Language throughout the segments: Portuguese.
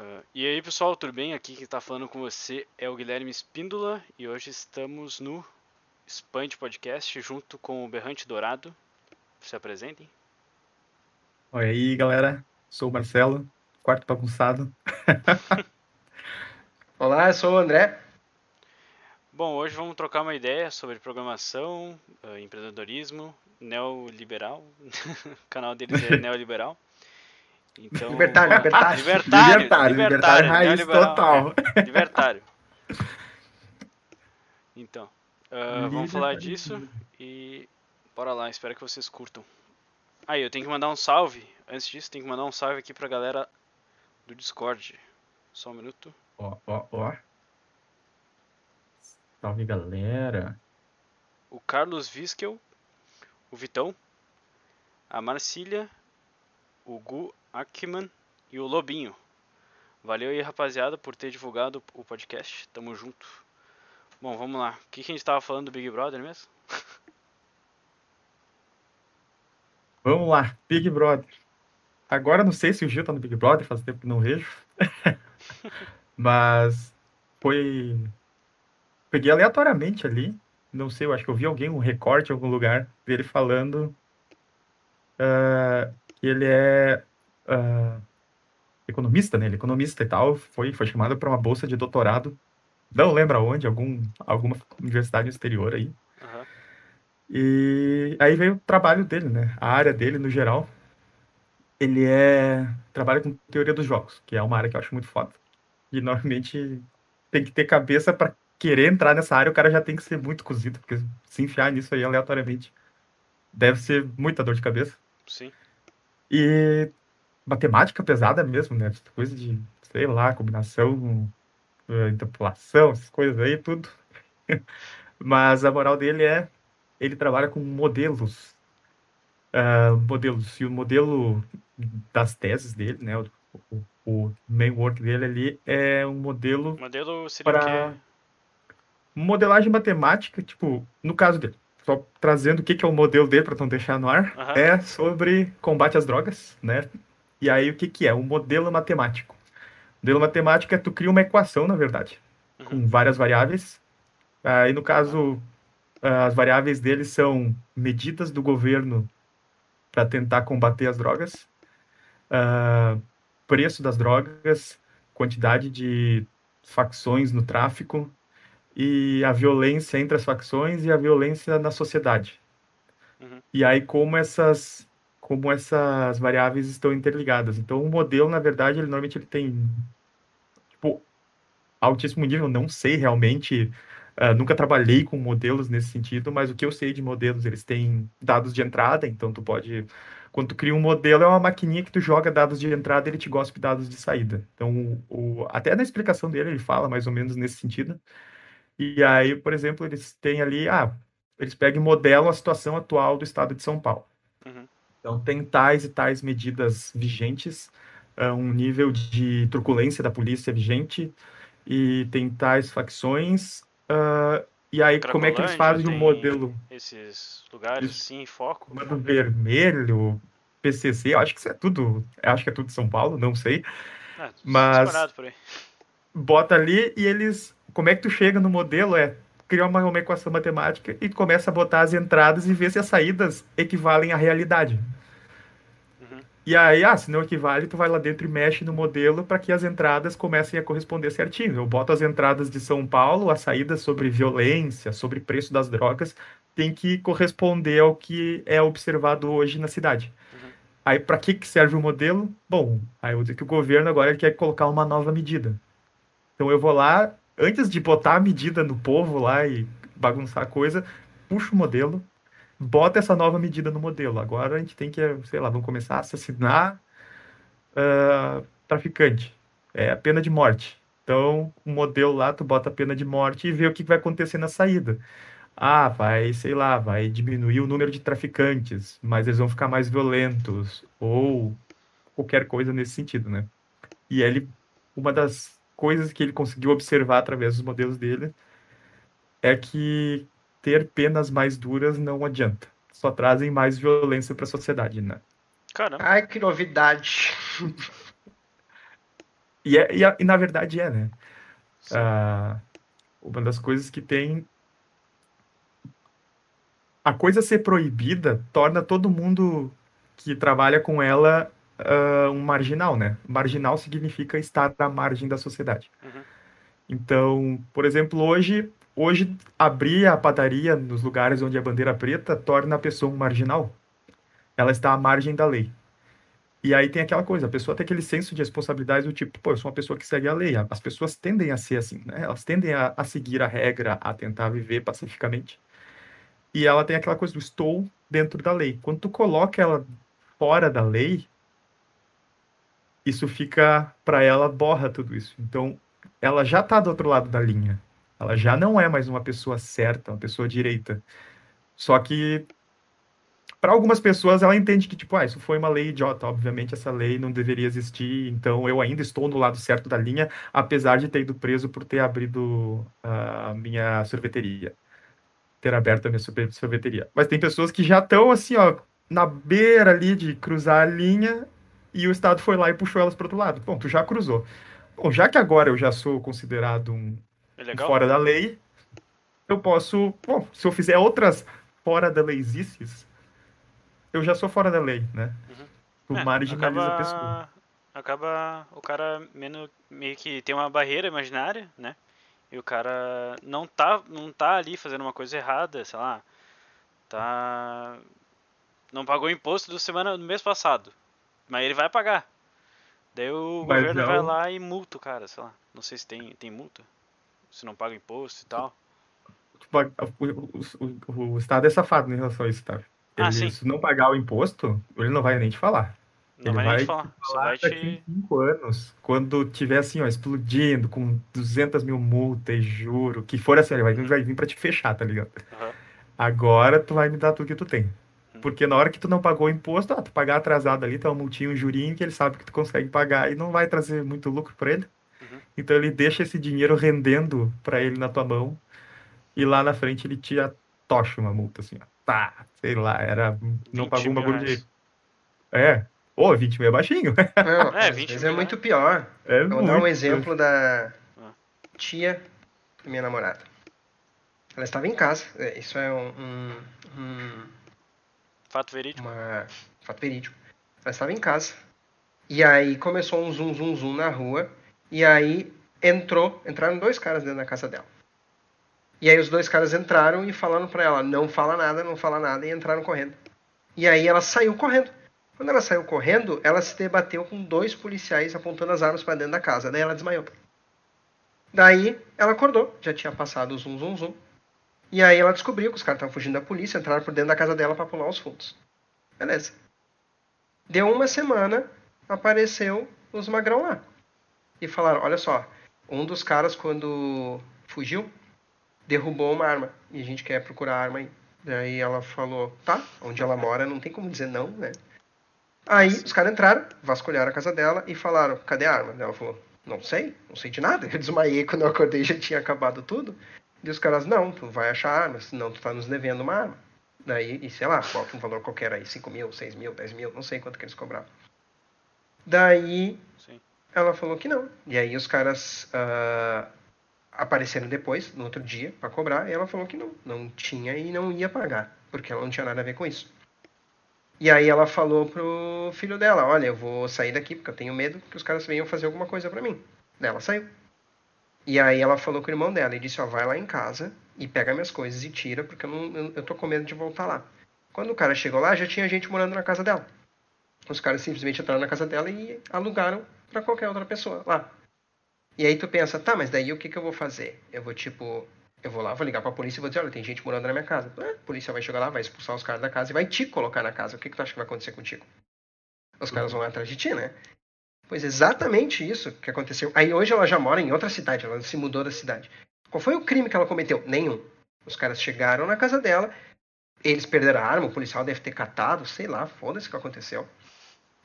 Uh, e aí pessoal, tudo bem? Aqui quem está falando com você é o Guilherme Espíndola e hoje estamos no Expand Podcast junto com o Berrante Dourado. Se apresentem. Oi aí galera, sou o Marcelo, quarto bagunçado. Olá, eu sou o André. Bom, hoje vamos trocar uma ideia sobre programação, uh, empreendedorismo, neoliberal. o canal deles é neoliberal. Então, libertário, libertário. Libertário, libertário, libertário, raiz total. Libertário. Então, uh, vamos falar disso e bora lá, espero que vocês curtam. Aí, ah, eu tenho que mandar um salve. Antes disso, tenho que mandar um salve aqui pra galera do Discord. Só um minuto. Ó, ó, ó. Salve, galera. O Carlos Viskel, o Vitão, a Marcília, o Gu Ackman e o Lobinho. Valeu aí, rapaziada, por ter divulgado o podcast. Tamo junto. Bom, vamos lá. O que, que a gente tava falando do Big Brother mesmo? Vamos lá, Big Brother. Agora não sei se o Gil tá no Big Brother, faz tempo que não vejo. Mas foi. Peguei aleatoriamente ali. Não sei, eu acho que eu vi alguém, um recorte em algum lugar dele falando uh, que ele é uh, economista, né? Ele é economista e tal, foi, foi chamado para uma bolsa de doutorado, não lembro onde, algum, alguma universidade exterior aí. Uhum. E aí veio o trabalho dele, né? A área dele, no geral, ele é trabalha com teoria dos jogos, que é uma área que eu acho muito foda. E normalmente tem que ter cabeça para querer entrar nessa área, o cara já tem que ser muito cozido, porque se enfiar nisso aí aleatoriamente deve ser muita dor de cabeça. Sim. E matemática pesada mesmo, né? Coisa de, sei lá, combinação, eh, interpolação, essas coisas aí, tudo. Mas a moral dele é, ele trabalha com modelos. Uh, modelos. E o modelo das teses dele, né? O, o, o main work dele ali é um modelo. Modelo seria para modelagem matemática, tipo, no caso dele, só trazendo o que, que é o modelo dele para não deixar no ar, uhum. é sobre combate às drogas, né? E aí, o que, que é? Um modelo matemático. O modelo matemático é tu cria uma equação, na verdade, uhum. com várias variáveis. Aí, no caso, as variáveis dele são medidas do governo para tentar combater as drogas, uh, preço das drogas, quantidade de facções no tráfico e a violência entre as facções e a violência na sociedade. Uhum. E aí como essas como essas variáveis estão interligadas. Então, o modelo, na verdade, ele normalmente ele tem tipo, altíssimo nível. Não sei realmente, uh, nunca trabalhei com modelos nesse sentido, mas o que eu sei de modelos, eles têm dados de entrada. Então, tu pode, quando tu cria um modelo, é uma maquininha que tu joga dados de entrada, e ele te gospe dados de saída. Então, o, até na explicação dele ele fala mais ou menos nesse sentido. E aí, por exemplo, eles têm ali, ah, eles pegam e modelam a situação atual do estado de São Paulo. Uhum. Então, tem tais e tais medidas vigentes, uh, um nível de truculência da polícia vigente, e tem tais facções. Uh, e aí, como é que eles fazem o um modelo? Esses lugares, Isso. sim, foco. Comando Vermelho, PCC, eu acho que isso é tudo. acho que é tudo São Paulo, não sei. É, mas bota ali e eles. Como é que tu chega no modelo? É cria uma, uma equação matemática e começa a botar as entradas e ver se as saídas equivalem à realidade. Uhum. E aí, ah, se não equivale, tu vai lá dentro e mexe no modelo para que as entradas comecem a corresponder certinho. Eu boto as entradas de São Paulo, as saídas sobre violência, sobre preço das drogas, tem que corresponder ao que é observado hoje na cidade. Uhum. Aí, para que, que serve o modelo? Bom, aí eu dizer que o governo agora quer colocar uma nova medida. Então eu vou lá, antes de botar a medida no povo lá e bagunçar a coisa, puxa o modelo, bota essa nova medida no modelo. Agora a gente tem que, sei lá, vamos começar a assassinar uh, traficante. É a pena de morte. Então, o modelo lá, tu bota a pena de morte e vê o que vai acontecer na saída. Ah, vai, sei lá, vai diminuir o número de traficantes, mas eles vão ficar mais violentos, ou qualquer coisa nesse sentido, né? E ele, uma das coisas que ele conseguiu observar através dos modelos dele é que ter penas mais duras não adianta. Só trazem mais violência para a sociedade, né? Caramba. Ai, que novidade. E, é, e, e, na verdade é, né? Ah, uma das coisas que tem. A coisa ser proibida torna todo mundo que trabalha com ela uh, um marginal, né? Marginal significa estar à margem da sociedade. Uhum. Então, por exemplo, hoje, hoje abrir a padaria nos lugares onde a bandeira preta torna a pessoa um marginal. Ela está à margem da lei. E aí tem aquela coisa, a pessoa tem aquele senso de responsabilidade do tipo, pô, eu sou uma pessoa que segue a lei. As pessoas tendem a ser assim, né? Elas tendem a, a seguir a regra, a tentar viver pacificamente. E ela tem aquela coisa do estou dentro da lei. Quando tu coloca ela fora da lei, isso fica para ela borra tudo isso. Então, ela já está do outro lado da linha. Ela já não é mais uma pessoa certa, uma pessoa direita. Só que para algumas pessoas ela entende que tipo, ah, isso foi uma lei idiota, obviamente essa lei não deveria existir, então eu ainda estou no lado certo da linha, apesar de ter ido preso por ter abrido a minha sorveteria, ter aberto a minha sorveteria. Mas tem pessoas que já estão assim, ó, na beira ali de cruzar a linha e o Estado foi lá e puxou elas para outro lado. Bom, tu já cruzou. Bom, já que agora eu já sou considerado um, é fora da lei, eu posso, bom, se eu fizer outras fora da leisices, eu já sou fora da lei, né? Uhum. Tu é, marginaliza acaba, a pessoa. Acaba o cara meio, meio que tem uma barreira imaginária, né? E o cara não tá, não tá ali fazendo uma coisa errada, sei lá. Tá. Não pagou imposto do semana do mês passado. Mas ele vai pagar. Daí o mas governo não... vai lá e multa o cara, sei lá. Não sei se tem, tem multa. Se não paga imposto e tal. O, o, o, o Estado é safado em relação a isso, tá? Ele, ah, se não pagar o imposto, ele não vai nem te falar. Não ele vai, vai nem te falar. Só vai te... cinco anos, quando tiver assim, ó, explodindo com 200 mil multas juro, que for assim, ele vai, vai vir pra te fechar, tá ligado? Uhum. Agora tu vai me dar tudo que tu tem. Porque na hora que tu não pagou o imposto, ah, tu pagar atrasado ali, tá um multinho, um jurinho que ele sabe que tu consegue pagar e não vai trazer muito lucro para ele. Uhum. Então ele deixa esse dinheiro rendendo para ele na tua mão e lá na frente ele te atocha uma multa assim, ó tá, sei lá, era. Não pagou um bagulho de. É. Ô, oh, 20 mil é baixinho. Não, é, 20 mil é muito pior. É Vou dar um exemplo da ah. tia da minha namorada. Ela estava em casa. É, isso é um. um, um fato verídico? Uma, fato verídico. Ela estava em casa. E aí começou um zoom, zoom, zoom na rua. E aí entrou, entraram dois caras dentro da casa dela. E aí os dois caras entraram e falaram para ela, não fala nada, não fala nada, e entraram correndo. E aí ela saiu correndo. Quando ela saiu correndo, ela se debateu com dois policiais apontando as armas para dentro da casa. Daí ela desmaiou. Daí ela acordou, já tinha passado o zum zum zum. E aí ela descobriu que os caras estavam fugindo da polícia, entraram por dentro da casa dela para pular os fundos. Beleza. Deu uma semana, apareceu os magrão lá. E falaram, olha só, um dos caras quando fugiu, derrubou uma arma e a gente quer procurar a arma aí. Daí ela falou, tá, onde ela mora não tem como dizer não, né? Aí os caras entraram, vasculharam a casa dela e falaram, cadê a arma? Ela falou, não sei, não sei de nada. Eu desmaiei quando eu acordei já tinha acabado tudo. E os caras, não, tu vai achar arma, senão tu tá nos devendo uma arma. Daí, e sei lá, bota um valor qualquer aí, 5 mil, 6 mil, 10 mil, não sei quanto que eles cobravam. Daí, Sim. ela falou que não. E aí os caras uh, apareceram depois, no outro dia, para cobrar, e ela falou que não, não tinha e não ia pagar, porque ela não tinha nada a ver com isso. E aí ela falou pro filho dela, olha, eu vou sair daqui porque eu tenho medo que os caras venham fazer alguma coisa para mim. Daí ela saiu. E aí ela falou com o irmão dela e disse, ó, vai lá em casa e pega minhas coisas e tira, porque eu, não, eu, tô com medo de voltar lá. Quando o cara chegou lá, já tinha gente morando na casa dela. Os caras simplesmente entraram na casa dela e alugaram para qualquer outra pessoa lá. E aí tu pensa, tá, mas daí o que, que eu vou fazer? Eu vou, tipo, eu vou lá, vou ligar pra polícia e vou dizer, olha, tem gente morando na minha casa. a polícia vai chegar lá, vai expulsar os caras da casa e vai te colocar na casa. O que, que tu acha que vai acontecer contigo? Os caras vão atrás de ti, né? Pois exatamente isso que aconteceu. Aí hoje ela já mora em outra cidade, ela se mudou da cidade. Qual foi o crime que ela cometeu? Nenhum. Os caras chegaram na casa dela, eles perderam a arma, o policial deve ter catado, sei lá, foda-se o que aconteceu.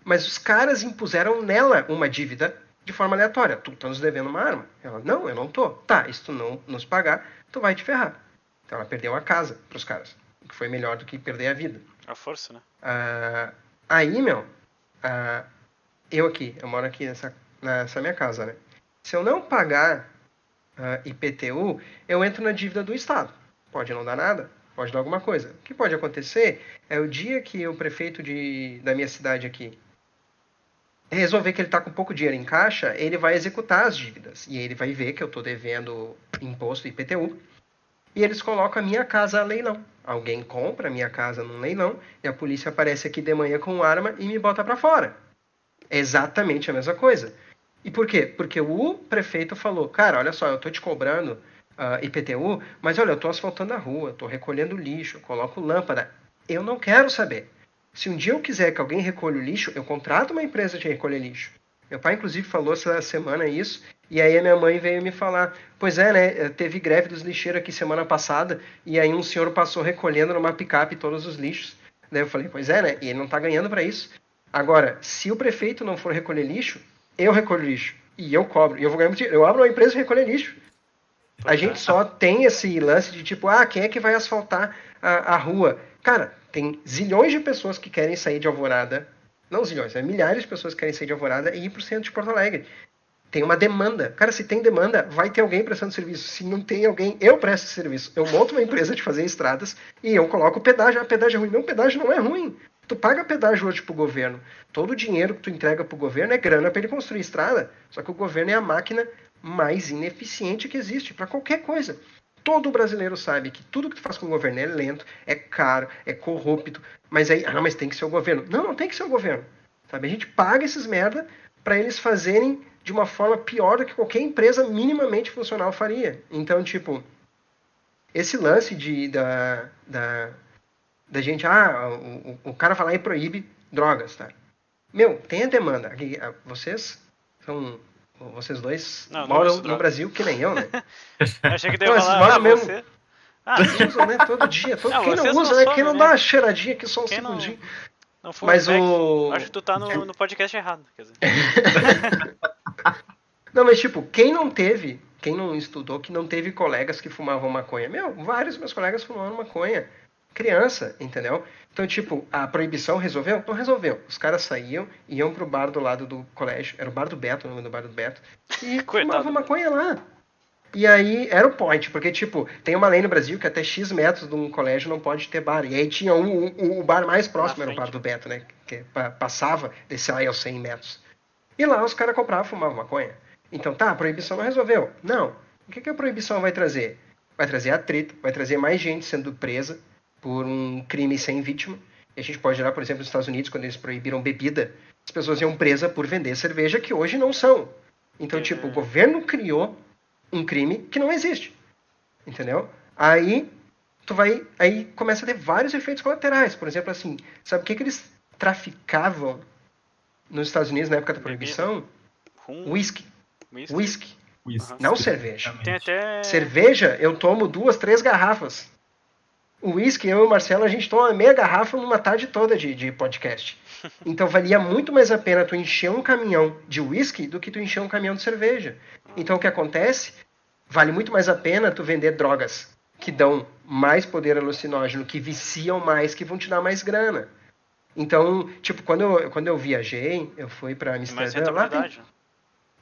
Mas os caras impuseram nela uma dívida de forma aleatória. Tu tá nos devendo uma arma. Ela, não, eu não tô. Tá, e se tu não nos pagar, tu vai te ferrar. Então ela perdeu a casa pros caras. O que foi melhor do que perder a vida. A força, né? Uh, aí, meu, uh, eu aqui, eu moro aqui nessa nessa minha casa, né? Se eu não pagar uh, IPTU, eu entro na dívida do Estado. Pode não dar nada, pode dar alguma coisa. O que pode acontecer é o dia que o prefeito de, da minha cidade aqui resolver que ele está com pouco dinheiro em caixa, ele vai executar as dívidas. E ele vai ver que eu estou devendo imposto IPTU. E eles colocam a minha casa a leilão. Alguém compra a minha casa num leilão e a polícia aparece aqui de manhã com arma e me bota para fora. É exatamente a mesma coisa. E por quê? Porque o prefeito falou, cara, olha só, eu tô te cobrando uh, ah, IPTU, mas olha, eu tô asfaltando a rua, tô recolhendo lixo, coloco lâmpada. Eu não quero saber. Se um dia eu quiser que alguém recolha o lixo, eu contrato uma empresa de recolher lixo. Meu pai, inclusive, falou essa semana isso, e aí a minha mãe veio me falar: Pois é, né? Teve greve dos lixeiros aqui semana passada, e aí um senhor passou recolhendo numa picape todos os lixos. Daí eu falei: Pois é, né? E ele não tá ganhando para isso. Agora, se o prefeito não for recolher lixo, eu recolho lixo. E eu cobro. E eu vou ganhar muito dinheiro. Eu abro uma empresa e recolher lixo. A gente só tem esse lance de tipo, ah, quem é que vai asfaltar a, a rua? Cara, tem zilhões de pessoas que querem sair de Alvorada, não zilhões, é milhares de pessoas que querem sair de Alvorada e ir para o centro de Porto Alegre. Tem uma demanda. Cara, se tem demanda, vai ter alguém prestando serviço. Se não tem alguém, eu presto serviço. Eu monto uma empresa de fazer estradas e eu coloco pedágio. Ah, pedágio é ruim. Não, pedágio não é ruim. Tu paga pedágio hoje pro governo. Todo o dinheiro que tu entrega pro governo é grana para ele construir estrada. Só que o governo é a máquina mais ineficiente que existe para qualquer coisa. Todo brasileiro sabe que tudo que tu faz com o governo é lento, é caro, é corrupto. Mas aí, ah, mas tem que ser o governo. Não, não tem que ser o governo. Sabe? A gente paga esses merda para eles fazerem de uma forma pior do que qualquer empresa minimamente funcional faria. Então, tipo, esse lance de, da, da, da gente, ah, o, o cara vai lá e proíbe drogas, tá? Meu, tem a demanda. Ah, vocês são vocês dois não, moram no Brasil que nem eu, né? eu achei que deu falar, ah, mesmo. Você... Ah, usam, né? Todo dia. Todo... Não, quem não usa, não né? Quem não dá uma cheiradinha aqui só um quem segundinho. Não, não mas o... Acho que tu tá no, no podcast errado. Quer dizer. não, mas tipo, quem não teve, quem não estudou, que não teve colegas que fumavam maconha? Meu, vários meus colegas fumavam maconha criança, entendeu? Então, tipo, a proibição resolveu? Não resolveu. Os caras saíam, iam pro bar do lado do colégio, era o bar do Beto, o nome do bar do Beto, e fumavam maconha lá. E aí era o point, porque, tipo, tem uma lei no Brasil que até X metros de um colégio não pode ter bar. E aí tinha um, um, o bar mais próximo, era o bar do Beto, né? Que passava desse aí aos 100 metros. E lá os caras compravam e fumavam maconha. Então, tá, a proibição não resolveu. Não. O que, que a proibição vai trazer? Vai trazer atrito, vai trazer mais gente sendo presa, por um crime sem vítima. E a gente pode olhar, por exemplo, nos Estados Unidos, quando eles proibiram bebida, as pessoas iam presas por vender cerveja que hoje não são. Então, tipo, o governo criou um crime que não existe. Entendeu? Aí tu vai, aí começa a ter vários efeitos colaterais. Por exemplo, assim, sabe o que, que eles traficavam nos Estados Unidos na época da proibição? Whisky. Whisky. Whisky. Não cerveja. Até... Cerveja, eu tomo duas, três garrafas o uísque, eu e o Marcelo, a gente toma meia garrafa numa tarde toda de, de podcast. Então valia muito mais a pena tu encher um caminhão de uísque do que tu encher um caminhão de cerveja. Então o que acontece? Vale muito mais a pena tu vender drogas que dão mais poder alucinógeno, que viciam mais, que vão te dar mais grana. Então, tipo, quando eu, quando eu viajei, eu fui para Amsterdã, lá tem...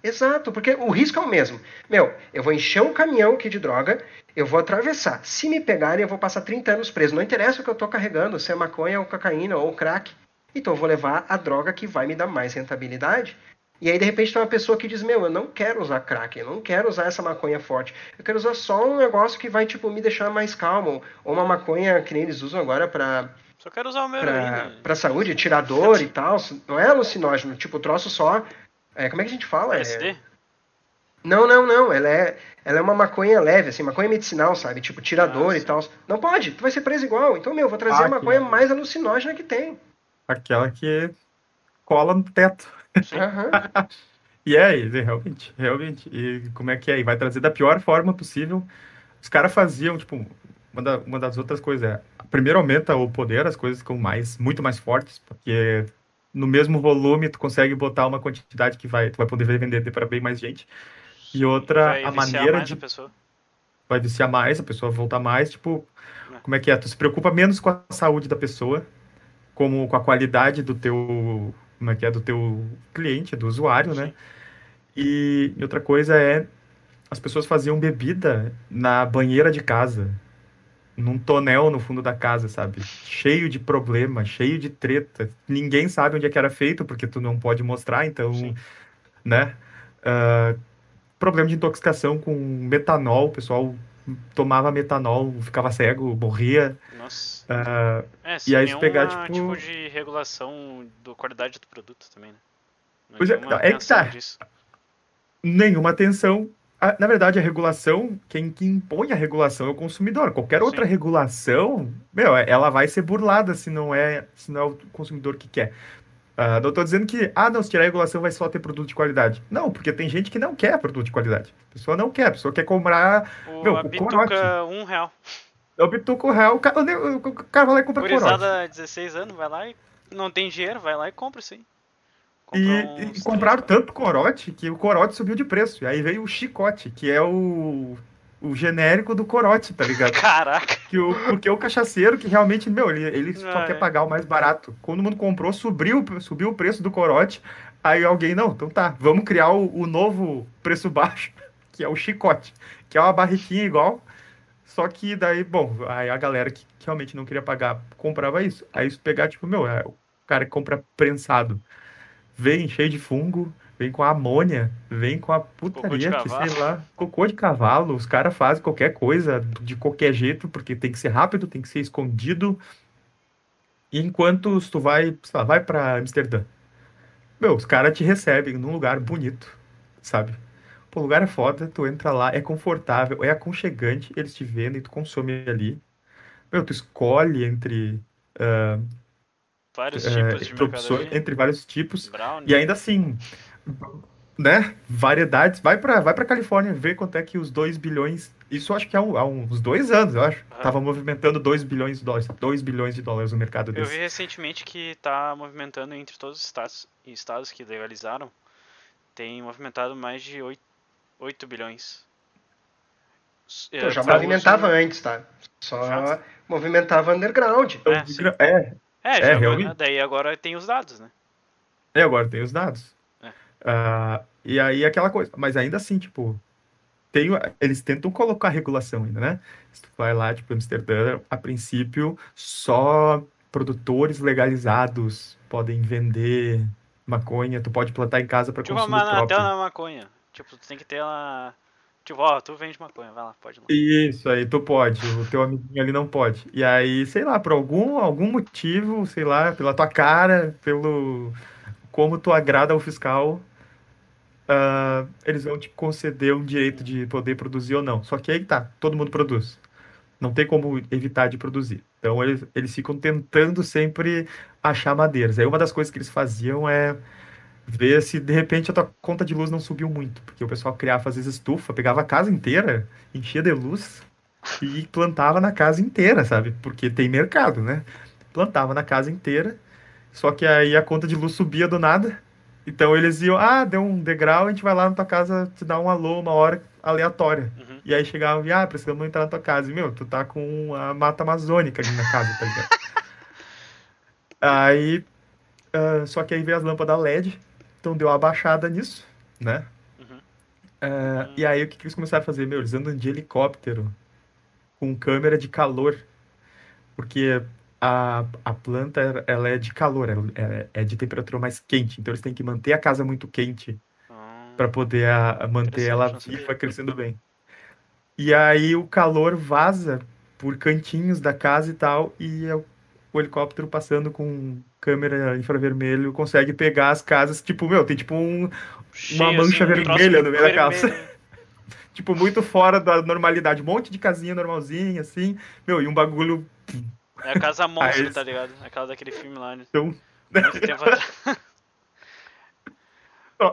Exato, porque o risco é o mesmo. Meu, eu vou encher um caminhão aqui de droga, eu vou atravessar. Se me pegarem, eu vou passar 30 anos preso. Não interessa o que eu estou carregando, se é maconha ou cocaína ou crack. Então eu vou levar a droga que vai me dar mais rentabilidade. E aí, de repente, tem uma pessoa que diz: Meu, eu não quero usar crack, eu não quero usar essa maconha forte. Eu quero usar só um negócio que vai, tipo, me deixar mais calmo. Ou uma maconha que nem eles usam agora pra. Só quero usar o meu pra, pra saúde, tirador e tal. Não é alucinógeno, tipo, troço só é, como é que a gente fala? LSD? É... Não, não, não. Ela é, ela é uma maconha leve, assim, maconha medicinal, sabe? Tipo, tirador ah, e tal. Não pode, tu vai ser preso igual. Então, meu, vou trazer ah, a maconha que... mais alucinógena que tem. Aquela que cola no teto. Uhum. e é, realmente, realmente. E como é que é? E vai trazer da pior forma possível. Os caras faziam, tipo, uma, da, uma das outras coisas é. Primeiro aumenta o poder, as coisas ficam mais, muito mais fortes, porque no mesmo volume tu consegue botar uma quantidade que vai, tu vai poder vender para bem mais gente. E outra, a maneira de. A vai viciar mais, a pessoa voltar mais. Tipo, é. como é que é? Tu se preocupa menos com a saúde da pessoa, como com a qualidade do teu. Como é que é? Do teu cliente, do usuário, né? Sim. né? E outra coisa é, as pessoas faziam bebida na banheira de casa, num tonel no fundo da casa, sabe? Cheio de problema, cheio de treta. Ninguém sabe onde é que era feito, porque tu não pode mostrar, então, Sim. né? Uh, problema de intoxicação com metanol, o pessoal tomava metanol, ficava cego, morria. Nossa. Uh, é, e aí se pegar, tipo... tipo de regulação da qualidade do produto também, né? Não pois é, é que tá. Disso. Nenhuma atenção. Na verdade, a regulação, quem que impõe a regulação é o consumidor. Qualquer Sim. outra regulação, meu, ela vai ser burlada se não é, se não é o consumidor que quer. Uh, não estou dizendo que, ah, não, se tirar a regulação vai só ter produto de qualidade. Não, porque tem gente que não quer produto de qualidade. A pessoa não quer, a pessoa quer comprar. O, meu, a bituca, um real. É o bituca um real, o cara, o cara vai lá e compra Gurizada, 16 anos, vai lá e não tem dinheiro, vai lá e compra sim. E, e compraram tanto corote que o corote subiu de preço. E aí veio o chicote, que é o o genérico do corote, tá ligado? Caraca! Que o, porque o cachaceiro que realmente, meu, ele, ele só ah, quer é. pagar o mais barato. Quando o mundo comprou, subiu, subiu o preço do corote. Aí alguém, não, então tá, vamos criar o, o novo preço baixo, que é o chicote, que é uma barriquinha igual. Só que daí, bom, aí a galera que, que realmente não queria pagar comprava isso. Aí se pegar, tipo, meu, é o cara que compra prensado, vem cheio de fungo, vem com a amônia, vem com a putaria, que sei lá, cocô de cavalo. Os caras fazem qualquer coisa de qualquer jeito, porque tem que ser rápido, tem que ser escondido. E enquanto tu vai, sei lá, vai pra Amsterdã, meu, os caras te recebem num lugar bonito, sabe? Pô, o lugar é foda, tu entra lá, é confortável, é aconchegante, eles te vendem, tu consome ali. Meu, tu escolhe entre. Uh, vários tipos uh, de opções, entre vários tipos. Brownie. E ainda assim, né? Variedades. Vai para vai pra Califórnia ver quanto é que os 2 bilhões. Isso acho que há, há uns dois anos, eu acho. Uhum. Tava movimentando 2 bilhões de dólares. 2 bilhões de dólares no mercado desse. Eu vi recentemente que tá movimentando entre todos os estados, estados que legalizaram. Tem movimentado mais de 8, 8 bilhões. Eu já movimentava uso... antes, tá? Só já? movimentava underground. É, é, é, é, realmente. Daí agora tem os dados, né? É, agora tem os dados. Uh, e aí aquela coisa, mas ainda assim, tipo, tem, eles tentam colocar regulação ainda, né? Se tu vai lá, tipo, Amsterdã, a princípio, só produtores legalizados podem vender maconha, tu pode plantar em casa para tipo, consumo uma, próprio. Até na maconha. Tipo, tu tem que ter ela... Tipo, ó, tu vende maconha, vai lá, pode lá. Isso aí, tu pode, o teu amiguinho ali não pode. E aí, sei lá, por algum, algum motivo, sei lá, pela tua cara, pelo como tu agrada ao fiscal, uh, eles vão te conceder um direito de poder produzir ou não. Só que aí tá, todo mundo produz. Não tem como evitar de produzir. Então eles, eles ficam tentando sempre achar madeiras. Aí uma das coisas que eles faziam é ver se de repente a tua conta de luz não subiu muito. Porque o pessoal criava às vezes estufa, pegava a casa inteira, enchia de luz e plantava na casa inteira, sabe? Porque tem mercado, né? Plantava na casa inteira, só que aí a conta de luz subia do nada então eles iam, ah, deu um degrau, a gente vai lá na tua casa te dar um alô uma hora aleatória. Uhum. E aí chegavam e, ah, precisamos entrar na tua casa. E, meu, tu tá com a mata amazônica ali na casa, tá ligado? aí, uh, só que aí veio as lâmpadas LED, então deu uma baixada nisso, né? Uhum. Uh, uhum. E aí o que, que eles começaram a fazer? Meu, eles andam de helicóptero com câmera de calor. Porque a, a planta ela é de calor, ela é, é de temperatura mais quente, então eles têm que manter a casa muito quente ah, para poder a, a manter ela viva, crescendo bem. E aí o calor vaza por cantinhos da casa e tal, e é o, o helicóptero passando com câmera infravermelho consegue pegar as casas, tipo, meu, tem tipo um, uma assim, mancha assim, vermelha no meio da casa. tipo, muito fora da normalidade. Um monte de casinha normalzinha, assim, meu, e um bagulho é a casa monstro, tá ligado? É aquela daquele filme lá, né? Então... Muito tempo atrás.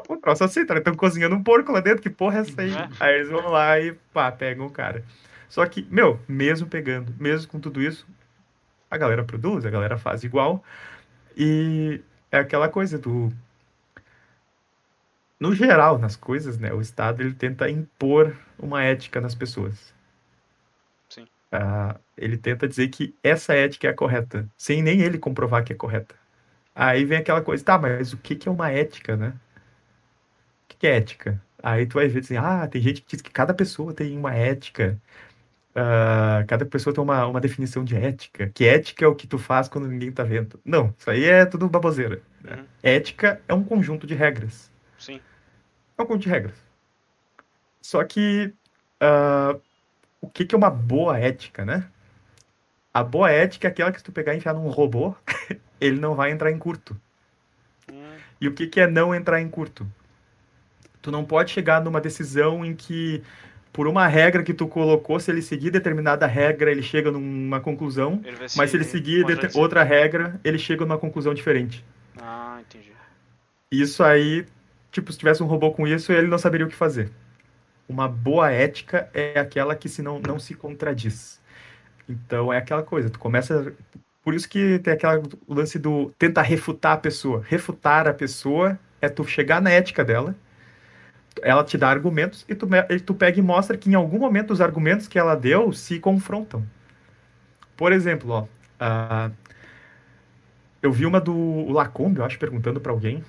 O troço assim, tá? Estão cozinhando um porco lá dentro, que porra é essa aí? É. Aí eles vão lá e pá, pegam o cara. Só que, meu, mesmo pegando, mesmo com tudo isso, a galera produz, a galera faz igual. E é aquela coisa do. No geral, nas coisas, né? O Estado ele tenta impor uma ética nas pessoas. Uh, ele tenta dizer que essa ética é a correta, sem nem ele comprovar que é correta. Aí vem aquela coisa, tá, mas o que, que é uma ética, né? que é ética? Aí tu vai ver assim, ah, tem gente que diz que cada pessoa tem uma ética. Uh, cada pessoa tem uma, uma definição de ética. Que ética é o que tu faz quando ninguém tá vendo. Não, isso aí é tudo baboseira. Né? Uhum. Ética é um conjunto de regras. Sim. É um conjunto de regras. Só que uh, o que, que é uma boa ética, né? A boa ética é aquela que se tu pegar e enfiar num robô, ele não vai entrar em curto. Hum. E o que, que é não entrar em curto? Tu não pode chegar numa decisão em que, por uma regra que tu colocou, se ele seguir determinada regra, ele chega numa conclusão, mas se ele seguir outra regra, ele chega numa conclusão diferente. Ah, entendi. Isso aí, tipo, se tivesse um robô com isso, ele não saberia o que fazer. Uma boa ética é aquela que se não, não se contradiz. Então é aquela coisa, tu começa. Por isso que tem aquele lance do tentar refutar a pessoa. Refutar a pessoa é tu chegar na ética dela ela te dá argumentos e tu, e tu pega e mostra que em algum momento os argumentos que ela deu se confrontam. Por exemplo, ó, uh, eu vi uma do Lacombe, eu acho, perguntando para alguém,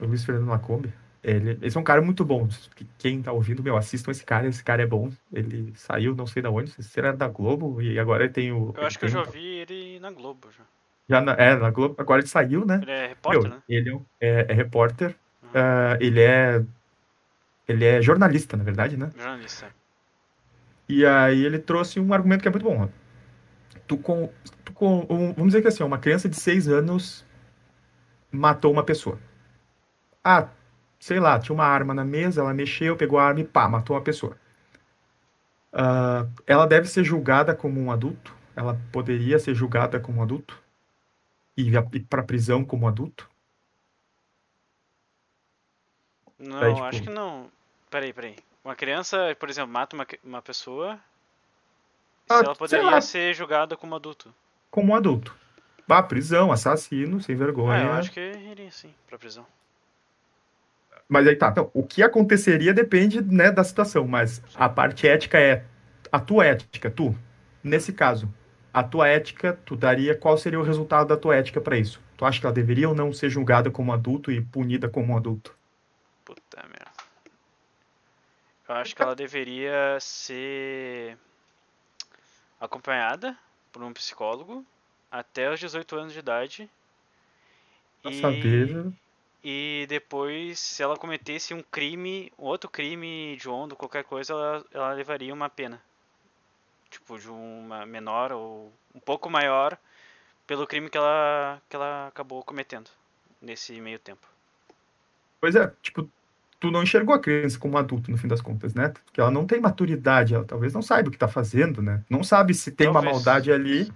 o Luiz Fernando Lacombe. Ele, esse é um cara muito bom. Quem tá ouvindo, meu, assistam esse cara, esse cara é bom. Ele saiu, não sei da onde, se era da Globo, e agora ele tem o. Eu acho que eu já vi ele na Globo já. Já na, é, na Globo, agora ele saiu, né? Ele é repórter, meu, né? Ele é, é, é repórter. Uhum. Uh, ele é ele é jornalista, na verdade, né? Jornalista. E aí ele trouxe um argumento que é muito bom. Tu com, tu com um, vamos dizer que assim, uma criança de seis anos matou uma pessoa. Ah, sei lá, tinha uma arma na mesa, ela mexeu, pegou a arma e pá, matou uma pessoa. Uh, ela deve ser julgada como um adulto? Ela poderia ser julgada como um adulto? E ir para prisão como um adulto? Não, Daí, tipo, acho que não. Peraí, peraí. Uma criança, por exemplo, mata uma, uma pessoa. Ah, ela poderia ser julgada como adulto. Como adulto. Bah, prisão, assassino, sem vergonha. Ah, eu acho que iria sim pra prisão. Mas aí tá, então, o que aconteceria depende né, da situação, mas a parte ética é a tua ética, tu, nesse caso, a tua ética, tu daria qual seria o resultado da tua ética para isso? Tu acha que ela deveria ou não ser julgada como adulto e punida como um adulto? Puta merda. Eu acho que ela deveria ser acompanhada por um psicólogo até os 18 anos de idade. Pra e, saber. E depois, se ela cometesse um crime, outro crime de onda, qualquer coisa, ela, ela levaria uma pena. Tipo, de uma menor ou um pouco maior pelo crime que ela, que ela acabou cometendo nesse meio tempo. Pois é, tipo, tu não enxergou a criança como adulto, no fim das contas, né? Porque ela não tem maturidade, ela talvez não saiba o que está fazendo, né? Não sabe se tem talvez. uma maldade ali.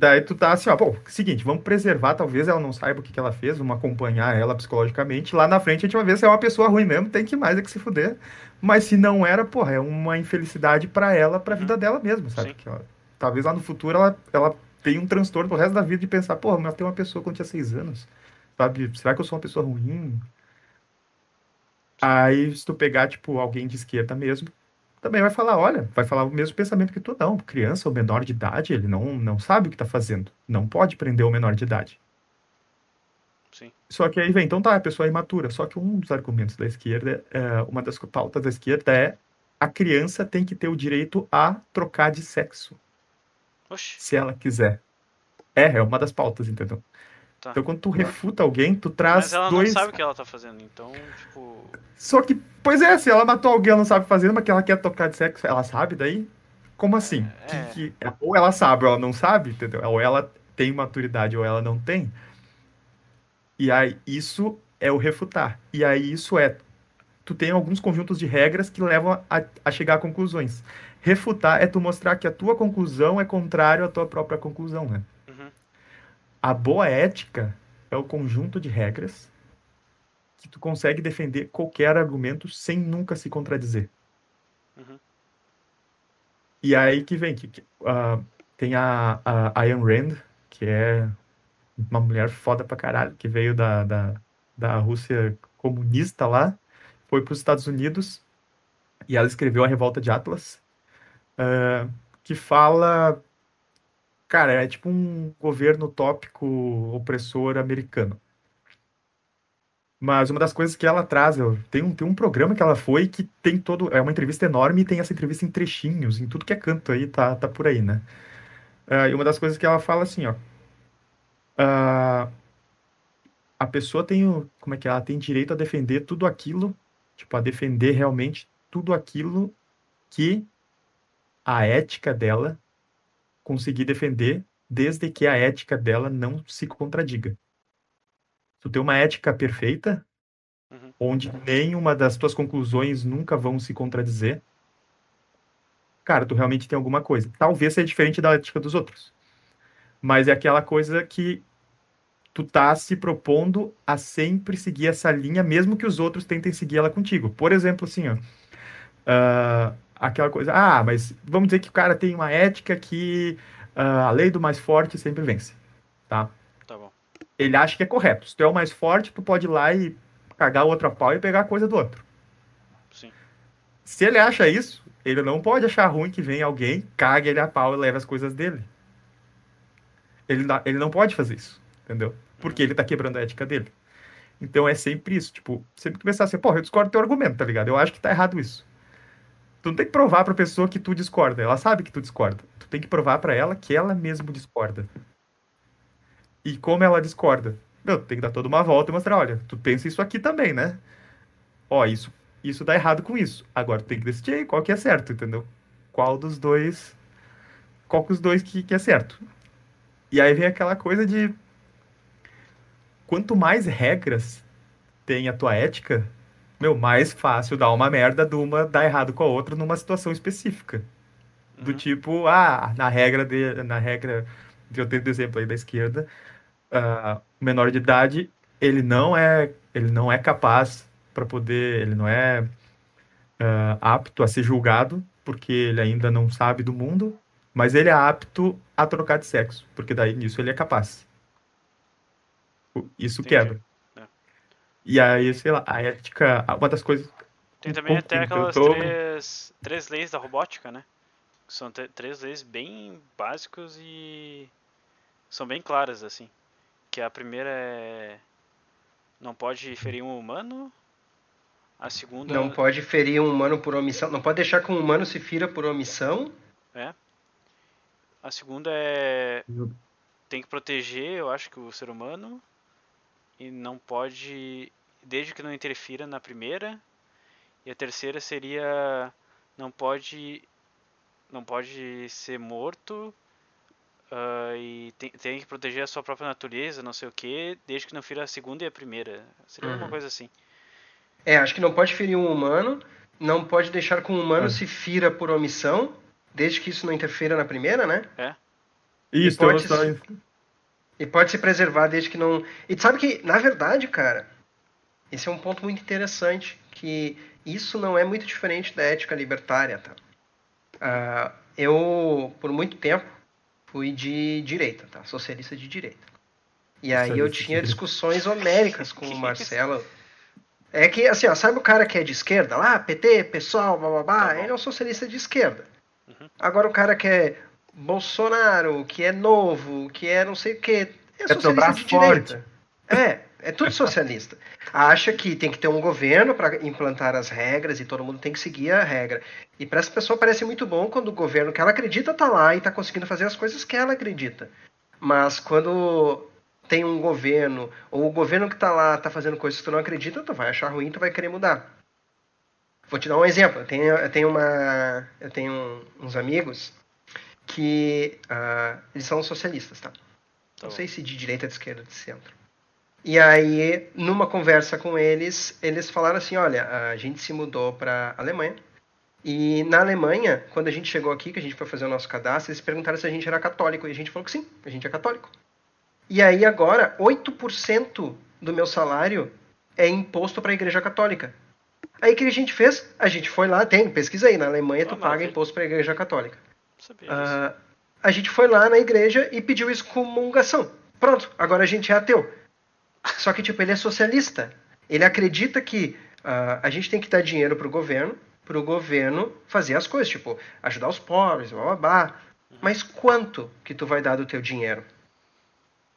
Daí tu tá assim, ó, bom, seguinte, vamos preservar, talvez ela não saiba o que, que ela fez, vamos acompanhar ela psicologicamente. Lá na frente a gente vai ver se é uma pessoa ruim mesmo, tem que mais é que se fuder. Mas se não era, porra, é uma infelicidade para ela, pra vida uhum. dela mesmo, sabe? Que ela, talvez lá no futuro ela, ela tenha um transtorno pro resto da vida de pensar, porra, mas tem uma pessoa quando tinha seis anos, sabe? Será que eu sou uma pessoa ruim? Aí, se tu pegar, tipo, alguém de esquerda mesmo, também vai falar, olha, vai falar o mesmo pensamento que tu, não. Criança ou menor de idade, ele não, não sabe o que tá fazendo. Não pode prender o menor de idade. Sim. Só que aí vem, então tá, a pessoa é imatura. Só que um dos argumentos da esquerda, é, uma das pautas da esquerda é a criança tem que ter o direito a trocar de sexo. Oxi. Se ela quiser. É, é uma das pautas, entendeu? Tá. Então, quando tu refuta alguém, tu traz Mas ela dois... não sabe o que ela tá fazendo, então, tipo... Só que, pois é, se ela matou alguém, ela não sabe fazer, mas que ela quer tocar de sexo, ela sabe daí? Como assim? É... Que, que... Ou ela sabe ou ela não sabe, entendeu? Ou ela tem maturidade ou ela não tem. E aí, isso é o refutar. E aí, isso é... Tu tem alguns conjuntos de regras que levam a, a chegar a conclusões. Refutar é tu mostrar que a tua conclusão é contrário à tua própria conclusão, né? A boa ética é o conjunto de regras que tu consegue defender qualquer argumento sem nunca se contradizer. Uhum. E aí que vem, que, que uh, tem a, a Ayn Rand, que é uma mulher foda pra caralho, que veio da, da, da Rússia comunista lá, foi para os Estados Unidos e ela escreveu a Revolta de Atlas, uh, que fala Cara, é tipo um governo utópico opressor americano. Mas uma das coisas que ela traz, tem um, tem um programa que ela foi que tem todo. É uma entrevista enorme e tem essa entrevista em trechinhos, em tudo que é canto aí, tá, tá por aí, né? Uh, e uma das coisas que ela fala assim, ó. Uh, a pessoa tem o. Como é que é? Ela tem direito a defender tudo aquilo, tipo, a defender realmente tudo aquilo que a ética dela conseguir defender, desde que a ética dela não se contradiga tu tem uma ética perfeita, uhum. onde nenhuma das tuas conclusões nunca vão se contradizer, cara, tu realmente tem alguma coisa. Talvez seja diferente da ética dos outros. Mas é aquela coisa que tu tá se propondo a sempre seguir essa linha, mesmo que os outros tentem seguir ela contigo. Por exemplo, assim, ó, uh, aquela coisa, ah, mas vamos dizer que o cara tem uma ética que uh, a lei do mais forte sempre vence, tá? ele acha que é correto. Se tu é o mais forte, tu pode ir lá e cagar o outro a pau e pegar a coisa do outro. Sim. Se ele acha isso, ele não pode achar ruim que vem alguém, cague ele a pau e leve as coisas dele. Ele, ele não pode fazer isso, entendeu? Porque ele tá quebrando a ética dele. Então é sempre isso, tipo, sempre que pensar assim, porra, eu discordo do teu argumento, tá ligado? Eu acho que tá errado isso. Tu não tem que provar pra pessoa que tu discorda, ela sabe que tu discorda. Tu tem que provar para ela que ela mesmo discorda. E como ela discorda? Meu, tem que dar toda uma volta e mostrar, olha, tu pensa isso aqui também, né? Ó, isso, isso dá errado com isso. Agora tu tem que decidir qual que é certo, entendeu? Qual dos dois. Qual que os dois que, que é certo. E aí vem aquela coisa de. Quanto mais regras tem a tua ética, meu, mais fácil dar uma merda de uma dar errado com a outra numa situação específica. Do uhum. tipo, ah, na regra de. Na regra. Eu tenho exemplo aí da esquerda uh, menor de idade, ele não é, ele não é capaz para poder, ele não é uh, apto a ser julgado, porque ele ainda não sabe do mundo, mas ele é apto a trocar de sexo, porque daí nisso ele é capaz. Isso Entendi. quebra. É. E aí, sei lá, a ética, uma das coisas. Tem também até aquelas tô... três, três leis da robótica, né? São três leis bem básicas e são bem claras, assim. Que a primeira é. Não pode ferir um humano. A segunda. Não pode ferir um humano por omissão. Não pode deixar que um humano se fira por omissão. É. A segunda é. Tem que proteger, eu acho que o ser humano. E não pode. Desde que não interfira na primeira. E a terceira seria. Não pode. Não pode ser morto Uh, e tem, tem, que proteger a sua própria natureza, não sei o que, desde que não fira a segunda e a primeira. Seria uhum. uma coisa assim. É, acho que não pode ferir um humano, não pode deixar que um humano uhum. se fira por omissão, desde que isso não interfira na primeira, né? É. Isso, e pode, e pode se preservar desde que não. E sabe que, na verdade, cara, esse é um ponto muito interessante, que isso não é muito diferente da ética libertária, tá? Uh, eu, por muito tempo, fui de direita, tá? Socialista de direita. E aí eu tinha discussões homéricas com o Marcelo. É que, assim, ó, sabe o cara que é de esquerda lá? PT, pessoal, bababá? Tá ele é um socialista de esquerda. Uhum. Agora o cara que é Bolsonaro, que é novo, que é não sei o que, é socialista de direita. É, é tudo socialista. Acha que tem que ter um governo para implantar as regras e todo mundo tem que seguir a regra. E para essa pessoa parece muito bom quando o governo que ela acredita está lá e está conseguindo fazer as coisas que ela acredita. Mas quando tem um governo, ou o governo que está lá está fazendo coisas que tu não acredita, tu vai achar ruim, tu vai querer mudar. Vou te dar um exemplo. Eu tenho, eu tenho, uma, eu tenho uns amigos que uh, eles são socialistas, tá? Não tá sei se de direita, de esquerda, de centro. E aí, numa conversa com eles, eles falaram assim: olha, a gente se mudou para Alemanha. E na Alemanha, quando a gente chegou aqui, que a gente foi fazer o nosso cadastro, eles perguntaram se a gente era católico. E a gente falou que sim, a gente é católico. E aí agora, 8% do meu salário é imposto para a Igreja Católica. Aí o que a gente fez? A gente foi lá, tem, pesquisa aí, na Alemanha tu ah, paga imposto para a Igreja Católica. Uh, a gente foi lá na igreja e pediu excomungação. Pronto, agora a gente é ateu. Só que, tipo, ele é socialista. Ele acredita que uh, a gente tem que dar dinheiro pro governo, pro governo fazer as coisas, tipo, ajudar os pobres, blá, blá, blá. Mas quanto que tu vai dar do teu dinheiro?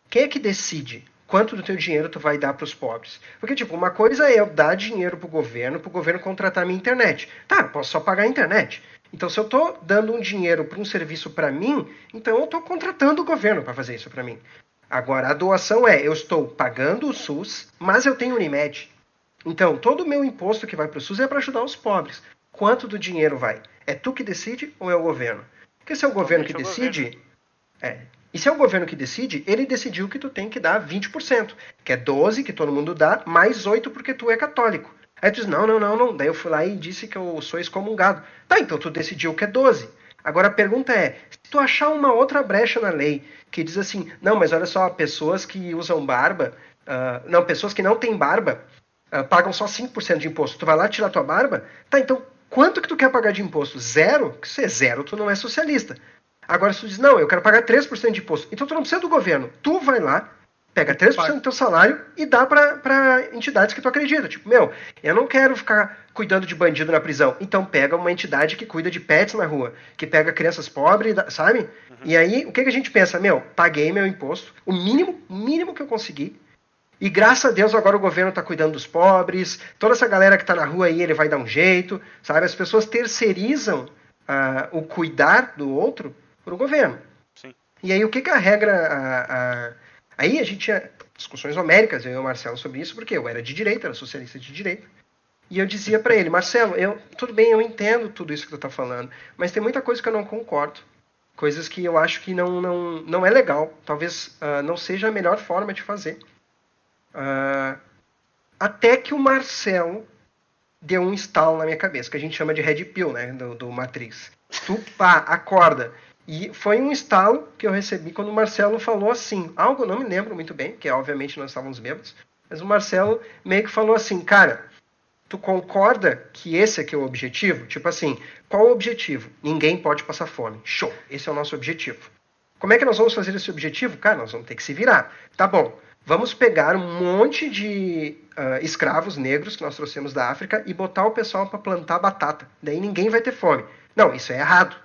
Quem é que decide quanto do teu dinheiro tu vai dar para os pobres. Porque, tipo, uma coisa é eu dar dinheiro para o governo, para o governo contratar minha internet. Tá, eu posso só pagar a internet. Então, se eu estou dando um dinheiro para um serviço para mim, então eu estou contratando o governo para fazer isso para mim. Agora, a doação é, eu estou pagando o SUS, mas eu tenho Unimed. Então, todo o meu imposto que vai para o SUS é para ajudar os pobres. Quanto do dinheiro vai? É tu que decide ou é o governo? Porque se é o governo que decide, governo. é, e se é o governo que decide, ele decidiu que tu tem que dar 20%, que é 12 que todo mundo dá, mais 8 porque tu é católico. Aí tu diz, não, não, não, não. Daí eu fui lá e disse que eu sou excomungado. Tá, então tu decidiu que é 12. Agora a pergunta é, se tu achar uma outra brecha na lei que diz assim, não, mas olha só, pessoas que usam barba, uh, não, pessoas que não têm barba, uh, pagam só 5% de imposto. Tu vai lá tirar tua barba? Tá, então quanto que tu quer pagar de imposto? Zero? Se é zero, tu não é socialista. Agora, se tu diz, não, eu quero pagar 3% de imposto, então tu não precisa do governo. Tu vai lá, pega 3% do teu salário e dá para entidades que tu acredita. Tipo, meu, eu não quero ficar cuidando de bandido na prisão. Então pega uma entidade que cuida de pets na rua, que pega crianças pobres, sabe? Uhum. E aí, o que, que a gente pensa? Meu, paguei meu imposto, o mínimo, mínimo que eu consegui, e graças a Deus agora o governo está cuidando dos pobres, toda essa galera que está na rua aí, ele vai dar um jeito, sabe? As pessoas terceirizam uh, o cuidar do outro para o governo. Sim. E aí o que, que a regra. A, a... Aí a gente tinha discussões homéricas, eu e o Marcelo, sobre isso, porque eu era de direita, era socialista de direita. E eu dizia para ele, Marcelo, eu, tudo bem, eu entendo tudo isso que tu está falando, mas tem muita coisa que eu não concordo. Coisas que eu acho que não, não, não é legal. Talvez uh, não seja a melhor forma de fazer. Uh, até que o Marcelo deu um estalo na minha cabeça, que a gente chama de red pill, né, do, do Matrix. Tu, pá, acorda. E foi um estalo que eu recebi quando o Marcelo falou assim, algo eu não me lembro muito bem, porque obviamente nós estávamos bêbados, mas o Marcelo meio que falou assim, cara, tu concorda que esse aqui é o objetivo? Tipo assim, qual o objetivo? Ninguém pode passar fome. Show, esse é o nosso objetivo. Como é que nós vamos fazer esse objetivo? Cara, nós vamos ter que se virar. Tá bom, vamos pegar um monte de uh, escravos negros que nós trouxemos da África e botar o pessoal para plantar batata. Daí ninguém vai ter fome. Não, isso é errado.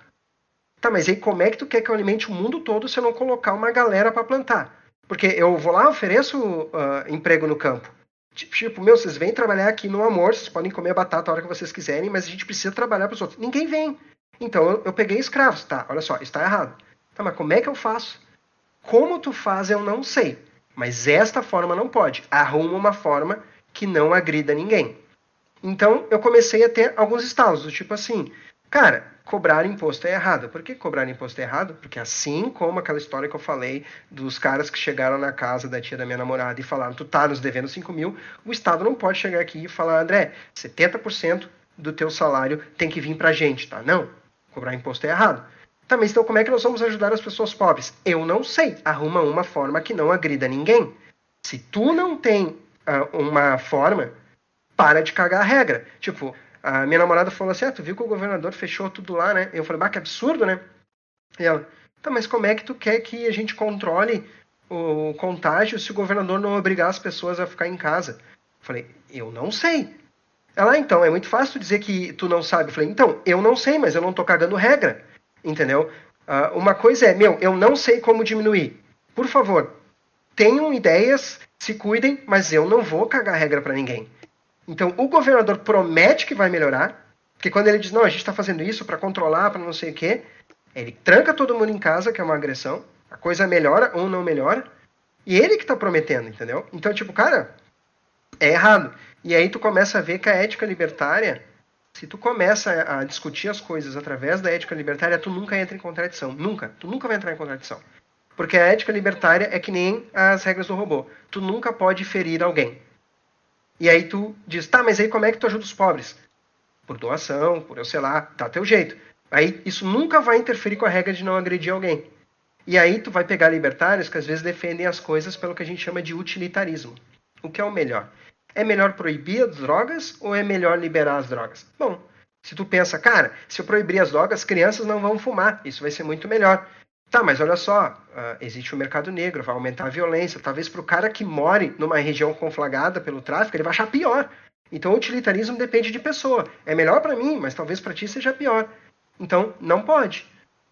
Tá, mas aí como é que tu quer que eu alimente o mundo todo se eu não colocar uma galera para plantar? Porque eu vou lá, ofereço uh, emprego no campo. Tipo, meu, vocês vêm trabalhar aqui no amor, vocês podem comer batata a hora que vocês quiserem, mas a gente precisa trabalhar para os outros. Ninguém vem. Então eu, eu peguei escravos. Tá, olha só, está errado. Tá, mas como é que eu faço? Como tu faz, eu não sei. Mas esta forma não pode. Arruma uma forma que não agrida ninguém. Então eu comecei a ter alguns estalos, do tipo assim, cara, cobrar imposto é errado. Por que cobrar imposto é errado? Porque assim como aquela história que eu falei dos caras que chegaram na casa da tia da minha namorada e falaram, tu tá nos devendo 5 mil, o Estado não pode chegar aqui e falar, André, 70% do teu salário tem que vir pra gente, tá? Não, cobrar imposto é errado. Tá, mas então como é que nós vamos ajudar as pessoas pobres? Eu não sei. Arruma uma forma que não agrida ninguém. Se tu não tem uh, uma forma, para de cagar a regra. Tipo, a minha namorada falou assim: Ah, tu viu que o governador fechou tudo lá, né? Eu falei, bah, que absurdo, né? E ela, tá, mas como é que tu quer que a gente controle o contágio se o governador não obrigar as pessoas a ficar em casa? Eu falei, eu não sei. Ela, então, é muito fácil dizer que tu não sabe. Eu falei, então, eu não sei, mas eu não tô cagando regra. Entendeu? Uh, uma coisa é, meu, eu não sei como diminuir. Por favor, tenham ideias, se cuidem, mas eu não vou cagar regra para ninguém. Então, o governador promete que vai melhorar, porque quando ele diz, não, a gente está fazendo isso para controlar, para não sei o quê, ele tranca todo mundo em casa, que é uma agressão, a coisa melhora ou não melhora, e ele que está prometendo, entendeu? Então, tipo, cara, é errado. E aí tu começa a ver que a ética libertária, se tu começa a discutir as coisas através da ética libertária, tu nunca entra em contradição. Nunca. Tu nunca vai entrar em contradição. Porque a ética libertária é que nem as regras do robô. Tu nunca pode ferir alguém. E aí tu diz, tá, mas aí como é que tu ajuda os pobres? Por doação, por eu sei lá, tá teu jeito. Aí isso nunca vai interferir com a regra de não agredir alguém. E aí tu vai pegar libertários que às vezes defendem as coisas pelo que a gente chama de utilitarismo. O que é o melhor? É melhor proibir as drogas ou é melhor liberar as drogas? Bom, se tu pensa, cara, se eu proibir as drogas, crianças não vão fumar, isso vai ser muito melhor. Tá, mas olha só, uh, existe o um mercado negro, vai aumentar a violência. Talvez para o cara que more numa região conflagrada pelo tráfico, ele vai achar pior. Então o utilitarismo depende de pessoa. É melhor para mim, mas talvez para ti seja pior. Então não pode.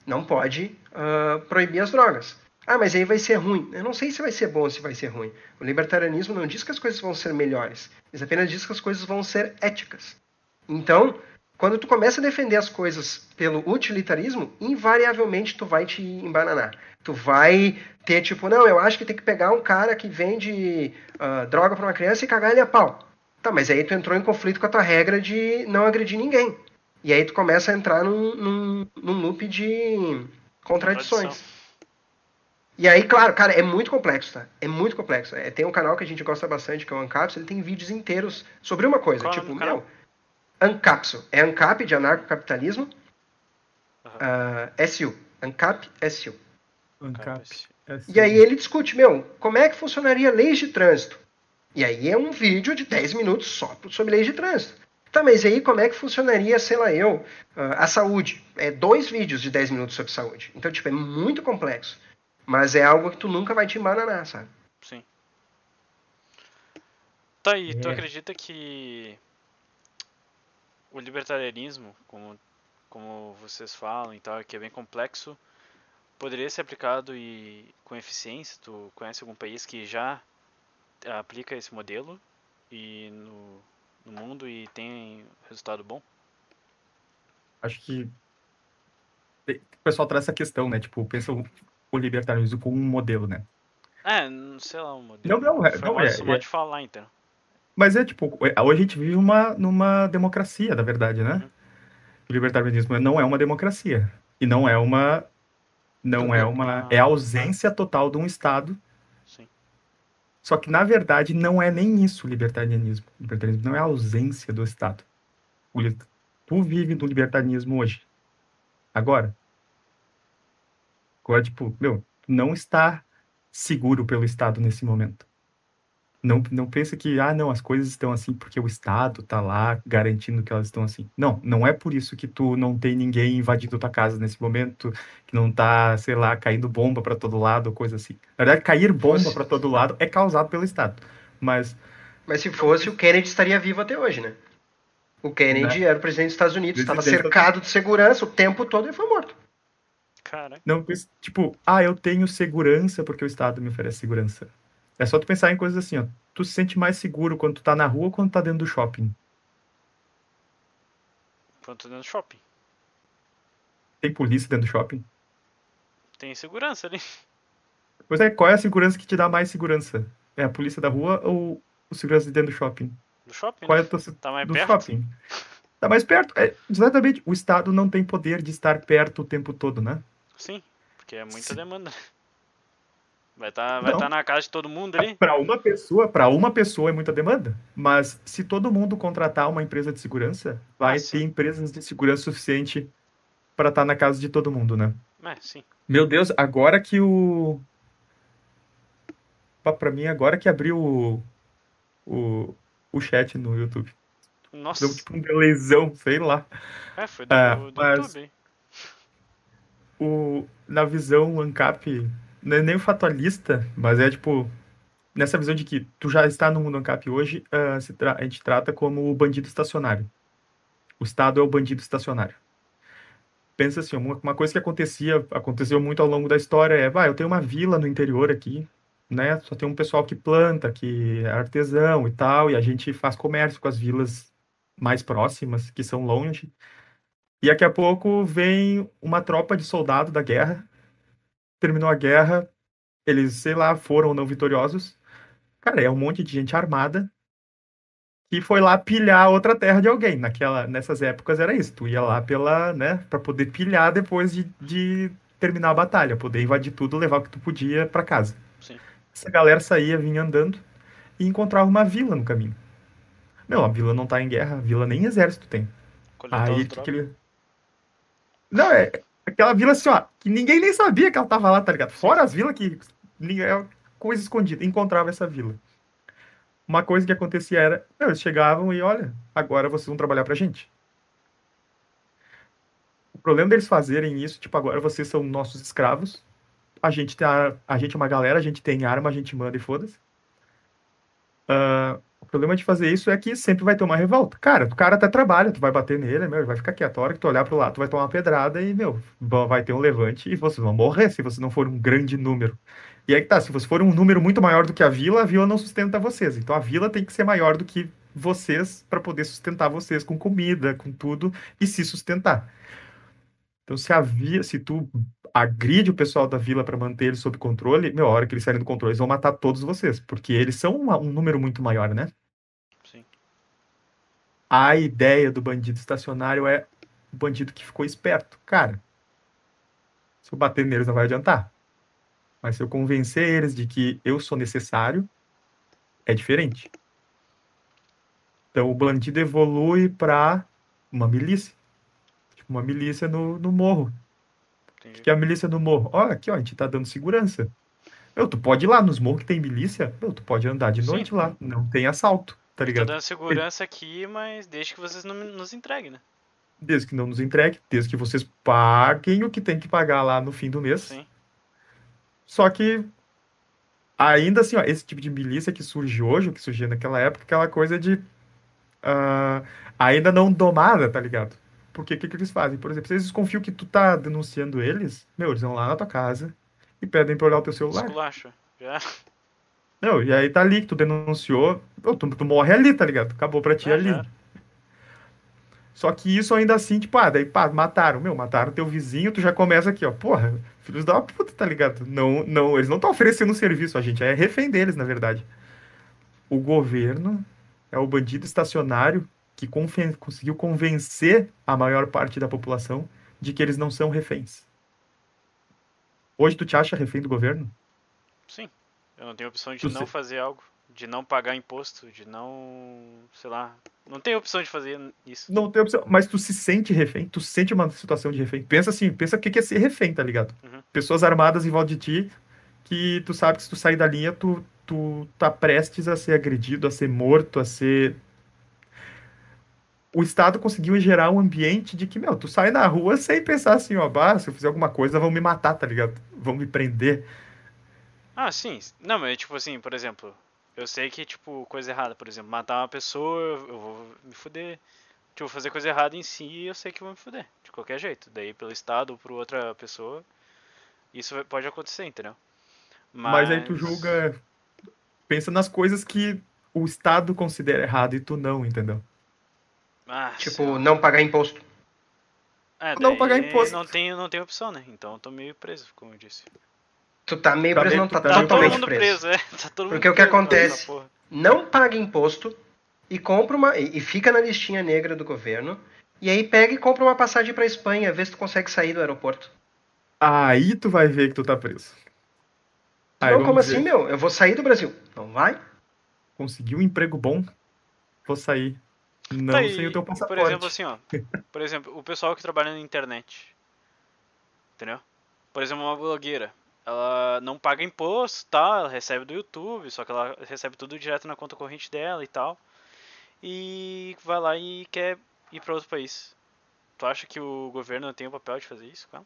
Não pode uh, proibir as drogas. Ah, mas aí vai ser ruim. Eu não sei se vai ser bom ou se vai ser ruim. O libertarianismo não diz que as coisas vão ser melhores. Ele apenas diz que as coisas vão ser éticas. Então, quando tu começa a defender as coisas pelo utilitarismo, invariavelmente tu vai te embananar. Tu vai ter tipo, não, eu acho que tem que pegar um cara que vende uh, droga para uma criança e cagar ele a pau. Tá, mas aí tu entrou em conflito com a tua regra de não agredir ninguém. E aí tu começa a entrar num, num, num loop de contradições. E aí, claro, cara, é muito complexo, tá? É muito complexo. É, tem um canal que a gente gosta bastante, que é o Ancapsu, ele tem vídeos inteiros sobre uma coisa. Qual tipo, meu, Ancapsu. É Ancap de anarcocapitalismo. Uhum. Uh, SU. Ancap SU. Ancap SU. E aí ele discute, meu, como é que funcionaria leis de trânsito? E aí é um vídeo de 10 minutos só sobre leis de trânsito. Tá, mas aí como é que funcionaria, sei lá eu, ah, a saúde? É dois vídeos de 10 minutos sobre saúde. Então, tipo, é muito complexo. Mas é algo que tu nunca vai te embananar, sabe? Sim. Tá, e é. tu acredita que o libertarianismo, como, como vocês falam e tal, que é bem complexo, poderia ser aplicado e com eficiência? Tu conhece algum país que já aplica esse modelo e no, no mundo e tem resultado bom? Acho que o pessoal traz essa questão, né? Tipo, pensa o libertarianismo como um modelo, né? É, não sei lá, um modelo. Não, não, é, não é, é, falar, então. Mas é tipo, é, hoje a gente vive uma, numa democracia, na verdade, né? Uhum. O libertarianismo não é uma democracia. E não é uma. Não é uma. É a ausência total de um Estado. Sim. Só que, na verdade, não é nem isso o libertarianismo. O libertarianismo não é a ausência do Estado. O, tu vive no libertarianismo hoje. Agora. Agora, tipo, meu, não está seguro pelo Estado nesse momento. Não, não pensa que, ah, não, as coisas estão assim porque o Estado está lá garantindo que elas estão assim. Não, não é por isso que tu não tem ninguém invadindo tua casa nesse momento, que não tá, sei lá, caindo bomba para todo lado, coisa assim. Na verdade, cair bomba para todo lado é causado pelo Estado. Mas. Mas se fosse, o Kennedy estaria vivo até hoje, né? O Kennedy né? era o presidente dos Estados Unidos, estava cercado de segurança o tempo todo e foi morto. Cara. Não, tipo, ah, eu tenho segurança porque o Estado me oferece segurança. É só tu pensar em coisas assim, ó. Tu se sente mais seguro quando tu tá na rua ou quando tu tá dentro do shopping? Quando tu tá dentro do shopping. Tem polícia dentro do shopping? Tem segurança ali. Pois é, qual é a segurança que te dá mais segurança? É a polícia da rua ou o segurança de dentro do shopping? Do shopping? Qual é a tua... Tá mais do perto? shopping? Tá mais perto. É, exatamente. O Estado não tem poder de estar perto o tempo todo, né? Sim, porque é muita Sim. demanda. Vai estar tá, vai tá na casa de todo mundo ali? Para uma pessoa, para uma pessoa é muita demanda. Mas se todo mundo contratar uma empresa de segurança, vai ah, ter empresas de segurança suficiente para estar tá na casa de todo mundo, né? É, sim. Meu Deus, agora que o para mim agora que abriu o, o, o chat no YouTube. Nossa. Deu tipo um delayzão, sei lá. É, foi do, ah, do. YouTube o, na visão ANCAP, não é nem fatalista, mas é tipo, nessa visão de que tu já está no mundo ANCAP hoje, uh, a gente trata como o bandido estacionário. O Estado é o bandido estacionário. Pensa assim, uma, uma coisa que acontecia, aconteceu muito ao longo da história é, vai, eu tenho uma vila no interior aqui, né? Só tem um pessoal que planta, que é artesão e tal, e a gente faz comércio com as vilas mais próximas, que são longe. E daqui a pouco vem uma tropa de soldado da guerra. Terminou a guerra, eles, sei lá, foram ou não vitoriosos. Cara, é um monte de gente armada que foi lá pilhar outra terra de alguém. Naquela, nessas épocas era isso. Tu ia lá pela, né, para poder pilhar depois de, de terminar a batalha, poder invadir tudo, levar o que tu podia para casa. Sim. Essa galera saía, vinha andando e encontrava uma vila no caminho. Meu, a vila não tá em guerra, a vila nem exército tem. Aí que, que ele não, é aquela vila assim, ó, que ninguém nem sabia que ela tava lá, tá ligado? Fora as vilas que é coisa escondida, encontrava essa vila. Uma coisa que acontecia era, não, eles chegavam e olha, agora vocês vão trabalhar pra gente. O problema deles fazerem isso, tipo, agora vocês são nossos escravos, a gente tem a, a gente é uma galera, a gente tem arma, a gente manda e foda-se. Uh, O problema de fazer isso é que sempre vai ter uma revolta. Cara, o cara até trabalha, tu vai bater nele, meu, vai ficar quieto. A hora que tu olhar pro lado, tu vai tomar uma pedrada e, meu, vai ter um levante e vocês vão morrer se você não for um grande número. E aí que tá, se você for um número muito maior do que a vila, a vila não sustenta vocês. Então a vila tem que ser maior do que vocês para poder sustentar vocês com comida, com tudo e se sustentar. Então se a vila, se tu agride o pessoal da vila para manter eles sob controle, meu, a hora que eles saírem do controle, eles vão matar todos vocês, porque eles são uma, um número muito maior, né? Sim. A ideia do bandido estacionário é o bandido que ficou esperto. Cara, se eu bater neles não vai adiantar. Mas se eu convencer eles de que eu sou necessário, é diferente. Então o bandido evolui para uma milícia. Tipo, uma milícia no, no morro. Entendi. Que é a milícia no morro. Ó, aqui, ó, a gente tá dando segurança. Meu, tu pode ir lá nos morros que tem milícia. Meu, tu pode andar de noite Sim. lá. Não tem assalto, tá ligado? Tô dando segurança aqui, mas desde que vocês não nos entreguem, né? Desde que não nos entregue, desde que vocês paguem o que tem que pagar lá no fim do mês. Sim. Só que ainda assim, ó, esse tipo de milícia que surge hoje, o que surgia naquela época, aquela coisa de uh, ainda não domada, tá ligado? Porque o que, que eles fazem? Por exemplo, se eles desconfiam que tu tá denunciando eles, meu, eles vão lá na tua casa e pedem pra olhar o teu celular. Esculacha, já. Não, e aí tá ali que tu denunciou, tu, tu morre ali, tá ligado? Acabou pra ti é, ali. Já. Só que isso ainda assim, tipo, ah, daí pá, mataram, meu, mataram teu vizinho, tu já começa aqui, ó, porra, filhos da puta, tá ligado? Não, não, eles não estão oferecendo um serviço a gente, é refém deles, na verdade. O governo é o bandido estacionário que conseguiu convencer a maior parte da população de que eles não são reféns. Hoje tu te acha refém do governo? Sim. Eu não tenho opção de tu não se... fazer algo de não pagar imposto, de não, sei lá, não tem opção de fazer isso. Não tem opção, mas tu se sente refém, tu sente uma situação de refém. Pensa assim, pensa o que é ser refém, tá ligado? Uhum. Pessoas armadas em volta de ti, que tu sabe que se tu sair da linha, tu, tu tá prestes a ser agredido, a ser morto, a ser... O Estado conseguiu gerar um ambiente de que, meu, tu sai na rua sem pensar assim, ó, bah, se eu fizer alguma coisa, vão me matar, tá ligado? Vão me prender. Ah, sim. Não, mas tipo assim, por exemplo, eu sei que, tipo, coisa errada, por exemplo, matar uma pessoa, eu vou me fuder. Tipo, fazer coisa errada em si, eu sei que vou me fuder, de qualquer jeito. Daí, pelo Estado ou por outra pessoa, isso pode acontecer, entendeu? Mas... Mas aí tu julga. Pensa nas coisas que o Estado considera errado e tu não, entendeu? Ah, tipo, não pagar imposto. É, não pagar imposto. Não tem, não tem opção, né? Então eu tô meio preso, como eu disse. Tu tá meio tá preso, não tá, tá totalmente preso. preso é. tá Porque o que acontece? Não paga imposto e compra uma. E fica na listinha negra do governo. E aí pega e compra uma passagem pra Espanha, vê se tu consegue sair do aeroporto. Aí tu vai ver que tu tá preso. Aí, não, como ver. assim, meu? Eu vou sair do Brasil. Não vai? Conseguiu um emprego bom? Vou sair. Não tá, sem o teu passaporte. Por exemplo, assim, ó. Por exemplo, o pessoal que trabalha na internet. Entendeu? Por exemplo, uma blogueira ela não paga imposto, tá? Ela recebe do YouTube, só que ela recebe tudo direto na conta corrente dela e tal. E vai lá e quer ir para outro país. Tu acha que o governo tem o papel de fazer isso com ela?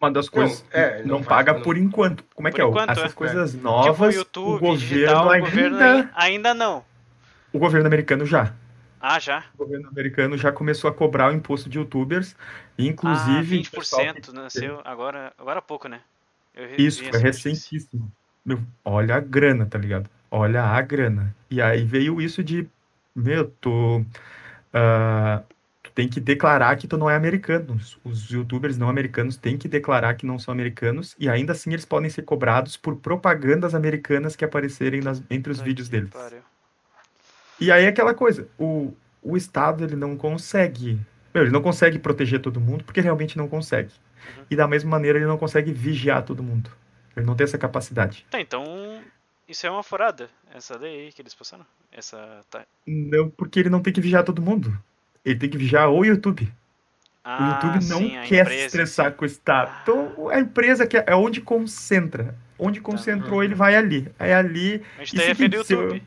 Uma das coisas não, é, não, não paga não. por enquanto. Como é por que é? Enquanto, Essas é. coisas novas, tipo, YouTube, o governo digital, ainda... O governo ainda não. O governo americano já. Ah, já? O governo americano já começou a cobrar o imposto de youtubers, inclusive... Ah, 20% que... nasceu agora, agora há pouco, né? Isso, é recentíssimo. Meu, olha a grana, tá ligado? Olha a grana. E aí veio isso de, meu, tu, uh, tu tem que declarar que tu não é americano. Os youtubers não americanos têm que declarar que não são americanos e ainda assim eles podem ser cobrados por propagandas americanas que aparecerem nas, entre os Ai, vídeos deles. Pariu. E aí é aquela coisa, o, o Estado ele não consegue, meu, ele não consegue proteger todo mundo porque realmente não consegue. Uhum. E da mesma maneira ele não consegue vigiar todo mundo. Ele não tem essa capacidade. Tá, então isso é uma furada, essa lei aí que eles passaram? Essa tá... Não, porque ele não tem que vigiar todo mundo. Ele tem que vigiar o YouTube. Ah, o YouTube não sim, quer se estressar com o Estado. Ah. Então, a empresa que é onde concentra. Onde tá. concentrou, tá. ele vai ali. É ali. A gente tá refém YouTube.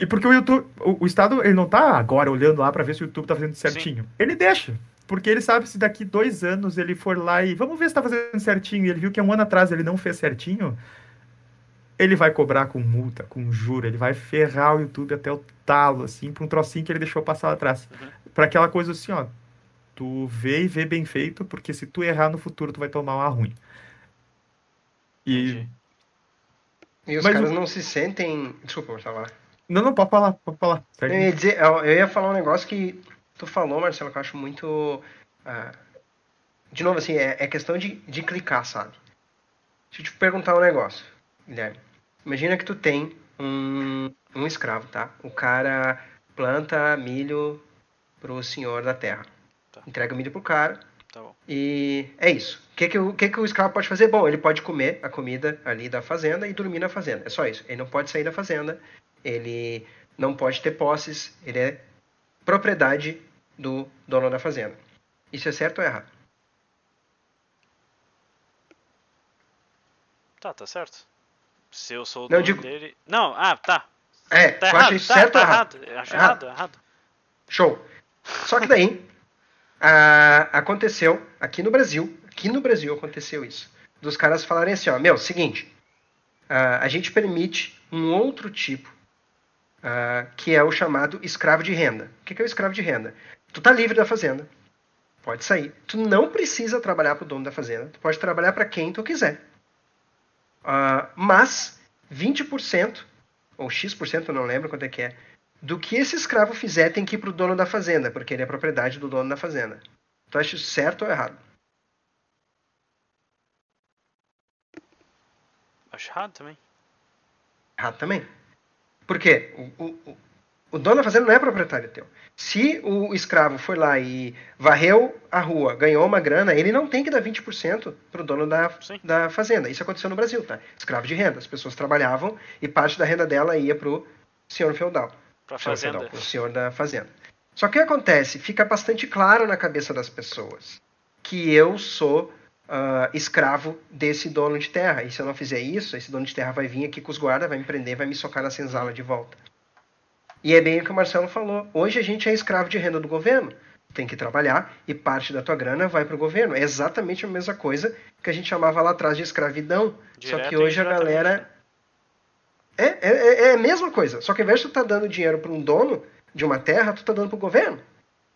E porque o YouTube, o, o, Estado, ele não tá agora olhando lá para ver se o YouTube tá fazendo certinho. Sim. Ele deixa. Porque ele sabe se daqui dois anos ele for lá e vamos ver se tá fazendo certinho, e ele viu que um ano atrás ele não fez certinho, ele vai cobrar com multa, com juro, ele vai ferrar o YouTube até o talo, assim, pra um trocinho que ele deixou passar lá atrás. Uhum. Pra aquela coisa assim, ó, tu vê e vê bem feito, porque se tu errar no futuro, tu vai tomar uma ruim. E... E os Mas caras o... não se sentem... Desculpa, Marcelo, Não, não, pode falar, pode falar. Eu ia, dizer, eu ia falar um negócio que tu falou, Marcelo, que eu acho muito... Uh... De novo, assim, é, é questão de, de clicar, sabe? Deixa eu te perguntar um negócio, Guilherme. Imagina que tu tem um, um escravo, tá? O cara planta milho pro senhor da terra. Tá. Entrega o milho pro cara. Tá e é isso. O que, que, o que, que o escravo pode fazer? Bom, ele pode comer a comida ali da fazenda e dormir na fazenda. É só isso. Ele não pode sair da fazenda. Ele não pode ter posses. Ele é propriedade do dono da fazenda. Isso é certo ou errado? Tá, tá certo. Se eu sou o dono digo... dele. Não, ah, tá. É, tá errado. isso tá, certo tá, ou errado? errado? Acho errado, errado. errado. Show. Só que daí, ah, aconteceu aqui no Brasil, aqui no Brasil aconteceu isso. Dos caras falarem assim, ó, meu, seguinte, ah, a gente permite um outro tipo, ah, que é o chamado escravo de renda. O que, que é o escravo de renda? Tu tá livre da fazenda, pode sair. Tu não precisa trabalhar para o dono da fazenda, tu pode trabalhar para quem tu quiser. Uh, mas 20%, ou X%, não lembro quanto é que é, do que esse escravo fizer tem que ir para o dono da fazenda, porque ele é propriedade do dono da fazenda. Tu acha isso certo ou errado? Acho errado também. Errado também. Por quê? O, o, o dono da fazenda não é proprietário teu. Se o escravo foi lá e varreu a rua, ganhou uma grana, ele não tem que dar 20% para o dono da, da fazenda. Isso aconteceu no Brasil, tá? Escravo de renda. As pessoas trabalhavam e parte da renda dela ia para o senhor feudal. Para fazenda. o senhor da fazenda. Só que o que acontece? Fica bastante claro na cabeça das pessoas que eu sou uh, escravo desse dono de terra. E se eu não fizer isso, esse dono de terra vai vir aqui com os guardas, vai me prender, vai me socar na senzala de volta. E é bem o que o Marcelo falou. Hoje a gente é escravo de renda do governo. Tem que trabalhar e parte da tua grana vai para o governo. É exatamente a mesma coisa que a gente chamava lá atrás de escravidão. Direto Só que hoje a galera. É, é, é, é, a mesma coisa. Só que ao invés de tu tá dando dinheiro para um dono de uma terra, tu tá dando para o governo.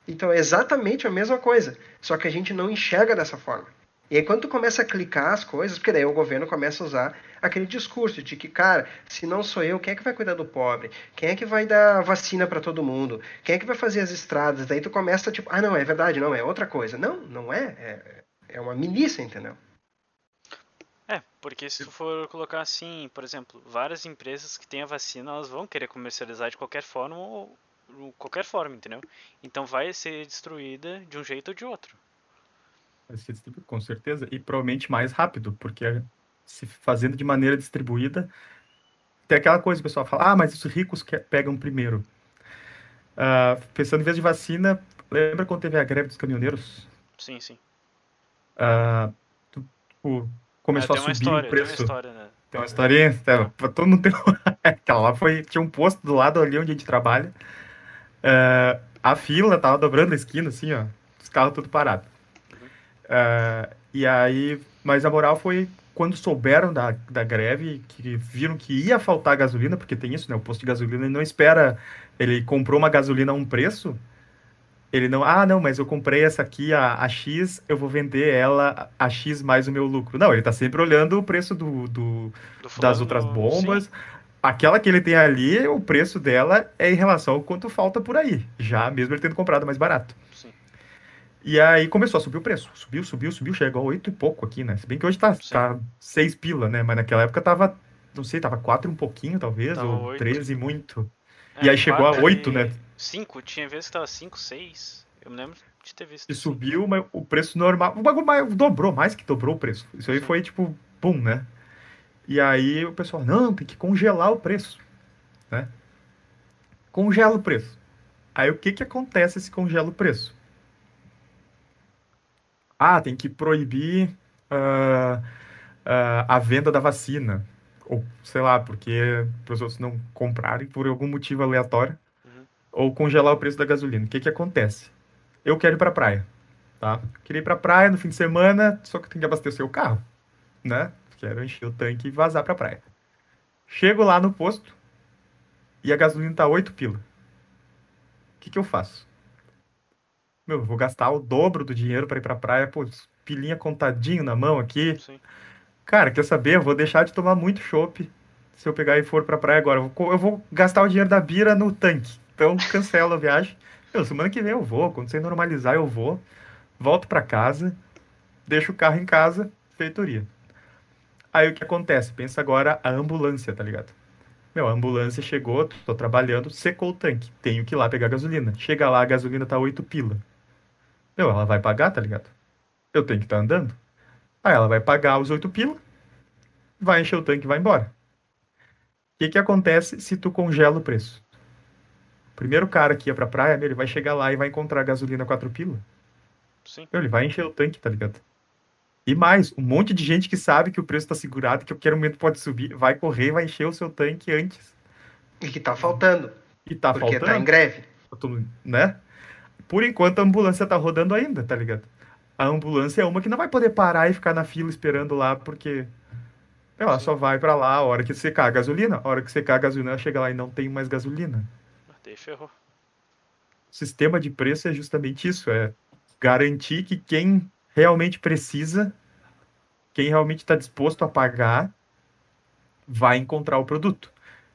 Então é exatamente a mesma coisa. Só que a gente não enxerga dessa forma. E aí quando tu começa a clicar as coisas, porque daí o governo começa a usar aquele discurso de que, cara, se não sou eu, quem é que vai cuidar do pobre? Quem é que vai dar vacina para todo mundo? Quem é que vai fazer as estradas? Daí tu começa tipo, ah, não, é verdade, não, é outra coisa. Não, não é. É, é uma milícia, entendeu? É, porque se tu for colocar assim, por exemplo, várias empresas que têm a vacina, elas vão querer comercializar de qualquer forma ou qualquer forma, entendeu? Então vai ser destruída de um jeito ou de outro. Vai distribuído, com certeza, e provavelmente mais rápido, porque se fazendo de maneira distribuída, tem aquela coisa que o pessoal fala, ah, mas os ricos que pegam primeiro. Uh, pensando em vez de vacina, lembra quando teve a greve dos caminhoneiros? Sim, sim. Uh, tu, tipo, começou é, a subir história, o preço. Tem uma história, né? Tem uma historinha, é, todo mundo tem Aquela lá foi, tinha um posto do lado ali onde a gente trabalha. Uh, a fila tava dobrando a esquina, assim, ó. Os carros tudo parados. Uh, e aí, mas a moral foi quando souberam da, da greve, que viram que ia faltar gasolina, porque tem isso, né? O posto de gasolina ele não espera. Ele comprou uma gasolina a um preço, ele não, ah, não, mas eu comprei essa aqui a, a X, eu vou vender ela a X mais o meu lucro. Não, ele tá sempre olhando o preço do, do, do das outras bombas. Sim. Aquela que ele tem ali, o preço dela é em relação ao quanto falta por aí, já mesmo ele tendo comprado mais barato. E aí começou a subir o preço. Subiu, subiu, subiu, chegou a oito e pouco aqui, né? Se bem que hoje tá, tá seis pila, né? Mas naquela época tava, não sei, tava quatro um pouquinho, talvez, tava ou 8. 13 muito. É, e aí chegou a oito, né? Cinco, tinha vezes que tava cinco, seis. Eu me lembro de ter visto. E subiu, mas o preço normal. O bagulho mais, dobrou, mais que dobrou o preço. Isso aí Sim. foi tipo, pum, né? E aí o pessoal, não, tem que congelar o preço, né? Congela o preço. Aí o que que acontece se congela o preço? Ah, tem que proibir uh, uh, a venda da vacina. Ou, sei lá, porque para os outros não comprarem por algum motivo aleatório. Uhum. Ou congelar o preço da gasolina. O que que acontece? Eu quero ir para a praia, tá? Queria ir para a praia no fim de semana, só que eu tenho que abastecer o carro, né? Quero encher o tanque e vazar para a praia. Chego lá no posto e a gasolina tá 8 pila. O que, que eu faço? Meu, eu vou gastar o dobro do dinheiro para ir pra praia, pô, pilinha contadinho na mão aqui. Sim. Cara, quer saber? Eu vou deixar de tomar muito chopp se eu pegar e for pra praia agora. Eu vou, eu vou gastar o dinheiro da bira no tanque. Então, cancela a viagem. Meu, semana que vem eu vou. Quando você normalizar, eu vou. Volto para casa. Deixo o carro em casa. Feitoria. Aí o que acontece? Pensa agora a ambulância, tá ligado? Meu, a ambulância chegou, tô trabalhando, secou o tanque. Tenho que ir lá pegar gasolina. Chega lá, a gasolina tá 8 pila. Meu, ela vai pagar, tá ligado? Eu tenho que estar tá andando. Aí ela vai pagar os 8 pila, vai encher o tanque e vai embora. O que, que acontece se tu congela o preço? O primeiro cara que ia pra praia, ele vai chegar lá e vai encontrar gasolina 4 pila. Sim. Ele vai encher o tanque, tá ligado? E mais, um monte de gente que sabe que o preço tá segurado, que a qualquer momento pode subir, vai correr, vai encher o seu tanque antes. E que tá faltando. E tá porque faltando. tá em greve. Né? Por enquanto a ambulância tá rodando ainda, tá ligado? A ambulância é uma que não vai poder parar e ficar na fila esperando lá, porque ela só vai para lá a hora que secar a gasolina. A hora que secar a gasolina, ela chega lá e não tem mais gasolina. Daí ferrou. O sistema de preço é justamente isso, é garantir que quem realmente precisa, quem realmente está disposto a pagar, vai encontrar o produto.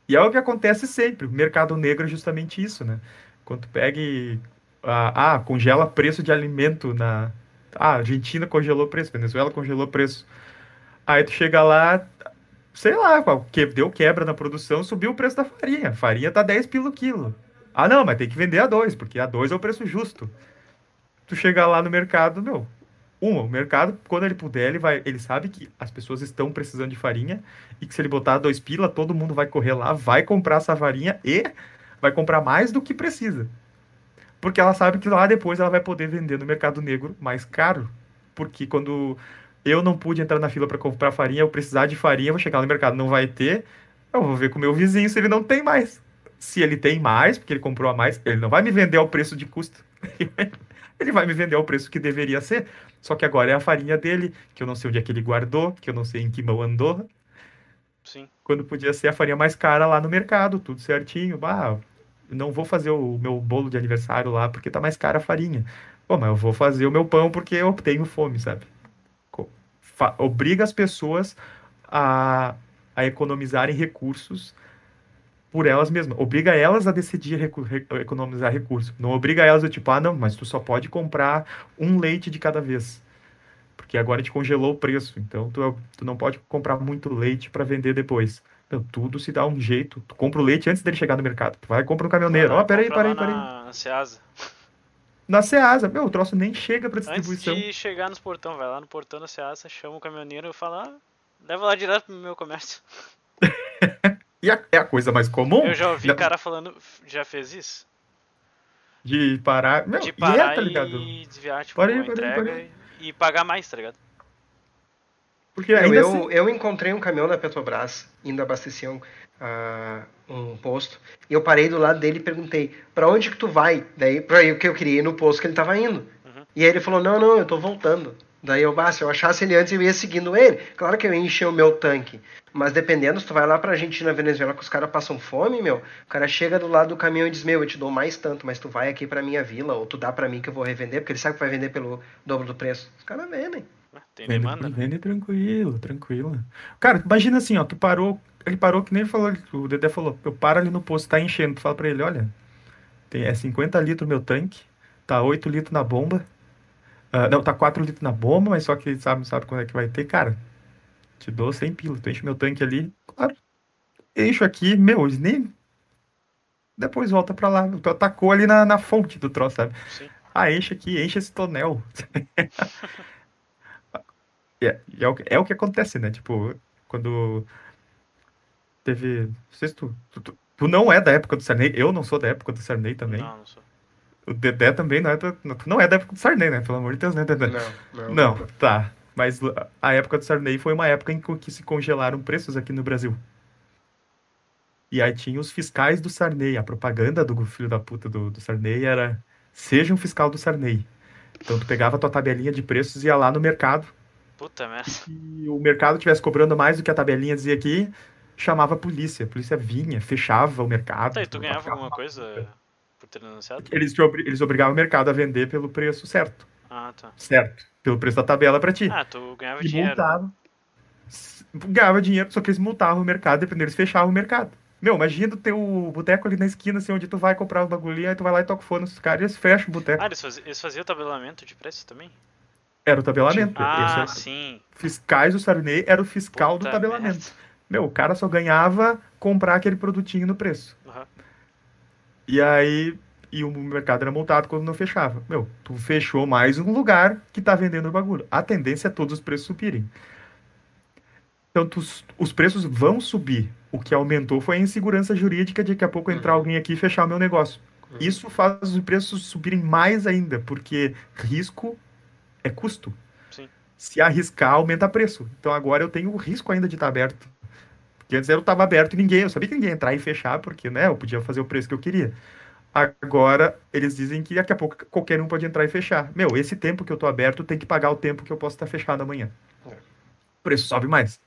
E é o que acontece sempre. O mercado negro é justamente isso, né? Quando tu pega e ah, ah, congela preço de alimento na. Ah, Argentina congelou preço, Venezuela congelou preço. Aí tu chega lá, sei lá, que deu quebra na produção, subiu o preço da farinha. Farinha tá 10 pelo quilo. Ah, não, mas tem que vender a 2, porque a 2 é o preço justo. Tu chega lá no mercado, meu, uma, o mercado, quando ele puder, ele vai, ele sabe que as pessoas estão precisando de farinha e que se ele botar dois pila, todo mundo vai correr lá, vai comprar essa farinha e vai comprar mais do que precisa. Porque ela sabe que lá depois ela vai poder vender no mercado negro mais caro. Porque quando eu não pude entrar na fila para comprar farinha, eu precisar de farinha, eu vou chegar no mercado, não vai ter, eu vou ver com o meu vizinho se ele não tem mais. Se ele tem mais, porque ele comprou a mais, ele não vai me vender ao preço de custo. ele vai me vender ao preço que deveria ser. Só que agora é a farinha dele, que eu não sei onde é que ele guardou, que eu não sei em que mão andou. Sim. Quando podia ser a farinha mais cara lá no mercado, tudo certinho. Bah, não vou fazer o meu bolo de aniversário lá porque tá mais cara a farinha. Pô, mas eu vou fazer o meu pão porque eu tenho fome, sabe? Obriga as pessoas a, a economizarem recursos por elas mesmas. Obriga elas a decidir recu economizar recursos. Não obriga elas a tipo, ah, não, mas tu só pode comprar um leite de cada vez. Porque agora te congelou o preço. Então tu, tu não pode comprar muito leite para vender depois. Então, tudo se dá um jeito. Tu compra o leite antes dele chegar no mercado. Tu vai e compra um caminhoneiro. Ó, oh, peraí, peraí, peraí. Na Ceasa. Na Ceasa. Meu, o troço nem chega pra distribuição. Antes de chegar nos portão, vai lá no portão da Ceasa, chama o caminhoneiro e fala, ah, leva lá direto pro meu comércio. e a, é a coisa mais comum. Eu já ouvi cara falando, já fez isso? De parar. Meu, de parar e, é, tá ligado? e desviar, tipo, entrega parei. E, e pagar mais, tá ligado? Porque ainda eu, assim... eu encontrei um caminhão da Petrobras indo abastecer um, uh, um posto e eu parei do lado dele e perguntei para onde que tu vai? Daí para o que eu queria ir no posto que ele estava indo. Uhum. E aí ele falou não não eu tô voltando. Daí eu, bah, se eu achasse ele antes, eu ia seguindo ele. Claro que eu ia encher o meu tanque. Mas dependendo, se tu vai lá pra Argentina, Venezuela, que os caras passam fome, meu, o cara chega do lado do caminhão e diz, meu, eu te dou mais tanto, mas tu vai aqui pra minha vila, ou tu dá pra mim que eu vou revender, porque ele sabe que vai vender pelo dobro do preço. Os caras vendem. Tem demanda. Vende, vende tranquilo, tranquilo. Cara, imagina assim, ó, tu parou, ele parou que nem ele falou, o Dedé falou, eu paro ali no posto, tá enchendo, tu fala pra ele, olha, tem, é 50 litros meu tanque, tá 8 litros na bomba, uh, não, tá 4 litros na bomba, mas só que ele sabe, sabe quando é que vai ter, cara, te dou 100 pila, tu enche meu tanque ali, claro, encho aqui, meu, nem... Depois volta pra lá, tu atacou ali na, na fonte do troço, sabe? Sim. Ah, enche aqui, enche esse tonel. É, é, o, é o que acontece, né? Tipo, quando teve. Não sei se tu, tu, tu, não é da época do Sarney, eu não sou da época do Sarney também. Não, não sou. O Dedé também não é, da, não é da época do Sarney, né? Pelo amor de Deus, né, Dedé? Não, não. Não, tá. Mas a época do Sarney foi uma época em que se congelaram preços aqui no Brasil. E aí tinha os fiscais do Sarney. A propaganda do filho da puta do, do Sarney era: seja um fiscal do Sarney. Então tu pegava a tua tabelinha de preços e ia lá no mercado Puta merda. Se o mercado estivesse cobrando mais do que a tabelinha dizia aqui, chamava a polícia. A polícia vinha, fechava o mercado. Tá, e tu ganhava alguma coisa por ter denunciado? Eles, eles obrigavam o mercado a vender pelo preço certo. Ah, tá. Certo. Pelo preço da tabela pra ti. Ah, tu ganhava e dinheiro. Multava, ganhava dinheiro, só que eles multavam o mercado, dependendo, eles fechavam o mercado. Meu, imagina ter o boteco ali na esquina, assim, onde tu vai comprar os bagulhinhos, aí tu vai lá e toca o fone nos caras e eles fecham o boteco. Ah, eles faziam, eles faziam tabelamento de preço também? Era o tabelamento. Ah, era... sim. Fiscais do Sarney era o fiscal Puta do tabelamento. merda. Meu, o cara só ganhava comprar aquele produtinho no preço. Uhum. E aí, e o mercado era multado quando não fechava. Meu, tu fechou mais um lugar que tá vendendo o bagulho. A tendência é todos os preços subirem. Então, tu, os preços vão subir. O que aumentou foi a insegurança jurídica de daqui a pouco entrar Uhum. alguém aqui e fechar o meu negócio. Uhum. Isso faz os preços subirem mais ainda, porque risco é custo. Sim. Se arriscar, aumenta preço. Então agora eu tenho o risco ainda de estar aberto. Porque antes eu estava aberto e ninguém, eu sabia que ninguém ia entrar e fechar, porque né, eu podia fazer o preço que eu queria. Agora eles dizem que daqui a pouco qualquer um pode entrar e fechar. Meu, esse tempo que eu tô aberto tem que pagar o tempo que eu posso estar fechado amanhã. É. O preço sobe mais.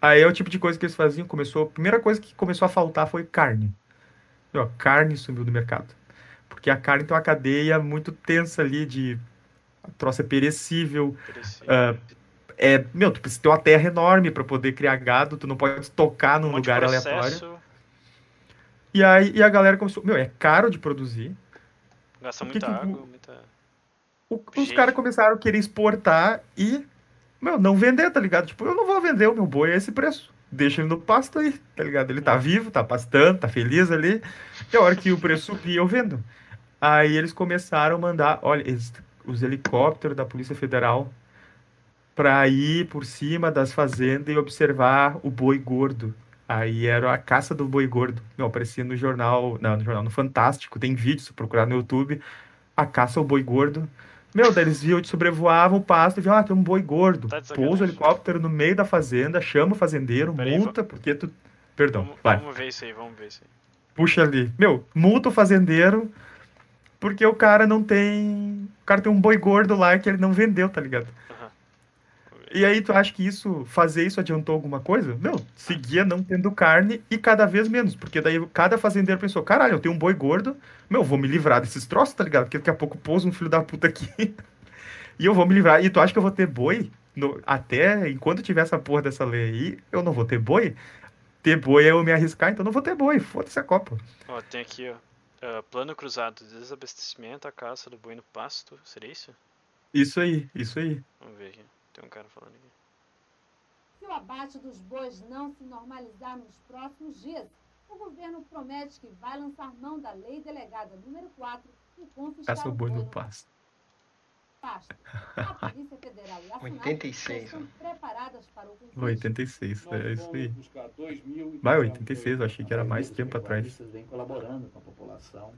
Aí é o tipo de coisa que eles faziam. Começou, a primeira coisa que começou a faltar foi carne. Meu, a carne sumiu do mercado. Porque a carne tem uma cadeia muito tensa ali de. A troça é perecível. Parecia. ah, é, meu, tu precisa ter uma terra enorme para poder criar gado, tu não pode tocar num um lugar aleatório. E aí e a galera começou. Meu, é caro de produzir. Gasta O que muita que o- água, muita. O- os caras começaram a querer exportar e, meu, não vender, tá ligado? Tipo, eu não vou vender o meu boi a esse preço. Deixa ele no pasto aí, tá ligado? Ele tá vivo, tá pastando, tá feliz ali. E a hora que o preço subir, eu vendo. Aí eles começaram a mandar, olha, eles- os helicópteros da Polícia Federal pra ir por cima das fazendas e observar o boi gordo. Aí era a caça do boi gordo. Meu, aparecia no jornal, não, no jornal, no Fantástico, tem vídeo, se procurar no YouTube, a caça ao boi gordo. Meu, daí eles viam, sobrevoavam o pasto e viam, ah, tem um boi gordo. Tá Pousa o helicóptero no meio da fazenda, chama o fazendeiro, Peraí, multa, porque tu... Perdão, Vamos, vai, vamos ver isso aí, vamos ver isso aí. puxa ali. Meu, multa o fazendeiro porque o cara não tem... O cara tem um boi gordo lá que ele não vendeu, tá ligado? E aí, tu acha que isso, fazer isso adiantou alguma coisa? Meu, seguia não tendo carne e cada vez menos, porque daí cada fazendeiro pensou, caralho, eu tenho um boi gordo, meu, vou me livrar desses troços, tá ligado? Porque daqui a pouco pousa um filho da puta aqui e eu vou me livrar. E tu acha que eu vou ter boi? No- até enquanto tiver essa porra dessa lei aí, eu não vou ter boi? Ter boi é eu me arriscar, então eu não vou ter boi, foda-se a Copa. Ó, tem aqui, ó. Ah, plano cruzado, desabastecimento, a caça do boi no pasto. Seria isso? Isso aí, isso aí. Vamos ver aqui. Tem um cara falando aqui. Se o abate dos bois não se normalizar nos próximos dias, o governo promete que vai lançar mão da lei delegada número 4 e confiscar Caça o o boi no pasto. A Polícia Federal e a FUNAI 86, estão preparadas para o confisco. 86, é isso aí. Vai, Vai, 86, eu achei que era mais tempo atrás. vem colaborando com a população,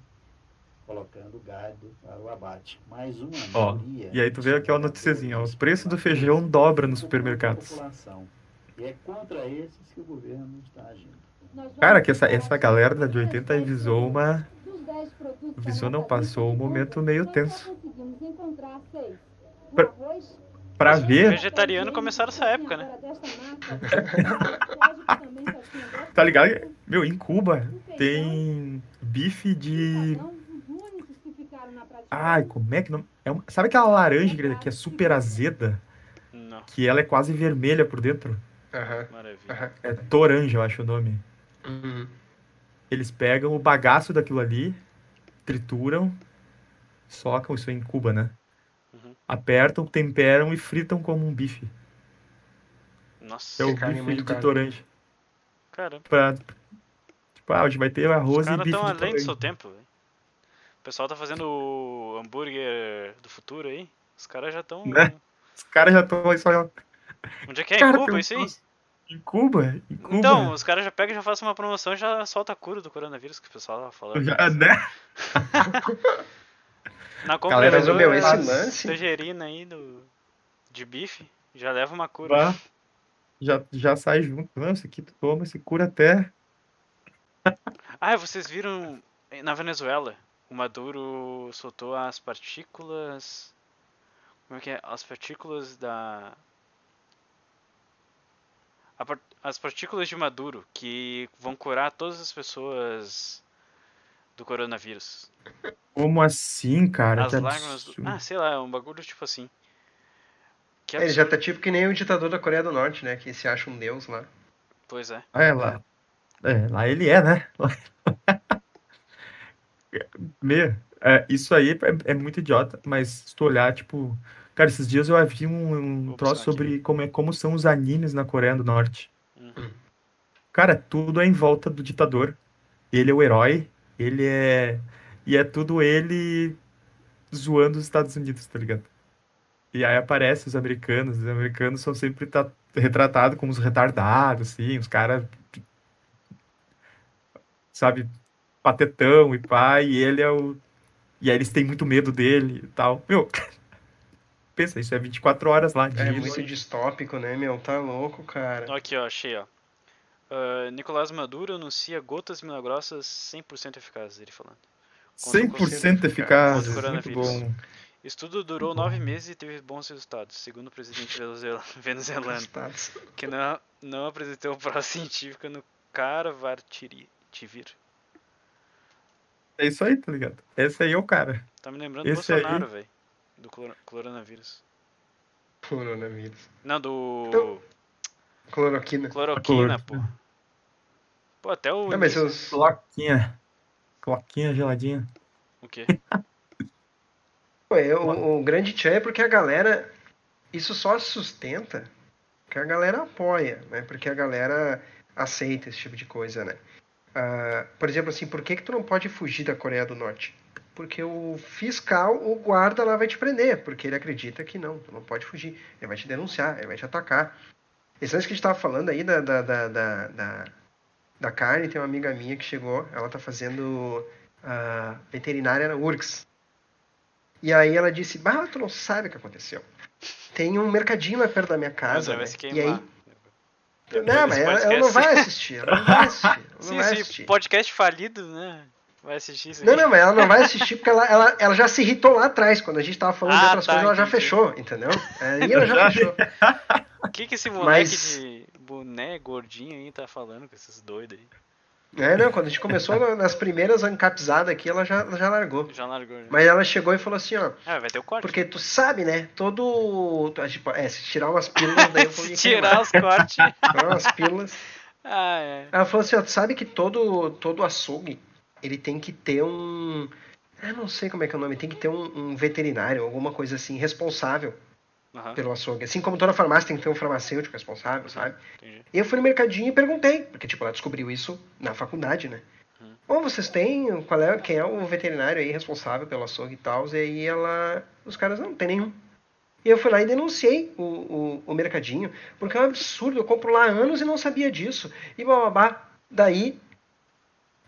colocando gado para o abate. Mais uma Ó, maioria e aí tu vê aqui, a noticiazinha, ó, o preço do feijão dobra nos supermercados. E é contra esses que o governo está agindo. Cara, que essa, essa galera da de sobre 80 os dez avisou uma. Dos 10 produtos da Visou não passou um momento meio tenso. só conseguimos encontrar seis. O Pra- Pra Os ver, Vegetariano começaram essa época, né? tá ligado? Meu, em Cuba tem bife de. Ai, como é que não. É uma- Sabe aquela laranja que que é super azeda? Não, Que ela é quase vermelha por dentro? Aham, aham. É toranja, eu acho o nome. Uhum. Eles pegam o bagaço daquilo ali, trituram, socam, isso é em Cuba, né? Apertam, temperam e fritam como um bife. Nossa, É o carne é bife muito de cara. toranja. caramba. Pra... Tipo, ah, hoje vai ter Os arroz e caras bife estão de além do seu tempo. O pessoal tá fazendo o hambúrguer do futuro aí. Os caras já estão. Né? Os caras já estão aí só... Onde é que é? Em Cara, tem Cuba isso aí? Em Cuba? Em Cuba? Então, os caras já pegam e já fazem uma promoção e já solta a cura do coronavírus que o pessoal tava falando. Já, né? Na compra Galera, do meu, esse da lance- tangerina aí do, de bife, já leva uma cura. Vá. Já, já sai junto. Não, esse aqui tu toma, esse cura até... Ah, vocês viram na Venezuela? O Maduro soltou as partículas. Como é que é? As partículas da. as partículas de Maduro que vão curar todas as pessoas do coronavírus. Como assim, cara? As lágrimas do... Ah, sei lá, é um bagulho tipo assim. É, ele já tá tipo que nem o ditador da Coreia do Norte, né? Que se acha um deus lá. Pois é. É, lá. É, lá ele é, né? Meu, é, isso aí é, é, muito idiota, mas se tu olhar, tipo. Cara, esses dias eu vi um, um troço sobre como, é, como são os animes na Coreia do Norte. Uhum. Cara, tudo é em volta do ditador. Ele é o herói, ele é. E é tudo ele zoando os Estados Unidos, tá ligado? E aí aparece os americanos, os americanos são sempre retratados como os retardados, assim, os caras. Sabe, patetão e pai, e ele é o. E aí eles têm muito medo dele e tal. Meu, pensa, isso é 24 horas lá. É muito distópico, né, meu? Tá louco, cara. Aqui, ó, achei, ó. Uh, Nicolás Maduro anuncia gotas milagrosas 100% eficazes, ele falando. 100% eficazes, muito bom. Estudo durou nove meses e teve bons resultados, segundo o presidente venezuelano, que não, não apresentou prova científica no Carvartivir. É isso aí, tá ligado? Esse aí é o cara. Tá me lembrando Esse do Bolsonaro, aí... velho. Do coronavírus. Coronavírus. Não, do. Então, cloroquina. Cloroquina, pô. Pô, até o. Não, mas os... Cloquinha. Cloquinha geladinha. O quê? Pô, é, o, o grande tchan é porque a galera. Isso só se sustenta que a galera apoia, né? Porque a galera aceita esse tipo de coisa, né? Uh, por exemplo, assim, por que, que tu não pode fugir da Coreia do Norte? Porque o fiscal, o guarda lá vai te prender, porque ele acredita que não, tu não pode fugir. Ele vai te denunciar, ele vai te atacar. Esse lance que a gente estava falando aí da, da, da, da, da, carne, tem uma amiga minha que chegou, ela está fazendo uh, veterinária na URGS. E aí ela disse, bah, tu não sabe o que aconteceu. Tem um mercadinho lá perto da minha casa. Né? E aí não, mas ela, ela, não vai assistir. Ela não vai assistir. Não sim, vai sim, assistir. podcast falido, né? Vai assistir isso Não, não, mas ela não vai assistir porque ela, ela, ela já se irritou lá atrás. Quando a gente tava falando ah, de outras tá, coisas, ela já fechou, entendeu? Aí ela já fechou. O que, que esse moleque mas... de boné gordinho aí tá falando com esses doidos aí? É, não, quando a gente começou nas primeiras ancapizadas aqui, ela já, já largou. Já largou. Né? Mas ela chegou e falou assim, ó. Ah, vai ter o corte. Porque tu sabe, né? Todo. Tipo, é, se tirar umas pílulas daí eu Se tirar os cortes. Tirar umas pílulas. Ah, é. Ela falou assim, ó, tu sabe que todo, todo açougue, ele tem que ter um. Eu não sei como é que é o nome, tem que ter um, um veterinário, alguma coisa assim, responsável uhum. pelo açougue. Assim como toda farmácia tem que ter um farmacêutico responsável, sabe? Entendi. E eu fui no mercadinho e perguntei, porque tipo, ela descobriu isso na faculdade, né? Uhum. Ou vocês têm, qual é, quem é o veterinário aí responsável pelo açougue e tal? E aí ela, os caras, não, não tem nenhum. E eu fui lá e denunciei o, o, o mercadinho, porque é um absurdo, eu compro lá há anos e não sabia disso. E bababá, daí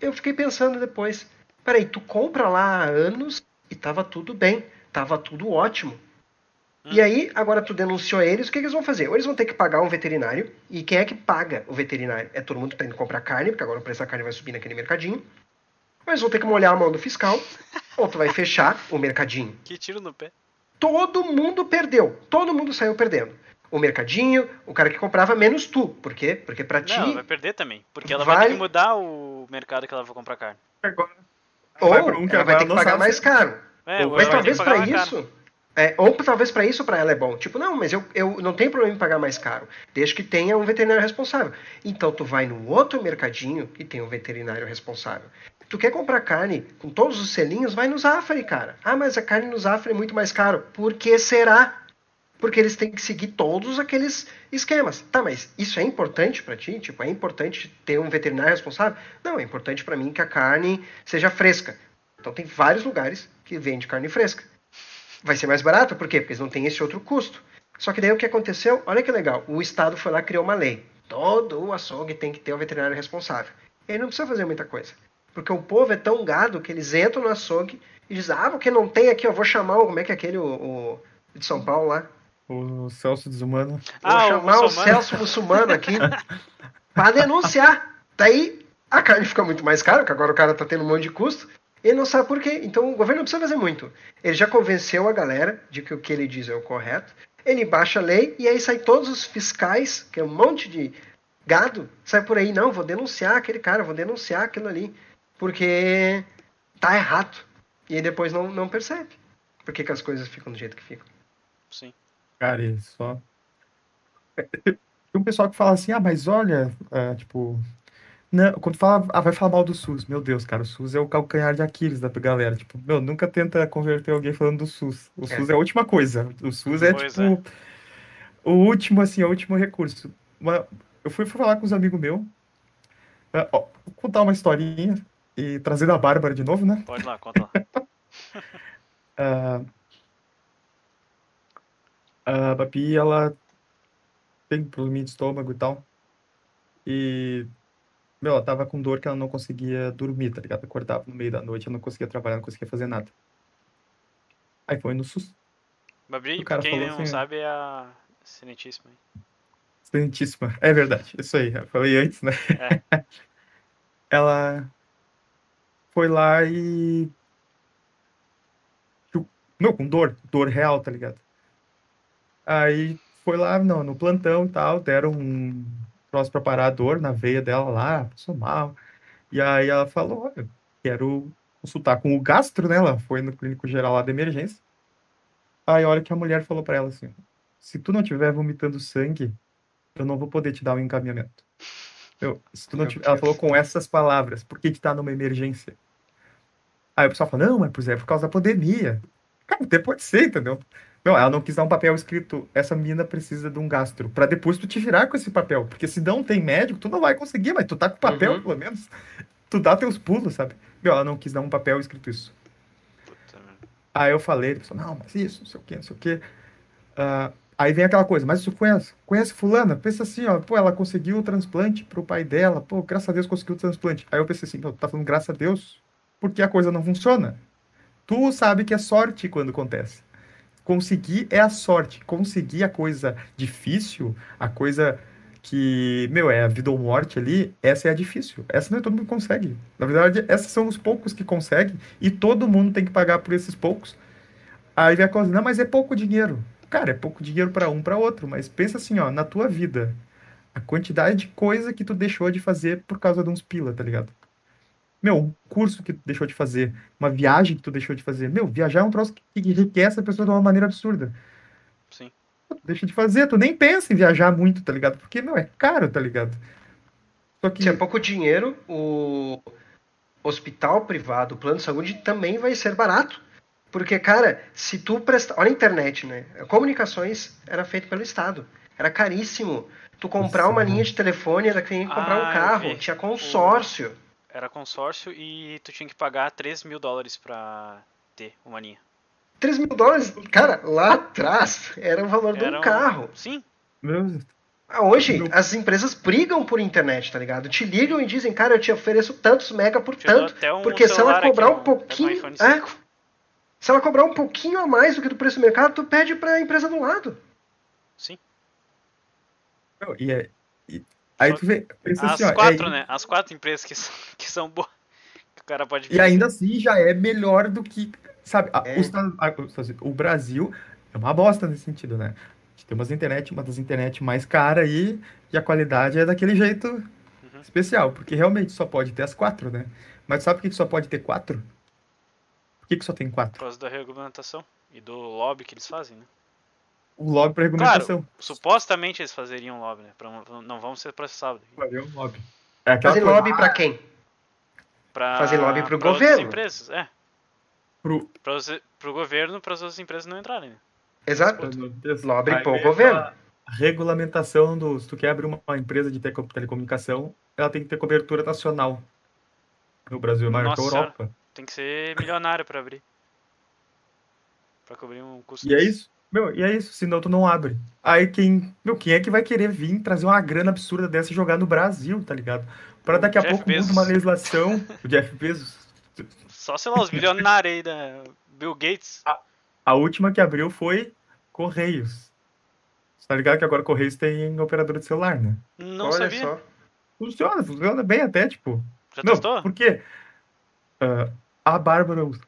eu fiquei pensando depois, peraí, tu compra lá há anos e tava tudo bem, tava tudo ótimo. E aí, agora tu denunciou eles, o que, que, eles vão fazer? Ou eles vão ter que pagar um veterinário, e quem é que paga o veterinário? É todo mundo que tá indo comprar carne, porque agora o preço da carne vai subir naquele mercadinho. Ou eles vão ter que molhar a mão do fiscal, ou tu vai fechar o mercadinho. Que tiro no pé. Todo mundo perdeu. Todo mundo saiu perdendo. O mercadinho, o cara que comprava, menos tu. Por quê? Porque pra ti. Não, ela vai perder também. Porque ela vai, vai ter que mudar o mercado que ela vai comprar carne. Agora. Ou vai um ela vai ter que pagar mais caro. É, Mas talvez para isso. Caro é, ou talvez para isso para ela é bom. Tipo, não, mas eu, eu não tenho problema em pagar mais caro, desde que tenha um veterinário responsável. Então tu vai no outro mercadinho que tem um veterinário responsável. Tu quer comprar carne com todos os selinhos, vai no Zafari, cara. Ah, mas a carne no Zafari é muito mais caro. Por que será? Porque eles têm que seguir todos aqueles esquemas. Tá, mas isso é importante para ti? Tipo, é importante ter um veterinário responsável? Não, é importante para mim que a carne seja fresca. Então tem vários lugares que vende carne fresca vai ser mais barato, por quê? Porque eles não têm esse outro custo. Só que daí o que aconteceu? Olha que legal, o Estado foi lá e criou uma lei. Todo o açougue tem que ter um veterinário responsável. E aí não precisa fazer muita coisa. Porque o povo é tão gado que eles entram no açougue e dizem, ah, porque não tem aqui, eu vou chamar o, como é que é aquele, o, o de São Paulo lá? O Celso Desumano. Vou ah, chamar o, o Celso Muçulmano aqui para denunciar. Daí a carne fica muito mais cara, porque agora o cara tá tendo um monte de custo. Ele não sabe por quê. Então o governo não precisa fazer muito. Ele já convenceu a galera de que o que ele diz é o correto. Ele baixa a lei e aí sai todos os fiscais, que é um monte de gado. Sai por aí, não, vou denunciar aquele cara, vou denunciar aquilo ali. Porque tá errado. E aí depois não, não percebe. Por que, que as coisas ficam do jeito que ficam. Sim. Cara, isso só. Tem um pessoal que fala assim, ah, mas olha, é, tipo. Não, quando fala, ah, vai falar mal do SUS. Meu Deus, cara, o SUS é o calcanhar de Aquiles da galera. Tipo, meu, nunca tenta converter alguém falando do SUS. O é. SUS é a última coisa. O SUS é, pois tipo, é. o último, assim, o último recurso. Eu fui falar com os amigos meus. Uh, vou contar uma historinha e trazer a Bárbara de novo, né? Pode lá, conta lá. uh, a Babi, ela tem problema de estômago e tal. E, meu, ela tava com dor que ela não conseguia dormir, tá ligado? Acordava no meio da noite, ela não conseguia trabalhar, não conseguia fazer nada. Aí foi no SUS. Babi, pra quem não assim, sabe, é a Excelentíssima. Excelentíssima, é verdade, isso aí, eu falei antes, né? É. ela foi lá e. Não, com dor, dor real, tá ligado? Aí foi lá, não, no plantão e tal, deram um troço pra parar a dor na veia dela lá, passou mal. E aí ela falou, olha, quero consultar com o gastro, né? Ela foi no clínico geral lá de emergência. Aí olha que a mulher falou para ela assim, se tu não tiver vomitando sangue, eu não vou poder te dar um encaminhamento. Eu, se tu não tiver, ela falou com essas palavras, por que que tá numa emergência? Aí o pessoal fala, não, mas é por causa da pandemia. Cara, até pode ser, entendeu? Não, ela não quis dar um papel escrito, essa mina precisa de um gastro, para depois tu te virar com esse papel. Porque se não tem médico, tu não vai conseguir, mas tu tá com papel, uhum. pelo menos. Tu dá teus pulos, sabe? Meu, ela não quis dar um papel escrito isso. Aí eu falei, ele falou, não, mas isso, não sei o quê, não sei o quê. Uh, aí vem aquela coisa, mas tu conhece, conhece fulana? Pensa assim, ó, pô, ela conseguiu o transplante pro pai dela, pô, graças a Deus conseguiu o transplante. Aí eu pensei assim, tá falando graças a Deus, porque a coisa não funciona. Tu sabe que é sorte quando acontece. Conseguir é a sorte. Conseguir a coisa difícil, a coisa que, meu, é a vida ou morte ali, essa é a difícil. Essa não é todo mundo consegue. Na verdade, esses são os poucos que conseguem e todo mundo tem que pagar por esses poucos. Aí vem a coisa, não, mas é pouco dinheiro. Cara, é pouco dinheiro para um para outro, mas pensa assim, ó, na tua vida, a quantidade de coisa que tu deixou de fazer por causa de uns pila, tá ligado? Meu, um curso que tu deixou de fazer, uma viagem que tu deixou de fazer. Meu, viajar é um troço que enriquece a pessoa de uma maneira absurda. Sim. Tu deixa de fazer, tu nem pensa em viajar muito, tá ligado? Porque, meu, é caro, tá ligado? Só que... Se é pouco dinheiro, o hospital privado, o plano de saúde também vai ser barato. Porque, cara, se tu prestar. Olha a internet, né? Comunicações era feito pelo Estado. Era caríssimo. Tu comprar Nossa, uma linha de telefone era que nem comprar ah, um carro. Tinha consórcio. Era consórcio e tu tinha que pagar 3 mil dólares pra ter uma linha. 3 mil dólares? Cara, lá atrás era o valor era de um, um... carro. Sim. Ah, hoje, Meu... as empresas brigam por internet, tá ligado? Te ligam e dizem, cara, eu te ofereço tantos mega por tanto. Um porque se ela cobrar aqui, um pouquinho. É, se ela cobrar um pouquinho a mais do que do preço do mercado, tu pede pra empresa do lado. Sim. e, é, e Aí tu vê, pensa As assim, ó, quatro, é... né? As quatro empresas que são, que são boas. Que o cara pode ver. E ainda assim já é melhor do que. Sabe, é. o, o, Brasil é uma bosta nesse sentido, né? A gente tem umas internet, uma das internet mais cara aí, e a qualidade é daquele jeito uhum. especial, porque realmente só pode ter as quatro, né? Mas sabe por que só pode ter quatro? Por que, que só tem quatro? Por causa da regulamentação e do lobby que eles fazem, né? O lobby para regulamentação. Claro, supostamente eles fazeriam lobby, né? Pra, não vamos ser processados. Fazer um lobby. É Fazer coisa... lobby para quem? Pra, Fazer lobby para o governo. empresas, é. Pro... Pra os, pro governo, para as outras empresas não entrarem. Né? Exato. Lobby para o governo. Regulamentação do. Se tu quer abrir uma empresa de telecomunicação, ela tem que ter cobertura nacional. No Brasil é maior que a Europa. Senhora, tem que ser milionário para abrir. Para cobrir um custo. E é isso. Meu, e é isso, senão tu não abre. Aí quem, meu, quem é que vai querer vir trazer uma grana absurda dessa e jogar no Brasil, tá ligado? Para daqui a Jeff pouco Bezos. muda uma legislação, o Jeff Bezos. Só, sei lá, os bilionários aí da Bill Gates. A, a, última que abriu foi Correios. Você tá ligado que agora Correios tem operador de celular, né? Não Olha sabia. Só. Funciona, funciona bem até, tipo. Já não, testou? Por quê? Uh, a Bárbara usa.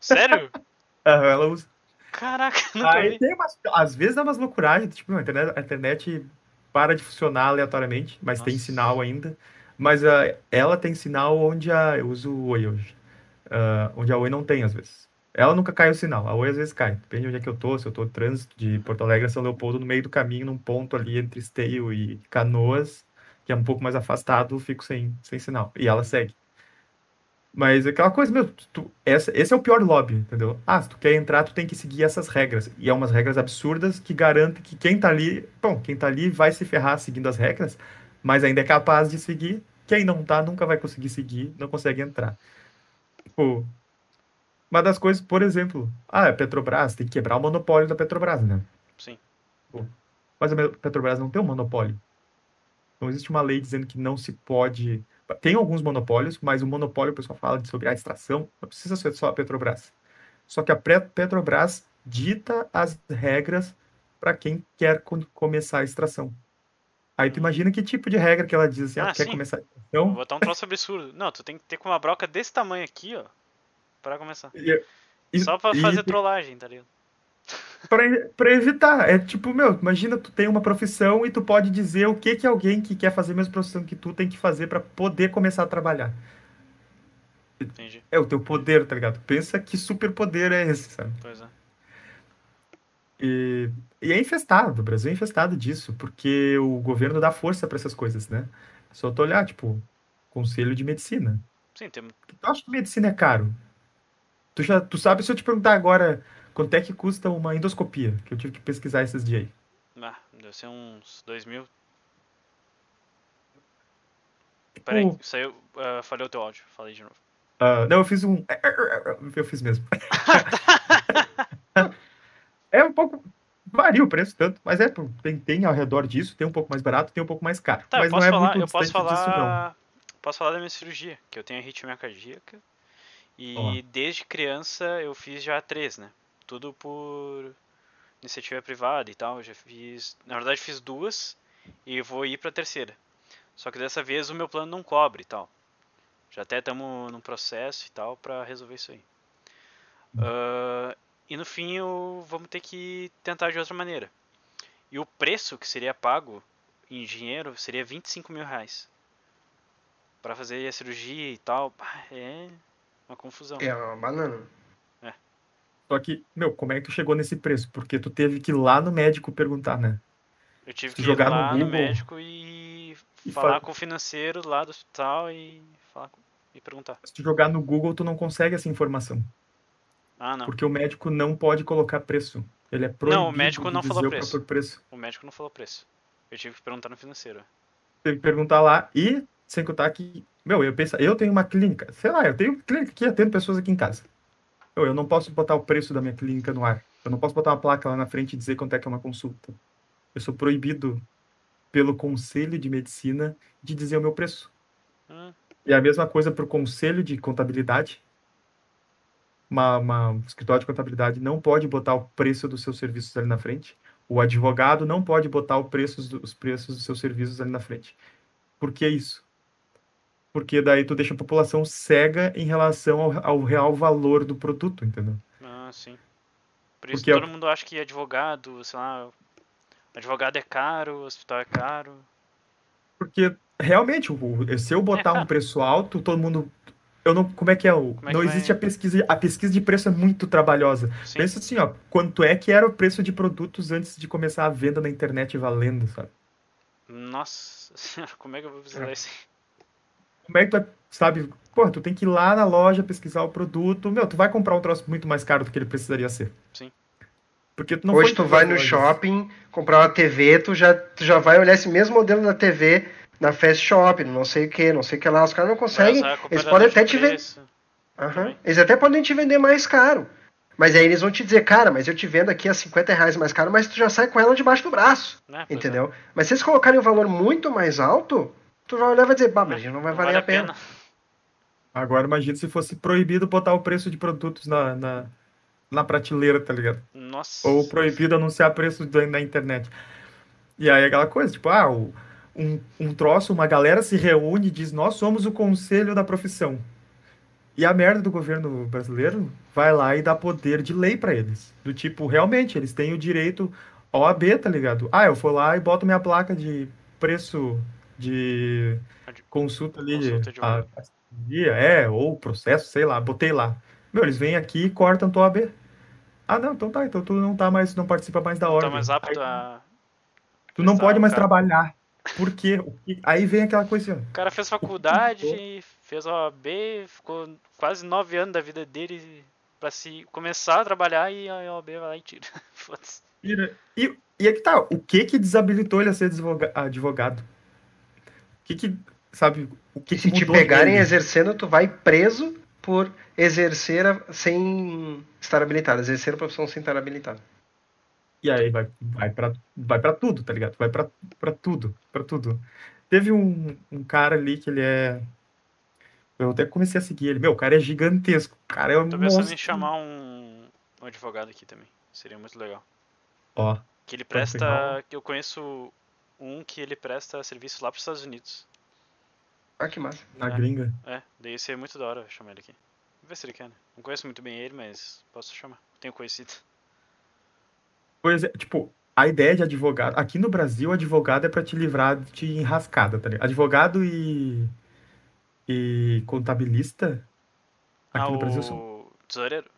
Sério? ela usa. Caraca, nunca Aí vi. tem umas, às vezes dá umas loucuragens, tipo, a internet, a internet para de funcionar aleatoriamente, mas Nossa. tem sinal ainda. Mas uh, ela tem sinal onde a. Eu uso o Oi hoje. Uh, onde a Oi não tem, às vezes. Ela nunca cai o sinal, a Oi às vezes cai. Depende de onde é que eu tô, se eu tô no trânsito de Porto Alegre a São Leopoldo, no meio do caminho, num ponto ali entre Esteio e Canoas, que é um pouco mais afastado, fico sem, sem sinal. E ela segue. Mas é aquela coisa, meu, tu, essa, esse é o pior lobby, entendeu? Ah, se tu quer entrar, tu tem que seguir essas regras. E é umas regras absurdas que garantem que quem tá ali, bom, quem tá ali vai se ferrar seguindo as regras, mas ainda é capaz de seguir. Quem não tá, nunca vai conseguir seguir, não consegue entrar. Tipo, uma das coisas, por exemplo, ah, a Petrobras tem que quebrar o monopólio da Petrobras, né? Sim. Pô, mas a Petrobras não tem um monopólio. Não existe uma lei dizendo que não se pode tem alguns monopólios, mas o monopólio, o pessoal fala sobre a extração, não precisa ser só a Petrobras. Só que a Petrobras dita as regras para quem quer começar a extração. Aí tu imagina que tipo de regra que ela diz assim, ah, ah quer começar a extração? Vou botar um troço absurdo. Não, tu tem que ter com uma broca desse tamanho aqui, ó, para começar. E, Só para fazer e, trollagem, tá ligado? Para evitar. É tipo, meu, imagina tu tem uma profissão e tu pode dizer o que que alguém que quer fazer a mesma profissão que tu tem que fazer para poder começar a trabalhar. Entendi. É o teu poder, tá ligado? Pensa que superpoder é esse, sabe? Pois é. E, e é infestado, o Brasil é infestado disso, porque o governo dá força para essas coisas, né? Só tu olhar, tipo, conselho de medicina. Sim, tem... Tu acha que medicina é caro? Tu, já, tu sabe, se eu te perguntar agora, Quanto é que custa uma endoscopia? Que eu tive que pesquisar esses dias aí. Ah, deve ser uns 2 mil. Peraí, uh, saiu. Uh, falhou o teu áudio. Falei de novo. Uh, não, eu fiz um. Eu fiz mesmo. é um pouco. Varia o preço tanto, mas é, tem, tem ao redor disso, tem um pouco mais barato, tem um pouco mais caro. Tá, mas não é falar, muito eu posso falar, disso, não. Posso falar da minha cirurgia, que eu tenho arritmia cardíaca. E oh. desde criança eu fiz já três, né? Tudo por iniciativa privada e tal. Já fiz, na verdade fiz duas e vou ir para a terceira. Só que dessa vez o meu plano não cobre e tal. Já até estamos num processo e tal para resolver isso aí. Uh, e no fim eu, vamos ter que tentar de outra maneira. E o preço que seria pago em dinheiro seria 25 mil reais. Para fazer a cirurgia e tal. É uma confusão. É uma banana. Só que, meu, como é que tu chegou nesse preço? Porque tu teve que ir lá no médico perguntar, né? Eu tive que jogar ir lá no, Google, no médico e, e falar com o financeiro lá do hospital e falar com... e perguntar. Se tu jogar no Google, tu não consegue essa informação. Ah, não. Porque o médico não pode colocar preço. Ele é proibido Não, o médico não falou preço. O, preço. o médico não falou preço. Eu tive que perguntar no financeiro. Teve que perguntar lá e, sem contar que, meu, eu penso, eu tenho uma clínica, sei lá, eu tenho clínica que atendo pessoas aqui em casa. Eu, eu não posso botar o preço da minha clínica no ar. Eu não posso botar uma placa lá na frente e dizer quanto é que é uma consulta. Eu sou proibido pelo Conselho de Medicina de dizer o meu preço. Hum. E a mesma coisa para o Conselho de Contabilidade. Uma, uma, um escritório de contabilidade não pode botar o preço dos seus serviços ali na frente. O advogado não pode botar preço, os preços dos seus serviços ali na frente. Por que isso? Porque daí tu deixa a população cega em relação ao, ao real valor do produto, entendeu? Ah, sim. Por isso porque todo mundo acha que advogado, sei lá, advogado é caro, hospital é caro. Porque realmente, se eu botar é um preço alto, todo mundo eu não, como é que é o, é não existe vai... a pesquisa, a pesquisa de preço é muito trabalhosa. Sim. Pensa assim, ó, quanto é que era o preço de produtos antes de começar a venda na internet valendo, sabe? Nossa, como é que eu vou precisar é. isso? Como é que tu vai, sabe? Pô, tu tem que ir lá na loja pesquisar o produto. Meu, tu vai comprar um troço muito mais caro do que ele precisaria ser. Sim. Porque tu não Hoje tu vai no lojas. shopping comprar uma TV, tu já, tu já vai olhar esse mesmo modelo da TV na Fast Shop, não sei o que, não sei o que lá. Os caras não conseguem. Eles podem até te vender. Uhum. Eles até podem te vender mais caro. Mas aí eles vão te dizer, cara, mas eu te vendo aqui a 50 reais mais caro, mas tu já sai com ela debaixo do braço. É, entendeu? É. Mas se eles colocarem um valor muito mais alto, tu vai olhar e vai dizer, bah, mas não vai valer vale a pena. pena. Agora imagina se fosse proibido botar o preço de produtos na, na, na prateleira, tá ligado? Nossa. Ou proibido anunciar preço na internet. E aí aquela coisa, tipo, ah, o, um, um troço, uma galera se reúne e diz, nós somos o conselho da profissão. E a merda do governo brasileiro vai lá e dá poder de lei para eles. Do tipo, realmente, eles têm o direito, OAB, tá ligado? Ah, eu vou lá e boto minha placa de preço de consulta ali. Consulta de a, a, é, ou processo, sei lá, botei lá. Meu, eles vêm aqui e cortam tua OAB. Ah, não, então tá, então tu não tá mais, não participa mais da ordem. Tá mais apto a. Tu não pode mais cara. trabalhar. Por quê? Aí vem aquela coisa assim, O cara fez faculdade, fez OAB, ficou quase nove anos da vida dele pra se começar a trabalhar e a OAB vai lá e tira. Foda-se. E, e é que tá, o que que desabilitou ele a ser advogado? O que que, sabe, o que, que Se te pegarem dele? exercendo, tu vai preso por exercer a, sem estar habilitado, exercer a profissão sem estar habilitado. E aí vai, vai para vai pra tudo, tá ligado? Vai pra, pra tudo, pra tudo. Teve um, um cara ali que ele é. Eu até comecei a seguir ele. Meu, o cara é gigantesco. O cara é um. Tô pensando em chamar um, um advogado aqui também. Seria muito legal. Ó. Que ele presta. Que eu conheço um que ele presta serviço lá pros Estados Unidos. Ah, que massa. Na é, gringa. É, daí seria muito da hora chamar ele aqui. Vamos ver se ele quer, né? Não conheço muito bem ele, mas posso chamar. Tenho conhecido. Pois é, tipo, a ideia de advogado. Aqui no Brasil, advogado é para te livrar de enrascada, tá ligado? Advogado e. e contabilista. Aqui ah, no Brasil são. Tesoureiro?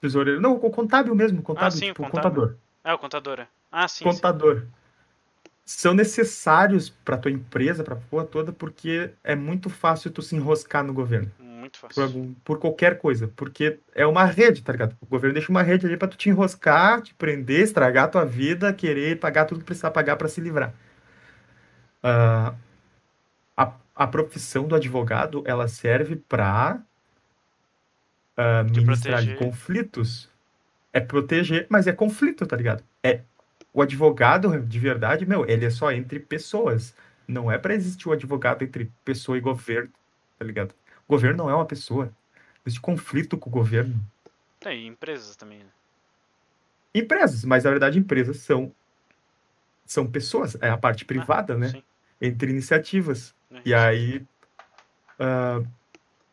Tesoureiro. Não, o contábil mesmo, contábil, ah, sim, tipo, contábil. contador. É, o contador. É. Ah, sim. Contador. Sim. São necessários para tua empresa, para porra toda, porque é muito fácil tu se enroscar no governo. Muito fácil. Por, por, qualquer coisa. Porque é uma rede, tá ligado? O governo deixa uma rede ali pra tu te enroscar, te prender, estragar a tua vida, querer pagar tudo que precisar pagar para se livrar. Uh, a, a profissão do advogado, ela serve pra uh, ministrar conflitos. É proteger, mas é conflito, tá ligado? É o advogado de verdade, meu, ele é só entre pessoas. Não é para existir o advogado entre pessoa e governo, tá ligado? O governo não é uma pessoa. Existe conflito com o governo. É, e empresas também, né? Empresas, mas na verdade empresas são são pessoas, é a parte privada, ah, né? Sim. Entre iniciativas. É, e aí uh,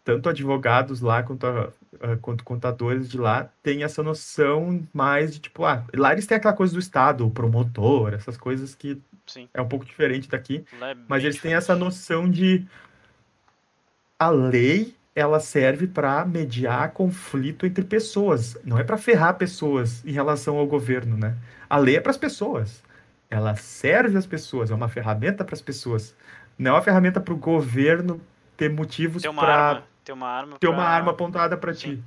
tanto advogados lá quanto, uh, quanto contadores de lá têm essa noção mais de tipo, ah, lá eles têm aquela coisa do Estado, o promotor, essas coisas que Sim. é um pouco diferente daqui. É mas eles têm essa noção de a lei ela serve para mediar conflito entre pessoas, não é para ferrar pessoas em relação ao governo, né? A lei é para as pessoas, ela serve às pessoas, é uma ferramenta para as pessoas, não é uma ferramenta para o governo ter motivos para ter uma arma, ter pra... uma arma apontada para ti.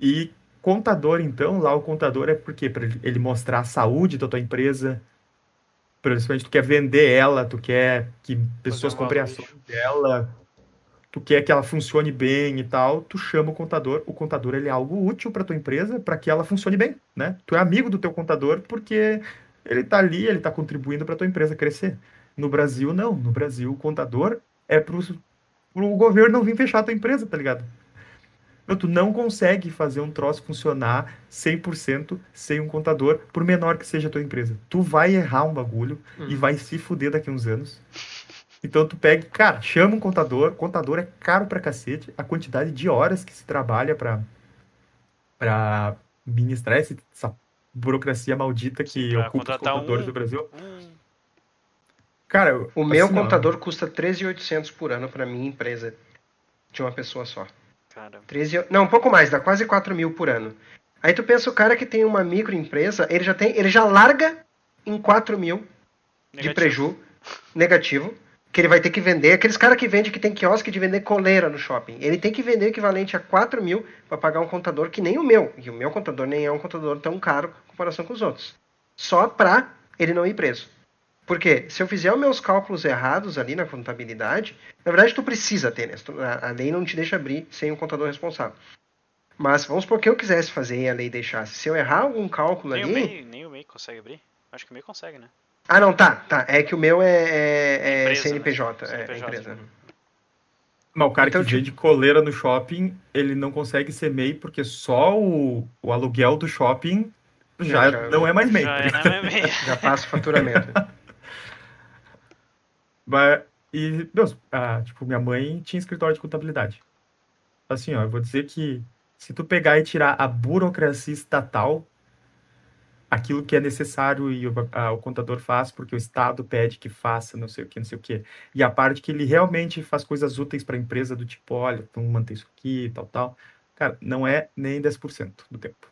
E contador, então, lá o contador é porque para ele mostrar a saúde da tua empresa, principalmente tu quer vender ela, tu quer que pessoas comprem ações dela, tu quer que ela funcione bem e tal, tu chama o contador. O contador ele é algo útil para tua empresa, para que ela funcione bem, né? Tu é amigo do teu contador porque ele tá ali, ele tá contribuindo para tua empresa crescer. No Brasil não, no Brasil o contador é para o governo não vir fechar a tua empresa, tá ligado? Meu, tu não consegue fazer um troço funcionar 100% sem um contador, por menor que seja a tua empresa. Tu vai errar um bagulho hum. e vai se fuder daqui uns anos. Então tu pega, cara, chama um contador, contador é caro pra cacete, a quantidade de horas que se trabalha pra, pra ministrar essa burocracia maldita que Sim, ocupa os contadores um, do Brasil. Um Cara, o assim, meu contador ó. custa 13.800 por ano para minha empresa de uma pessoa só. Cara. 13, não, um pouco mais, dá quase 4 mil por ano. Aí tu pensa o cara que tem uma microempresa, ele já tem, ele já larga em 4 mil negativo. de preju negativo, que ele vai ter que vender. Aqueles caras que vende que tem quiosque de vender coleira no shopping. Ele tem que vender o equivalente a 4 mil para pagar um contador que nem o meu. E o meu contador nem é um contador tão caro em comparação com os outros. Só pra ele não ir preso. Porque se eu fizer os meus cálculos errados ali na contabilidade, na verdade tu precisa ter, né? A lei não te deixa abrir sem um contador responsável. Mas vamos supor que eu quisesse fazer e a lei deixasse. Se eu errar algum cálculo nem ali. O MEI, nem o MEI consegue abrir? Acho que o MEI consegue, né? Ah, não, tá, tá. É que o meu é, é, é empresa, CNPJ, né? é, é empresa. Né? Mas o cara então, que tipo... vende coleira no shopping, ele não consegue ser MEI porque só o, o aluguel do shopping já, já não é mais MEI. Já, tá é MEI. já passa o faturamento. E, Deus, ah, tipo, minha mãe tinha escritório de contabilidade. Assim, ó, eu vou dizer que se tu pegar e tirar a burocracia estatal, aquilo que é necessário e o, a, o, contador faz porque o Estado pede que faça, não sei o que, não sei o que. E a parte que ele realmente faz coisas úteis para a empresa, do tipo, olha, vamos manter isso aqui, tal, tal. Cara, não é nem 10% do tempo.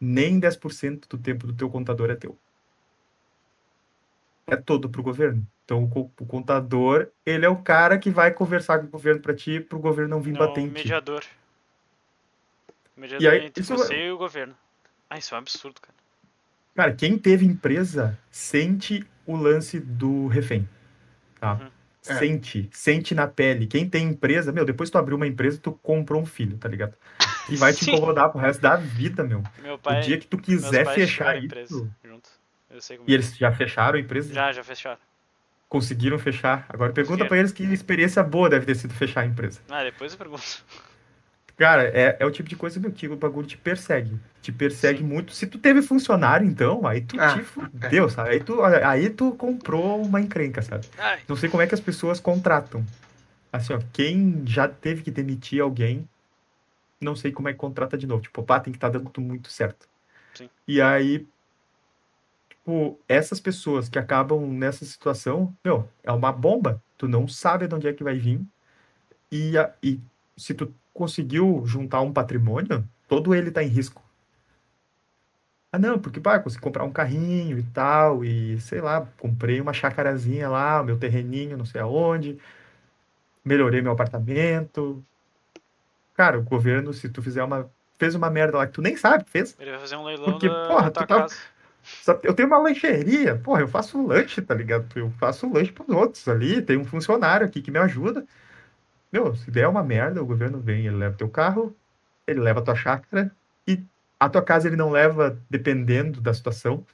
Nem 10% do tempo do teu contador é teu. É todo para o governo. Então, o, contador, ele é o cara que vai conversar com o governo para ti, para o governo não vir não, bater em mediador. ti. Mediador. Mediador aí, entre você e o governo. Ah, isso é um absurdo, cara. Cara, quem teve empresa sente o lance do refém. Tá? Uhum. É. Sente, sente na pele. Quem tem empresa, meu, depois tu abriu uma empresa, tu comprou um filho, tá ligado? E vai te incomodar pro resto da vida, meu. meu pai, o dia que tu quiser fechar isso. e eles é. já fecharam a empresa? Já, já fecharam. Conseguiram fechar. Agora pergunta para eles que experiência boa deve ter sido fechar a empresa. Ah, depois eu pergunto. Cara, é, é o tipo de coisa meu, que o bagulho te persegue. Te persegue Sim. muito. Se tu teve funcionário, então, aí tu ah, te fudeu, sabe? Aí tu, aí tu comprou uma encrenca, sabe? Ai. Não sei como é que as pessoas contratam. Assim, ó, quem já teve que demitir alguém, não sei como é que contrata de novo. Tipo, pá, tem que estar tá dando tudo muito certo. Sim. E aí, tipo, essas pessoas que acabam nessa situação, meu, é uma bomba. Tu não sabe de onde é que vai vir. E, e se tu conseguiu juntar um patrimônio, todo ele está em risco. Ah, não, porque pá, consegui comprar um carrinho e tal, e sei lá, comprei uma chacarazinha lá, meu terreninho, não sei aonde, melhorei meu apartamento. Cara, o governo, se tu fizer uma. fez uma merda lá que tu nem sabe fez. Ele vai fazer um leilão porque, da, porra, tu tá, Eu tenho uma lancheria, porra, eu faço lanche, tá ligado? Eu faço lanche pros outros ali, tem um funcionário aqui que me ajuda. Meu, se der uma merda, o governo vem, ele leva teu carro, ele leva tua chácara e a tua casa ele não leva dependendo da situação.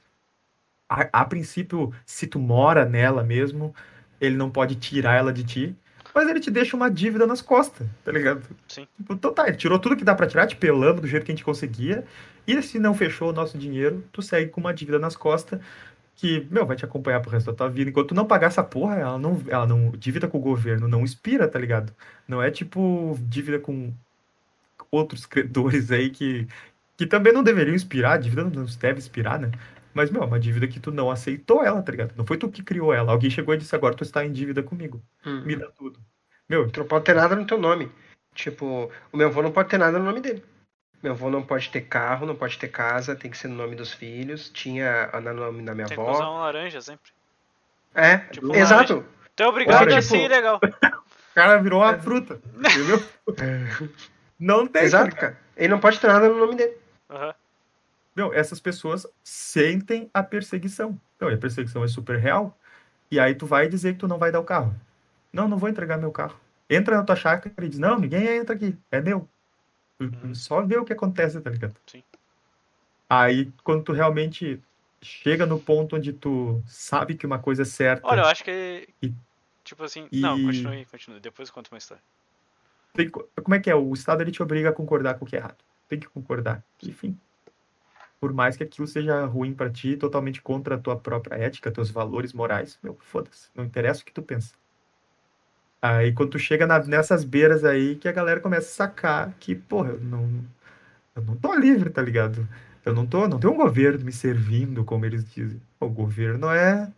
A, a, princípio, se tu mora nela mesmo, ele não pode tirar ela de ti, mas ele te deixa uma dívida nas costas, tá ligado? Sim. Tipo, então tá, ele tirou tudo que dá pra tirar, te pelando do jeito que a gente conseguia, e se não fechou o nosso dinheiro, tu segue com uma dívida nas costas, que, meu, vai te acompanhar pro resto da tua vida. Enquanto tu não pagar essa porra, ela não, ela não. Dívida com o governo não expira, tá ligado? Não é tipo dívida com outros credores aí que, que também não deveriam expirar, dívida não deve expirar, né? Mas, meu, é uma dívida que tu não aceitou ela, tá ligado? Não foi tu que criou ela. Alguém chegou e disse, agora tu está em dívida comigo. Uhum. Me dá tudo. Meu. Tu não pode ter nada no teu nome. Tipo, o meu avô não pode ter nada no nome dele. Meu avô não pode ter carro, não pode ter casa, tem que ser no nome dos filhos. Tinha no nome da minha tem avó. Tem que usar uma laranja sempre. É, tipo, exato. Então é obrigado Ou, a tipo, ser ilegal. O cara virou uma fruta, entendeu? não tem. Exato, cara. Ele não pode ter nada no nome dele. Uhum. Meu, essas pessoas sentem a perseguição. Então, a perseguição é super real. E aí tu vai dizer que tu não vai dar o carro. Não, não vou entregar meu carro. Entra na tua chácara e diz, não, ninguém entra aqui, é meu. Uhum. Só ver o que acontece, tá ligado? Sim. Aí, quando tu realmente chega no ponto onde tu sabe que uma coisa é certa. Olha, eu acho que. E, tipo assim. E... Não, continue, continue. Depois eu conto uma história. Tem, como é que é? O Estado ele te obriga a concordar com o que é errado. Tem que concordar. Enfim. Por mais que aquilo seja ruim para ti, totalmente contra a tua própria ética, teus valores morais, meu, foda-se. Não interessa o que tu pensa. Aí quando tu chega na, nessas beiras aí que a galera começa a sacar que, porra, eu não, eu não tô livre, tá ligado? Eu não tô, não tem um governo me servindo, como eles dizem. O governo é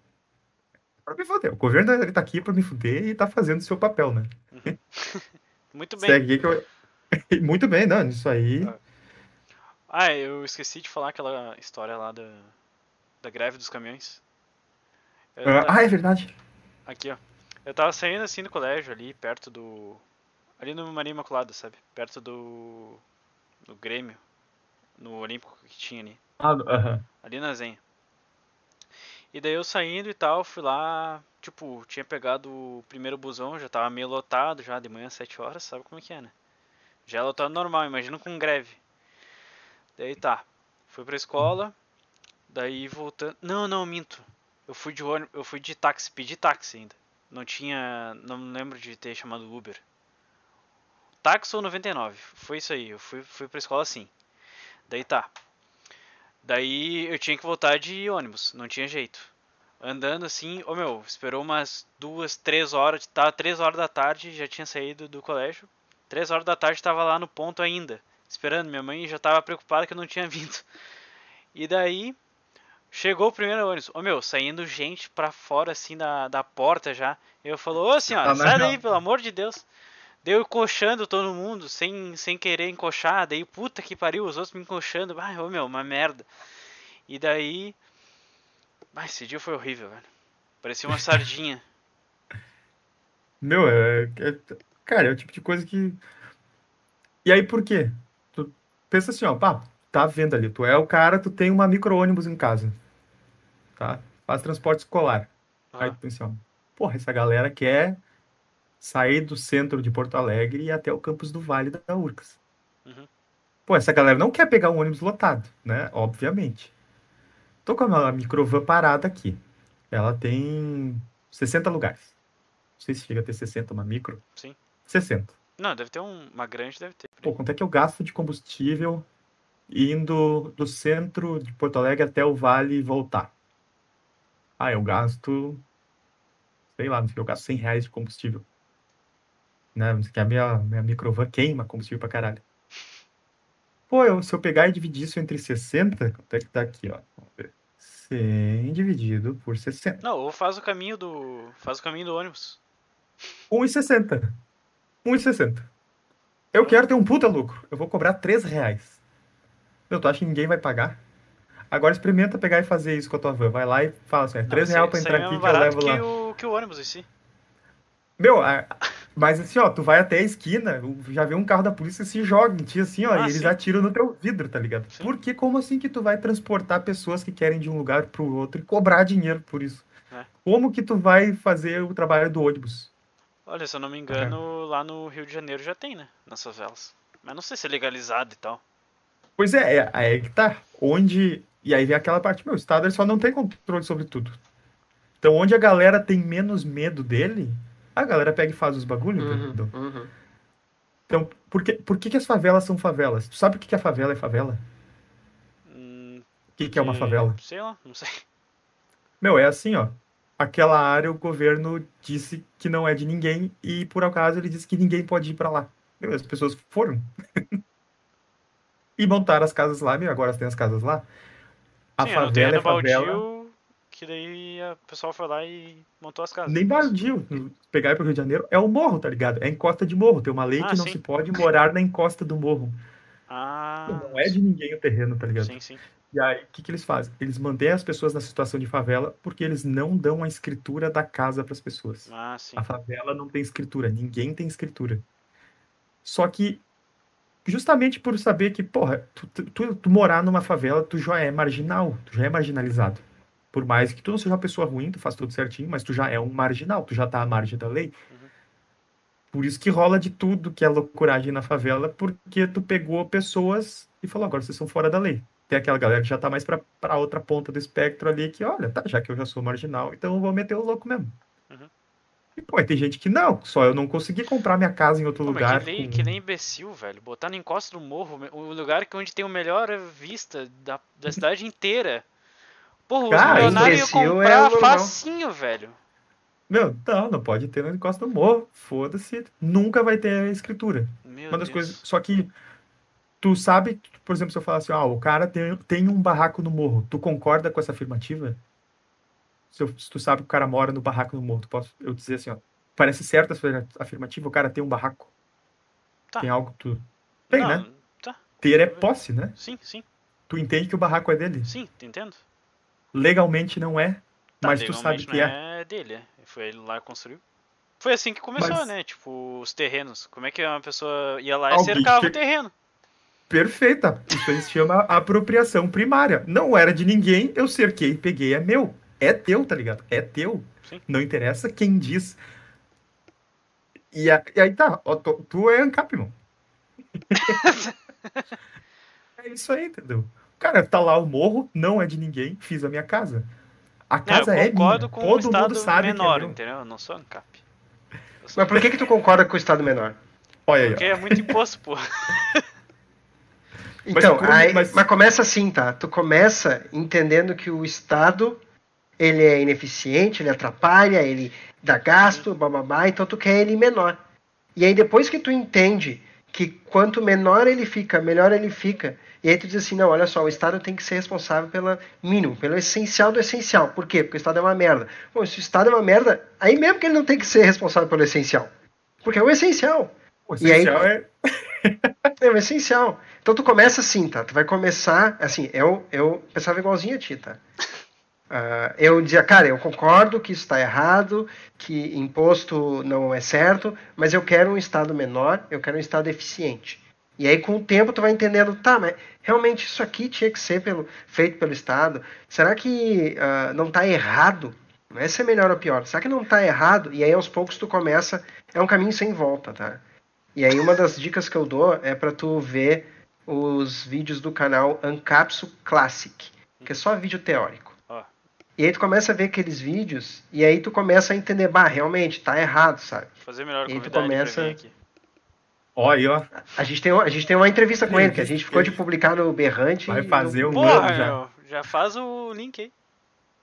para me fuder. O governo ele tá aqui para me fuder e tá fazendo o seu papel, né? Uhum. Muito bem. Segue que eu... Muito bem, não, isso aí. Ah, eu esqueci de falar aquela história lá da, da greve dos caminhões. Ah, tá... é verdade. Aqui, ó. Eu tava saindo assim do colégio ali, perto do. Ali no Maria Imaculada, sabe? Perto do. do Grêmio. No Olímpico que tinha ali. Ah, uh -huh. Ali na Zenha. E daí eu saindo e tal, fui lá, tipo, tinha pegado o primeiro busão, já tava meio lotado já, de manhã, 7 horas, sabe como é que é, né? Já é lotado normal, imagina com greve. Daí tá, fui pra escola, daí voltando. Não, não, minto. Eu fui de ônibus, eu fui de táxi, pedi táxi ainda. Não tinha. Não lembro de ter chamado Uber. Táxi ou 99. Foi isso aí. Eu fui, fui pra escola assim. Daí tá. Daí eu tinha que voltar de ônibus. Não tinha jeito. Andando assim. Ô oh, meu, esperou umas duas, três horas. Tava três horas da tarde. Já tinha saído do colégio. Três horas da tarde tava lá no ponto ainda. Esperando. Minha mãe já tava preocupada que eu não tinha vindo. E daí. Chegou o primeiro ônibus. Ô meu, saindo gente pra fora assim da, da porta já. Eu falou, ô senhora, ah, sai daí, pelo amor de Deus. Deu encoxando todo mundo, sem, sem querer encoxar. Daí, puta que pariu, os outros me encoxando. Ai, ô meu, uma merda. E daí. Ai, esse dia foi horrível, velho. Parecia uma sardinha. Meu, é, é, Cara, é o tipo de coisa que. E aí, por quê? Pensa assim, ó, pá, tá vendo ali, tu é o cara, tu tem uma micro-ônibus em casa. Tá? Faz transporte escolar. Ah. Aí tu pensa, ó, porra, essa galera quer sair do centro de Porto Alegre e ir até o campus do Vale da Urcas. Uhum. Pô, essa galera não quer pegar um ônibus lotado, né? Obviamente. Tô com a microvan parada aqui. Ela tem 60 lugares. Não sei se chega a ter 60 uma micro. Sim. 60. Não, deve ter um, uma grande, deve ter. Pô, quanto é que eu gasto de combustível indo do centro de Porto Alegre até o Vale e voltar? Ah, eu gasto, sei lá, não sei, eu gasto 100 reais de combustível. Né? Que a minha, minha microvan queima combustível pra caralho. Pô, eu, se eu pegar e dividir isso entre 60, quanto é que tá aqui, ó? Vamos ver. 100 dividido por 60. Não, ou faz o caminho do. Faz o caminho do ônibus. 1,60. 1,60. Eu quero ter um puta lucro. Eu vou cobrar 3 reais. Meu, tu acha que ninguém vai pagar? Agora experimenta pegar e fazer isso com a tua van. Vai lá e fala assim, é 3 reais pra entrar é aqui que eu levo que lá. O, que o ônibus em si. Meu, a, mas assim, ó, tu vai até a esquina, já vê um carro da polícia se joga em ti assim, ó, ah, e eles sim. atiram no teu vidro, tá ligado? Sim. Porque como assim que tu vai transportar pessoas que querem de um lugar pro outro e cobrar dinheiro por isso? É. Como que tu vai fazer o trabalho do ônibus? Olha, se eu não me engano, é. lá no Rio de Janeiro já tem, né? Nas favelas. Mas não sei se é legalizado e tal. Pois é, é aí é que tá. Onde. E aí vem aquela parte, meu, o Estado só não tem controle sobre tudo. Então, onde a galera tem menos medo dele, a galera pega e faz os bagulhos, uhum, uhum. Então, por, que, por que, que as favelas são favelas? Tu sabe o que, que a favela é favela? Hum, o que, que é uma favela? Sei lá, não sei. Meu, é assim, ó aquela área o governo disse que não é de ninguém e por acaso ele disse que ninguém pode ir para lá. Meu, as pessoas foram. e montaram as casas lá, meu, agora tem as casas lá. A Sim, favela é favela. Baldio, que daí a pessoa foi lá e montou as casas. Nem baldio. Pegar para o Rio de Janeiro é o morro, tá ligado? É encosta de morro. Tem uma lei ah, que não sim. se pode morar na encosta do morro. Ah, não é de ninguém o terreno, tá ligado? Sim, sim. E aí, o que, que eles fazem? Eles mantêm as pessoas na situação de favela porque eles não dão a escritura da casa para as pessoas. Ah. A favela não tem escritura, ninguém tem escritura. Só que, justamente por saber que, porra, tu, tu, tu, morar numa favela, tu já é marginal, tu já é marginalizado. Por mais que tu não seja uma pessoa ruim, tu faz tudo certinho, mas tu já é um marginal, tu já tá à margem da lei. Uhum. Por isso que rola de tudo que é loucuragem na favela, porque tu pegou pessoas e falou, agora vocês são fora da lei tem aquela galera que já tá mais para outra ponta do espectro ali, que olha, tá, já que eu já sou marginal, então eu vou meter o louco mesmo. Uhum. E, pô, tem gente que não, só eu não consegui comprar minha casa em outro pô, lugar. Que nem, com... que nem imbecil, velho. Botar no encosto do morro, o lugar onde tem a melhor vista da, da cidade inteira. Porra, Cara, os milionários iam comprar é facinho, velho. Meu, não, não pode ter no encosto do morro. Foda-se. Nunca vai ter a escritura. Meu Uma das Deus. coisas. Só que Tu sabe, por exemplo, se eu falar assim, ah, o cara tem, tem um barraco no morro, tu concorda com essa afirmativa? Se, eu, se, tu sabe que o cara mora no barraco no morro, tu posso eu dizer assim, ó, parece certa essa afirmativa, o cara tem um barraco. Tá. Tem algo que tu. Tem, Não, né? Tá. Ter é posse, né? Sim, sim. Tu entende que o barraco é dele? Sim, entendo. Legalmente não é, tá, mas tu sabe que é. é dele, é. Foi ele lá que construiu. Foi assim que começou, mas... né? Tipo, os terrenos. Como é que uma pessoa ia lá e cercava que... o terreno? Perfeita. Isso aí se chama apropriação primária. Não era de ninguém, eu cerquei, peguei, é meu. É teu, tá ligado? É teu. Sim. Não interessa quem diz. E, a, e aí tá, ó, tu, tu, é ANCAP, irmão. é isso aí, entendeu? Cara, tá lá o morro, não é de ninguém, fiz a minha casa. A casa é minha. Com Todo mundo sabe menor, que é entendeu? Eu não sou ANCAP. Sou Mas por que que tu concorda com o estado menor? Olha aí, Porque é muito imposto, pô. Então, mas, aí, mas... mas começa assim, tá? Tu começa entendendo que o Estado ele é ineficiente, ele atrapalha, ele dá gasto, bababá, então tu quer ele menor. E aí depois que tu entende que quanto menor ele fica, melhor ele fica. E aí tu diz assim, não, olha só, o Estado tem que ser responsável pelo mínimo, pelo essencial do essencial. Por quê? Porque o Estado é uma merda. Bom, se o Estado é uma merda, aí mesmo que ele não tem que ser responsável pelo essencial. Porque é o essencial. O essencial aí, é... é essencial. Então tu começa assim, tá? Tu vai começar, assim, eu, eu pensava igualzinho a ti, tá? Uh, eu dizia, cara, eu concordo que isso está errado, que imposto não é certo, mas eu quero um Estado menor, eu quero um Estado eficiente. E aí, com o tempo, tu vai entendendo, tá, mas realmente isso aqui tinha que ser pelo, feito pelo Estado. Será que uh, não está errado? Não é ser melhor ou pior. Será que não está errado? E aí, aos poucos, tu começa. É um caminho sem volta, tá? E aí, uma das dicas que eu dou é para tu ver os vídeos do canal Ancapsu Classic, que é só vídeo teórico. E aí tu começa a ver aqueles vídeos e aí tu começa a entender, bah, realmente, tá errado, sabe? Fazer melhor e aí tu começa. Ó, aí, ó. A gente tem, a gente tem uma entrevista com ele, que a gente ficou de publicar no Berrante. Vai fazer o um Porra, já. Já faz o link aí.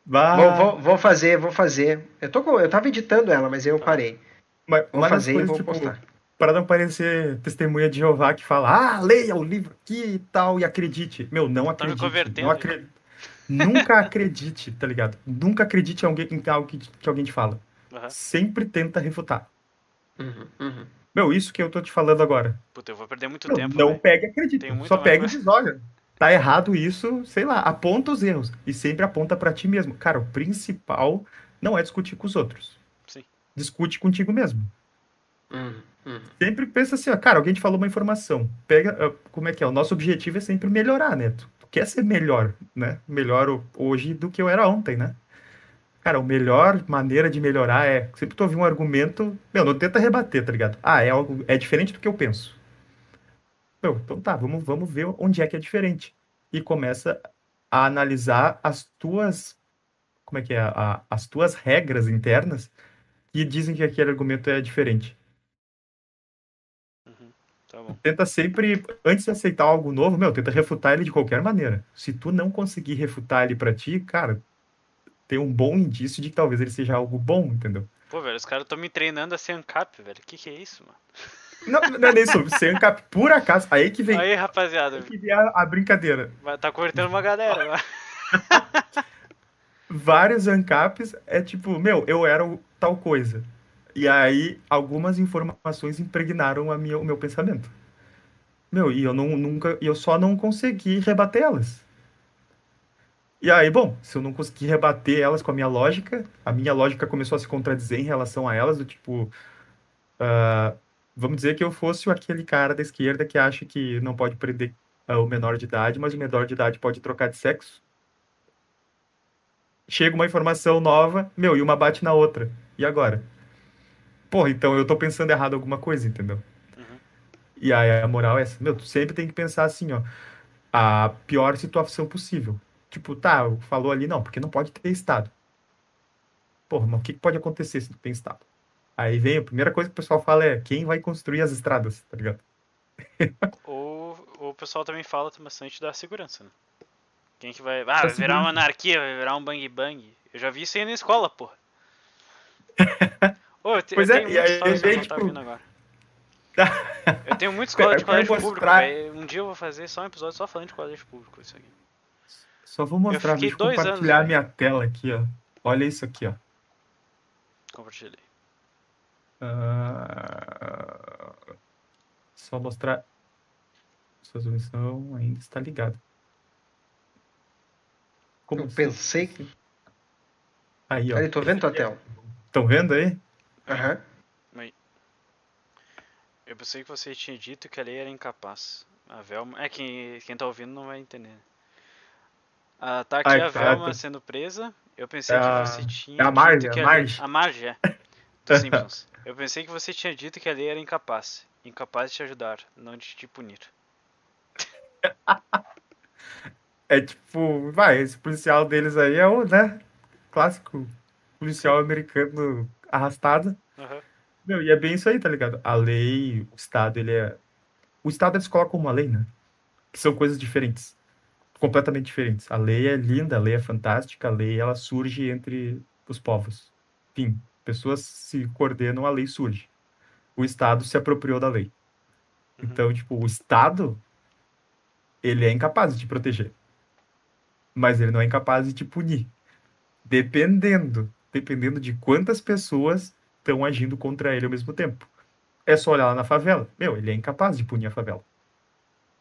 Bah. Vou, vou, vou, fazer, vou fazer. Eu, tô com, eu tava editando ela, mas eu parei. Mas, vou fazer coisas, e vou tipo, postar. Para não parecer testemunha de Jeová que fala, ah, leia o livro aqui e tal, e acredite. Meu, não acredite. Tá me convertendo. Não acredite. Nunca acredite, tá ligado? Nunca acredite em, alguém, em algo que, que alguém te fala. Uhum. Sempre tenta refutar. Uhum, uhum. Meu, isso que eu tô te falando agora. Puta, eu vou perder muito Meu, tempo. Não véio. pegue e acredite. Só pega e diz, olha, tá errado isso, sei lá, aponta os erros. E sempre aponta para ti mesmo. Cara, o principal não é discutir com os outros. Sim. Discute contigo mesmo. Uhum, uhum. Sempre pensa assim, ó, cara, alguém te falou uma informação. Pega, ah, como é que é? O nosso objetivo é sempre melhorar, né? quer ser melhor, né? Melhor hoje do que eu era ontem, né? Cara, a melhor maneira de melhorar é sempre tu ouvir um argumento, meu, não tenta rebater, tá ligado? Ah, é algo é diferente do que eu penso. Meu, então tá, vamos, vamos ver onde é que é diferente. E começa a analisar as tuas como é que é, a, as tuas regras internas que dizem que aquele argumento é diferente. Tá tenta sempre, antes de aceitar algo novo, meu, tenta refutar ele de qualquer maneira. Se tu não conseguir refutar ele para ti, cara, tem um bom indício de que talvez ele seja algo bom, entendeu? Pô, velho, os caras estão me treinando a ser ANCAP, velho. Que que é isso, mano? Não, não é nem sobre ser ANCAP, por acaso. Aí que vem. Aí, rapaziada. Aí que vem a, a brincadeira. Tá cortando uma galera. Vários ANCAPs é tipo, meu, eu era tal coisa. E aí, algumas informações impregnaram a minha, o meu pensamento. Meu, e eu não, nunca, eu só não consegui rebatê-las. E aí, bom, se eu não consegui rebater elas com a minha lógica, a minha lógica começou a se contradizer em relação a elas, do tipo, uh, vamos dizer que eu fosse aquele cara da esquerda que acha que não pode prender uh, o menor de idade, mas o menor de idade pode trocar de sexo. Chega uma informação nova, meu, e uma bate na outra. E agora? Porra, então eu tô pensando errado alguma coisa, entendeu? Uhum. E aí a moral é essa, meu, tu sempre tem que pensar assim, ó, a pior situação possível. Tipo, tá, falou ali, não, porque não pode ter Estado. Porra, mas o que pode acontecer se não tem Estado? Aí vem, a primeira coisa que o pessoal fala é quem vai construir as estradas, tá ligado? ou, ou o pessoal também fala bastante da segurança, né? Quem que vai. Ah, vai virar uma anarquia, vai virar um bang bang. Eu já vi isso aí na escola, porra. Oh, te, pois é, e aí vem, tipo... agora. eu tenho muita escola de colégio público, véio. Um dia eu vou fazer só um episódio só falando de colégio público, isso aqui. Só vou mostrar, eu compartilhar anos, minha tela aqui, ó. Olha isso aqui, ó. Compartilhei. Uh... Só mostrar. Sua resolução ainda está ligada. Como eu pensei que. Aí, ó. Aí, tô vendo tua tela. Estão vendo aí? Aham. Uhum. Eu pensei que você tinha dito que a lei era incapaz. A Velma. É, quem, quem tá ouvindo não vai entender. Ah, tá aqui Ai, a tá, Velma tá. sendo presa. Eu pensei é que você tinha. É a Marge, a Marge. A Marge, é. Dos Simpsons. Eu pensei que você tinha dito que a lei era incapaz. Incapaz de te ajudar, não de te punir. É tipo, vai, esse policial deles aí é o, né? Clássico policial americano arrastada. Uhum. Meu, e é bem isso aí, tá ligado? A lei, o Estado, ele é. O Estado eles colocam uma lei, né? Que são coisas diferentes. Completamente diferentes. A lei é linda, a lei é fantástica, a lei ela surge entre os povos. Enfim, pessoas se coordenam, a lei surge. O Estado se apropriou da lei. Uhum. Então, tipo, o Estado, ele é incapaz de te proteger. Mas ele não é incapaz de te punir. Dependendo, dependendo de quantas pessoas estão agindo contra ele ao mesmo tempo. É só olhar lá na favela. Meu, ele é incapaz de punir a favela.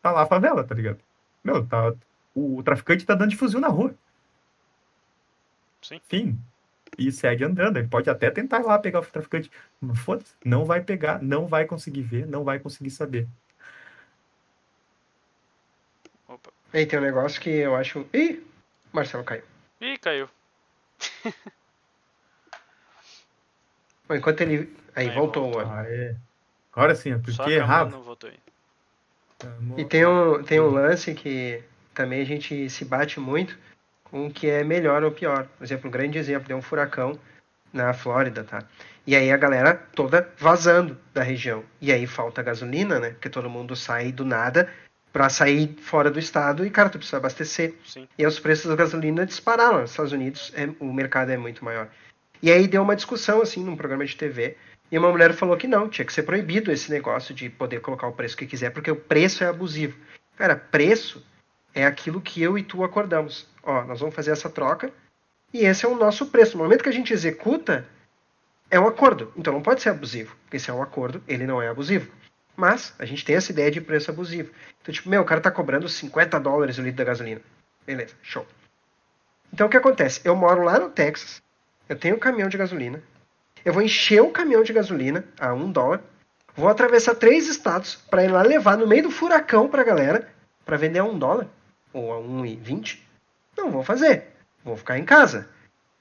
Tá lá a favela, tá ligado? Meu, tá, o, traficante tá dando de fuzil na rua. Sim. Fim. E segue andando. Ele pode até tentar lá pegar o traficante. Foda-se. Não vai pegar, não vai conseguir ver, não vai conseguir saber. Opa. Aí tem um negócio que eu acho. Ih! Marcelo caiu. Ih, caiu. Bom, enquanto ele. Aí, aí voltou, voltou. É. Agora sim, porque errado. Não voltou aí. E tem um, tem um lance que também a gente se bate muito com o que é melhor ou pior. Por exemplo, um grande exemplo, deu um furacão na Flórida, tá? E aí a galera toda vazando da região. E aí falta gasolina, né? Porque todo mundo sai do nada para sair fora do estado e, cara, tu precisa abastecer. Sim. E aí os preços da gasolina dispararam. Nos Estados Unidos é, o mercado é muito maior. E aí deu uma discussão, assim, num programa de TV. E uma mulher falou que não, tinha que ser proibido esse negócio de poder colocar o preço que quiser, porque o preço é abusivo. Cara, preço é aquilo que eu e tu acordamos. Ó, nós vamos fazer essa troca e esse é o nosso preço. No momento que a gente executa, é um acordo. Então não pode ser abusivo, porque se é um acordo, ele não é abusivo. Mas a gente tem essa ideia de preço abusivo. Então, tipo, meu, o cara tá cobrando 50 dólares o litro da gasolina. Beleza, show. Então o que acontece? Eu moro lá no Texas, eu tenho um caminhão de gasolina, eu vou encher o caminhão de gasolina a um dólar, vou atravessar três estados para ir lá levar no meio do furacão para a galera para vender a um dólar ou a 1,20, não vou fazer. Vou ficar em casa.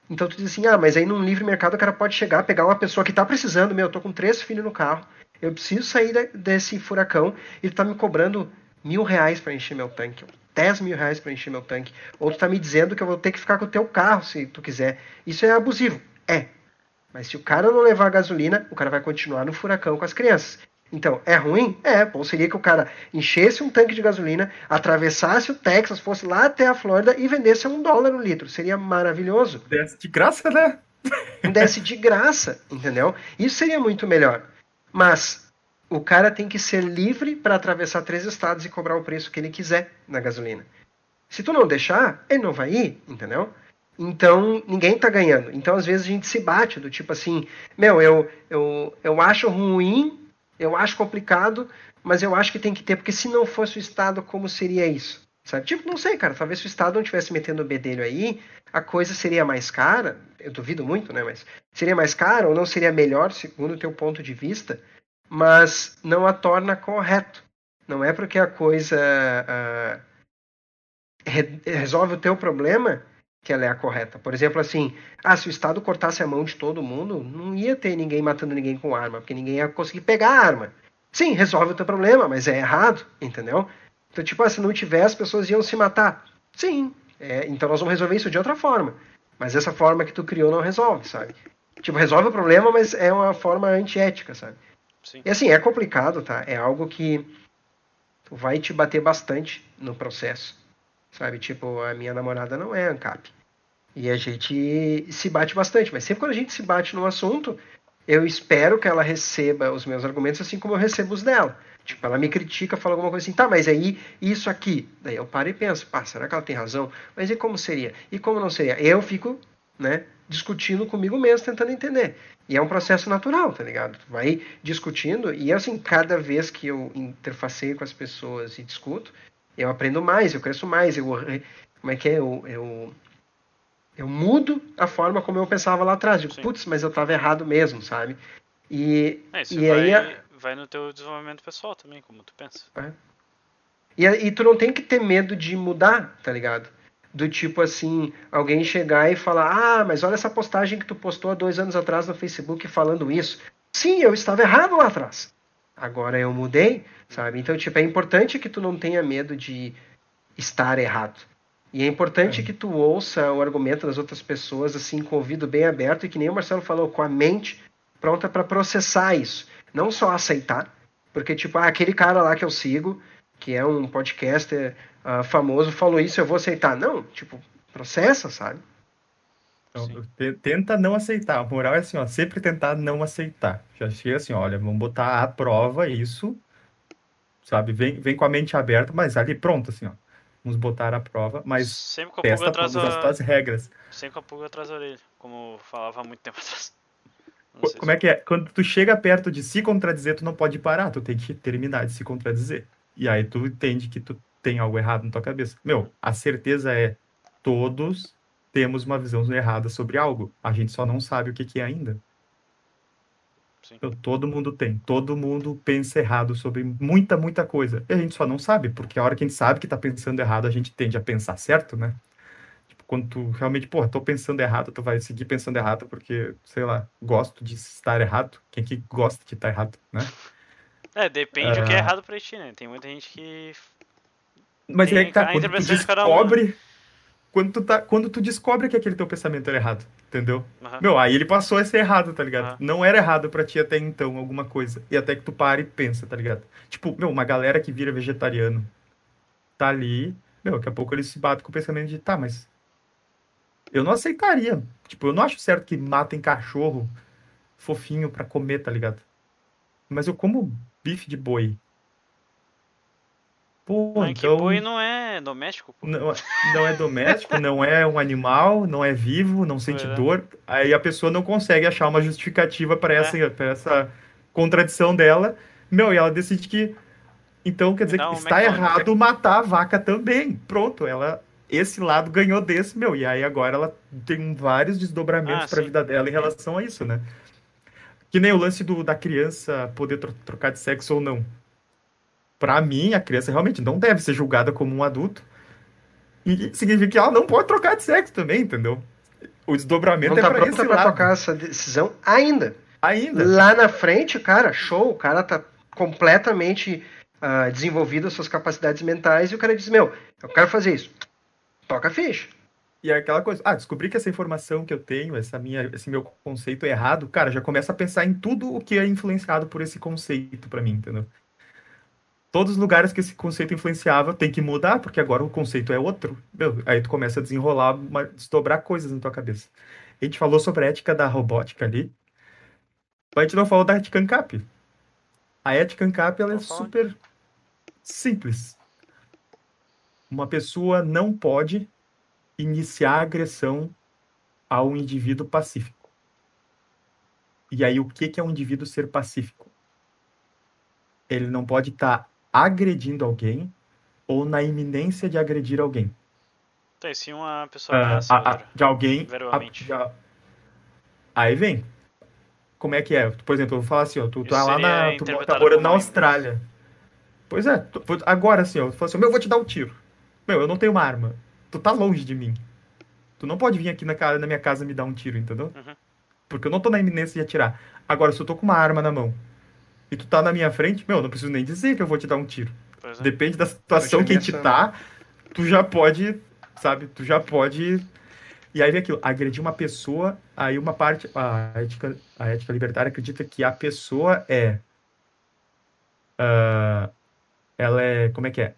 Então tu diz assim, ah, mas aí num livre mercado o cara pode chegar, pegar uma pessoa que está precisando, meu, eu tô com três filhos no carro, eu preciso sair desse furacão e tu tá me cobrando mil reais para encher meu tanque, dez mil reais para encher meu tanque, ou tu tá me dizendo que eu vou ter que ficar com o teu carro se tu quiser. Isso é abusivo. É. Mas se o cara não levar gasolina, o cara vai continuar no furacão com as crianças. Então, é ruim? É. Bom seria que o cara enchesse um tanque de gasolina, atravessasse o Texas, fosse lá até a Flórida e vendesse a um dólar o litro. Seria maravilhoso. Desce de graça, né? Desce de graça, entendeu? Isso seria muito melhor. Mas o cara tem que ser livre para atravessar três estados e cobrar o preço que ele quiser na gasolina. Se tu não deixar, ele não vai ir, entendeu? Então, ninguém tá ganhando. Então, às vezes, a gente se bate do tipo assim, meu, eu, eu, eu acho ruim eu acho complicado, mas eu acho que tem que ter, porque se não fosse o Estado, como seria isso? Sabe? Tipo, não sei, cara. Talvez se o Estado não estivesse metendo o bedelho aí, a coisa seria mais cara. Eu duvido muito, né? Mas seria mais cara ou não seria melhor, segundo o teu ponto de vista, mas não a torna correto. Não é porque a coisa uh, re resolve o teu problema que ela é a correta. Por exemplo, assim, ah, se o Estado cortasse a mão de todo mundo, não ia ter ninguém matando ninguém com arma, porque ninguém ia conseguir pegar a arma. Sim, resolve o teu problema, mas é errado, entendeu? Então, tipo, ah, se não tiver, as pessoas iam se matar. Sim, é, então nós vamos resolver isso de outra forma. Mas essa forma que tu criou não resolve, sabe? Tipo, resolve o problema, mas é uma forma antiética, sabe? Sim. E assim, é complicado, tá? É algo que vai te bater bastante no processo. Sabe, tipo, a minha namorada não é ANCAP. E a gente se bate bastante, mas sempre quando a gente se bate num assunto, eu espero que ela receba os meus argumentos assim como eu recebo os dela. Tipo, ela me critica, fala alguma coisa assim, tá, mas aí isso aqui. Daí eu paro e penso, pá, será que ela tem razão? Mas e como seria? E como não seria? Eu fico, né, discutindo comigo mesmo, tentando entender. E é um processo natural, tá ligado? Tu vai discutindo, e assim, cada vez que eu interfaceio com as pessoas e discuto, eu aprendo mais, eu cresço mais, eu como é que é? Eu, eu, eu mudo a forma como eu pensava lá atrás. Digo, putz, mas eu estava errado mesmo, sabe? E, é, isso e vai, aí vai no teu desenvolvimento pessoal também, como tu pensa. É. E, e tu não tem que ter medo de mudar, tá ligado? Do tipo assim, alguém chegar e falar, ah, mas olha essa postagem que tu postou há dois anos atrás no Facebook falando isso. Sim, eu estava errado lá atrás. Agora eu mudei, sabe? Então, tipo, é importante que tu não tenha medo de estar errado. E é importante é. que tu ouça o argumento das outras pessoas assim com o ouvido bem aberto e que nem o Marcelo falou, com a mente pronta para processar isso, não só aceitar, porque tipo, ah, aquele cara lá que eu sigo, que é um podcaster uh, famoso, falou isso, eu vou aceitar. Não, tipo, processa, sabe? Então, tenta não aceitar. A moral é assim, ó, sempre tentar não aceitar. Já chega assim, olha, vamos botar à prova isso sabe? Vem, vem com a mente aberta, mas ali pronto, assim, ó. Vamos botar a prova, mas Sempre com a testa pulga todas atrás as regras. Sempre com a pulga atrás da orelha, como falava há muito tempo atrás. Como se- é que é? Quando tu chega perto de se contradizer, tu não pode parar, tu tem que terminar de se contradizer. E aí tu entende que tu tem algo errado na tua cabeça. Meu, a certeza é todos temos uma visão errada sobre algo. A gente só não sabe o que que é ainda. Meu, todo mundo tem. Todo mundo pensa errado sobre muita, muita coisa. E a gente só não sabe, porque a hora que a gente sabe que tá pensando errado, a gente tende a pensar certo, né? Tipo, quando tu realmente, porra, tô pensando errado, tu vai seguir pensando errado porque, sei lá, gosto de estar errado. Quem que gosta de estar errado, né? É, depende do que é Ah. errado pra ti, né? Tem muita gente que. Mas Tem aí que tá, a quando tu de descobre. Quando tu, tá, quando tu descobre que aquele teu pensamento era errado, entendeu? Aham. Meu, aí ele passou a ser errado, tá ligado? Aham. Não era errado pra ti até então alguma coisa. E até que tu para e pensa, tá ligado? Tipo, meu, uma galera que vira vegetariano tá ali, meu, daqui a pouco eles se batem com o pensamento de, tá, mas eu não aceitaria. Tipo, eu não acho certo que matem cachorro fofinho pra comer, tá ligado? Mas eu como bife de boi. Pô, Mas que então boi não é doméstico, pô. não, não é doméstico, não é um animal, não é vivo, não sente é. dor. Aí a pessoa não consegue achar uma justificativa para essa, É. pra essa contradição dela. Meu, e ela decide que. Então quer dizer dá que está errado matar a vaca também. Pronto, ela. Esse lado ganhou desse, meu. E aí agora ela tem vários desdobramentos Ah, para a vida dela em relação a isso, né? Que nem o lance do, da criança poder tro- trocar de sexo ou não. Pra mim, a criança realmente não deve ser julgada como um adulto. E significa que ela não pode trocar de sexo também, entendeu? O desdobramento Não é tá pra pronta esse pra lado. tocar essa decisão ainda. Ainda. Lá na frente, cara, show, o cara tá completamente ah, desenvolvido as suas capacidades mentais e o cara diz, meu, eu quero fazer isso. Toca a ficha. E é aquela coisa, ah, descobri que essa informação que eu tenho, essa minha, esse meu conceito é errado, cara, já começa a pensar em tudo o que é influenciado por esse conceito pra mim, entendeu? Todos os lugares que esse conceito influenciava tem que mudar, porque agora o conceito é outro. Meu, aí tu começa a desenrolar, uma- desdobrar coisas na tua cabeça. A gente falou sobre a ética da robótica ali, mas a gente não falou da ética ANCAP. A ética ANCAP, ela é fala. super simples. Uma pessoa não pode iniciar agressão a um indivíduo pacífico. E aí, o que que é um indivíduo ser pacífico? Ele não pode estar agredindo alguém ou na iminência de agredir alguém. Então, e se uma pessoa Ah, a- a de alguém. Verbalmente. a- Aí vem. Como é que é? Por exemplo, eu vou falar assim, ó, tu Isso tá lá na. Tu tá morando na Austrália. Pois é, tu- agora assim, ó, eu falo assim, meu, eu vou te dar um tiro. Meu, eu não tenho uma arma. Tu tá longe de mim. Tu não pode vir aqui na, na minha casa me dar um tiro, entendeu? Uhum. Porque eu não tô na iminência de atirar. Agora, se eu tô com uma arma na mão e tu tá na minha frente, meu, eu não preciso nem dizer que eu vou te dar um tiro. É. Depende da situação que a gente tá, tu já pode, sabe, tu já pode. E aí vem aquilo, agredir uma pessoa, aí uma parte, a ética, a ética libertária acredita que a pessoa é. ah, ela é. Como é que é?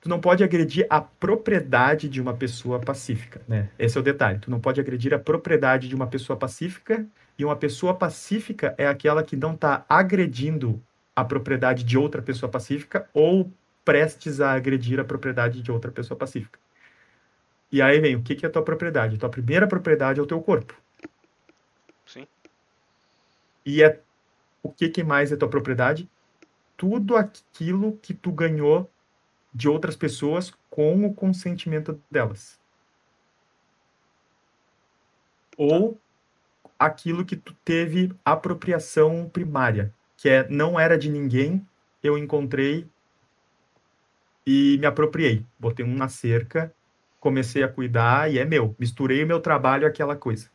Tu não pode agredir a propriedade de uma pessoa pacífica, né? Esse é o detalhe. Tu não pode agredir a propriedade de uma pessoa pacífica, e uma pessoa pacífica é aquela que não tá agredindo a propriedade de outra pessoa pacífica ou prestes a agredir a propriedade de outra pessoa pacífica. E aí vem, o que que é a tua propriedade? A tua primeira propriedade é o teu corpo. Sim. E é o que que mais é tua propriedade? Tudo aquilo que tu ganhou de outras pessoas com o consentimento delas. Ou aquilo que tu teve apropriação primária, que é não era de ninguém, eu encontrei e me apropriei. Botei um na cerca, comecei a cuidar e é meu. Misturei o meu trabalho àquela coisa.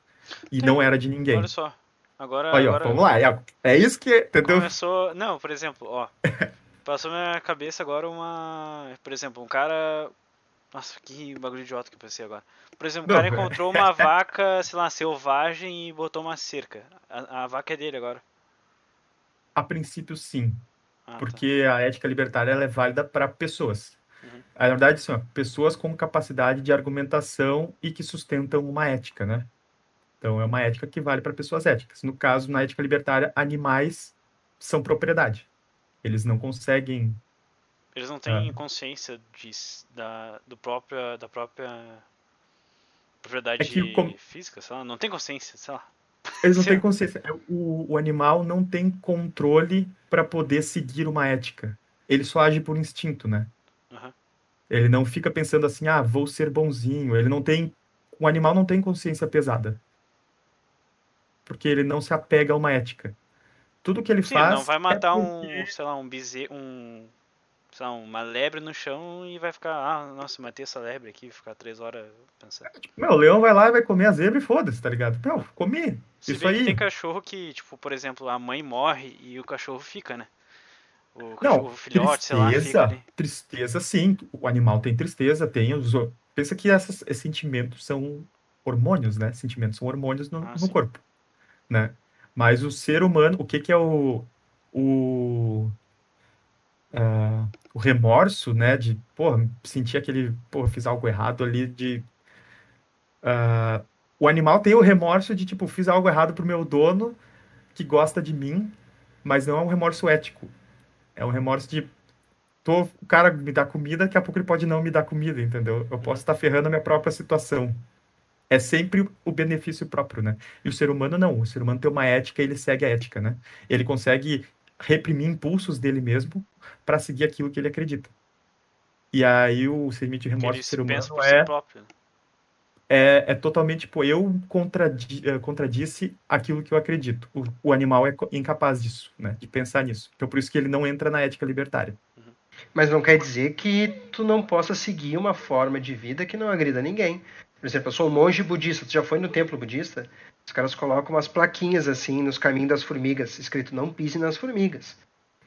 E Sim. não era de ninguém. Olha só. Agora, Aí, ó, agora vamos lá. É, é isso que, entendeu? começou. Não, por exemplo, ó. Passou na minha cabeça agora uma. Por exemplo, um cara. Nossa, que bagulho idiota que eu pensei agora. Por exemplo, o Não, cara é. encontrou uma vaca, sei lá, selvagem e botou uma cerca. A, a vaca é dele agora. A princípio, sim. Ah, tá. porque a ética libertária ela é válida para pessoas. Uhum. Na verdade, assim, ó, pessoas com capacidade de argumentação e que sustentam uma ética, né? Então, é uma ética que vale para pessoas éticas. No caso, na ética libertária, animais são propriedade. Eles não conseguem. Eles não têm ah. consciência de, da, do próprio, da própria propriedade é que, física, sei lá. Não tem consciência, sei lá. Eles não têm consciência. É, o, o animal não tem controle para poder seguir uma ética. Ele só age por instinto, né? Uhum. Ele não fica pensando assim, ah, vou ser bonzinho. Ele não tem. O animal não tem consciência pesada. Porque ele não se apega a uma ética. Tudo que ele Sim, faz. Não vai matar é porque... um, sei lá, um bezerro. Um, sei lá, uma lebre no chão e vai ficar, ah, nossa, matei essa lebre aqui, ficar três horas pensando. Meu, o leão vai lá e vai comer a zebra e foda-se, tá ligado? Meu, comi. Se Isso aí. tem cachorro que, tipo, por exemplo, a mãe morre e o cachorro fica, né? O cachorro Não, filhote, tristeza, sei lá, fica Tristeza, sim. O animal tem tristeza, tem os. Pensa que esses, esses sentimentos são hormônios, né? Sentimentos são hormônios no, ah, no corpo, né? Mas o ser humano, o que que é o, o uh, o remorso, né, de, pô, sentir aquele, pô, fiz algo errado ali, de... Uh, o animal tem o remorso de, tipo, fiz algo errado pro meu dono, que gosta de mim, mas não é um remorso ético. É um remorso de, tô, o cara me dá comida, daqui a pouco ele pode não me dar comida, entendeu? Eu posso estar ferrando a minha própria situação. É sempre o benefício próprio, né? E o ser humano não. O ser humano tem uma ética e ele segue a ética, né? Ele consegue reprimir impulsos dele mesmo para seguir aquilo que ele acredita. E aí o sentimento de remorso do ser humano é, é, é totalmente, tipo, eu contradi, eh, contradisse aquilo que eu acredito. O, o, animal é incapaz disso, né? De pensar nisso. Então por isso que ele não entra na ética libertária. Uhum. Mas não quer dizer que tu não possa seguir uma forma de vida que não agrida ninguém. Por exemplo, eu sou um monge budista. Tu já foi no templo budista? Os caras colocam umas plaquinhas assim nos caminhos das formigas, escrito não pise nas formigas.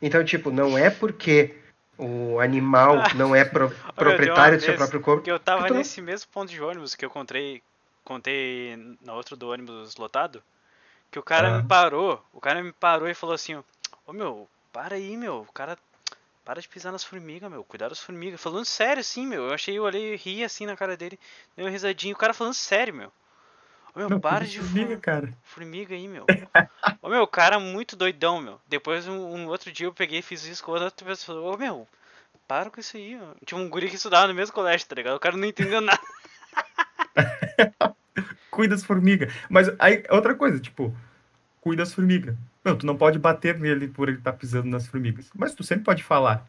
Então, tipo, não é porque o animal não é pro, proprietário do seu próprio corpo. Porque eu tava nesse mesmo ponto de ônibus que eu contei, contei na outra do ônibus lotado, que o cara ah. me parou, o cara me parou e falou assim, ô oh, meu, para aí, meu, o cara para de pisar nas formigas, meu, cuidado das formigas. Falando sério, assim, meu, eu achei, eu olhei e ri assim na cara dele, deu uma risadinha, o cara falando sério, meu. Ô, meu, para de formiga, cara. Formiga aí, meu. Ô, meu, cara muito doidão, meu. Depois, um, um, outro dia eu peguei e fiz isso com outra pessoa. Ô, meu, para com isso aí, ó. Tinha um guri que estudava no mesmo colégio, tá ligado? O cara não entendeu nada. cuida das formigas. Mas aí, outra coisa, tipo, cuida das formigas. Não, tu não pode bater nele por ele estar tá pisando nas formigas. Mas tu sempre pode falar.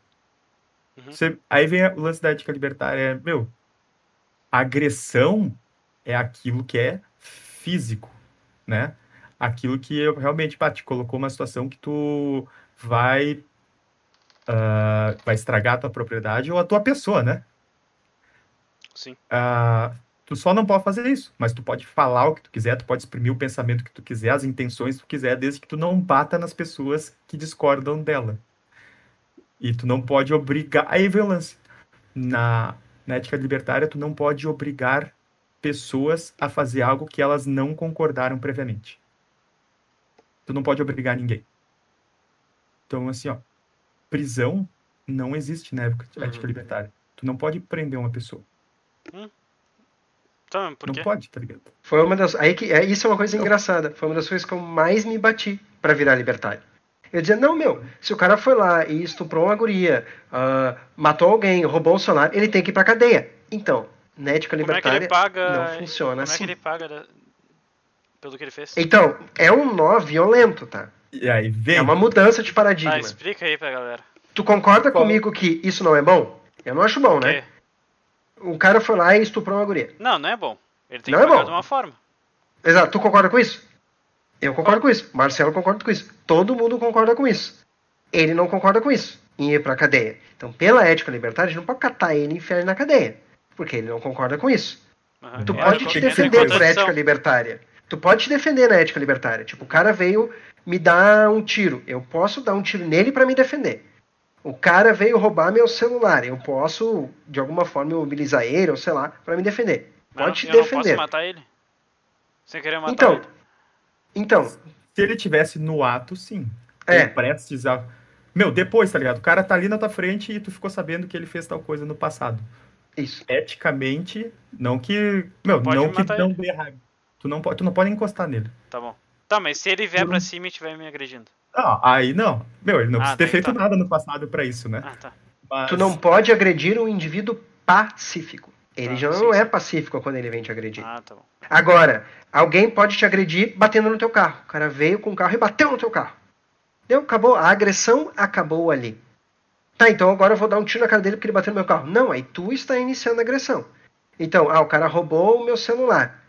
Uhum. Aí vem o lance da ética libertária. É, meu, agressão é aquilo que é físico, né? Aquilo que realmente pá, te colocou uma situação que tu vai uh, vai estragar a tua propriedade ou a tua pessoa, né? Sim. Uh, tu só não pode fazer isso, mas tu pode falar o que tu quiser, tu pode exprimir o pensamento que tu quiser, as intenções que tu quiser, desde que tu não bata nas pessoas que discordam dela. E tu não pode obrigar. Aí vem o lance. Na, na ética libertária, tu não pode obrigar pessoas a fazer algo que elas não concordaram previamente. Tu não pode obrigar ninguém. Então, assim, ó, prisão não existe na época de ética uhum. libertária. Tu não pode prender uma pessoa. Hum. Então, por não quê? pode, tá ligado? Foi uma das. Aí que, é, isso é uma coisa engraçada. Foi uma das coisas que eu mais me bati para virar libertário. Eu dizia, não, meu, se o cara foi lá e estuprou uma guria, uh, matou alguém, roubou um celular, ele tem que ir pra cadeia. Então, na ética libertária é paga, não funciona como assim. Como é que ele paga pelo que ele fez? Então, é um nó violento, tá? E aí vem... É uma mudança de paradigma. Ah, explica aí pra galera. Tu concorda Qual? comigo que isso não é bom? Eu não acho bom, né? O cara foi lá e estuprou uma guria. Não, não é bom. Ele tem não que é bom. de uma forma. Exato. Tu concorda com isso? Eu concordo com isso. Marcelo concorda com isso. Todo mundo concorda com isso. Ele não concorda com isso. Em ir pra cadeia. Então, pela ética libertária, a gente não pode catar ele e enfiar ele na cadeia porque ele não concorda com isso. Uhum. Tu pode te defender por ética libertária. Tu pode te defender na ética libertária. Tipo, o cara veio me dar um tiro. Eu posso dar um tiro nele para me defender. O cara veio roubar meu celular. Eu posso, de alguma forma, mobilizar ele, ou sei lá, para me defender. Pode não, te eu defender. Não posso matar ele? Sem querer matar então, ele. Então. Se ele tivesse no ato, sim. É. Prestes a. Meu, depois, tá ligado? O cara tá ali na tua frente e tu ficou sabendo que ele fez tal coisa no passado. Isso. Eticamente, não que. Meu, não que não dê raiva. Tu não, pode, tu não pode encostar nele. Tá bom. Tá, mas se ele vier pra cima e estiver me agredindo. Não, aí não. Meu, ele não ah, precisa ter tá, feito tá. nada no passado para isso, né? Ah, tá. Mas... Tu não pode agredir um indivíduo pacífico. Ele ah, já não sim, é pacífico quando ele vem te agredir. Ah, tá bom. Agora, alguém pode te agredir batendo no teu carro. O cara veio com o carro e bateu no teu carro. Deu, acabou. A agressão acabou ali. Tá, então agora eu vou dar um tiro na cara dele porque ele bateu no meu carro. Não, aí tu está iniciando a agressão. Então, ah, o cara roubou o meu celular.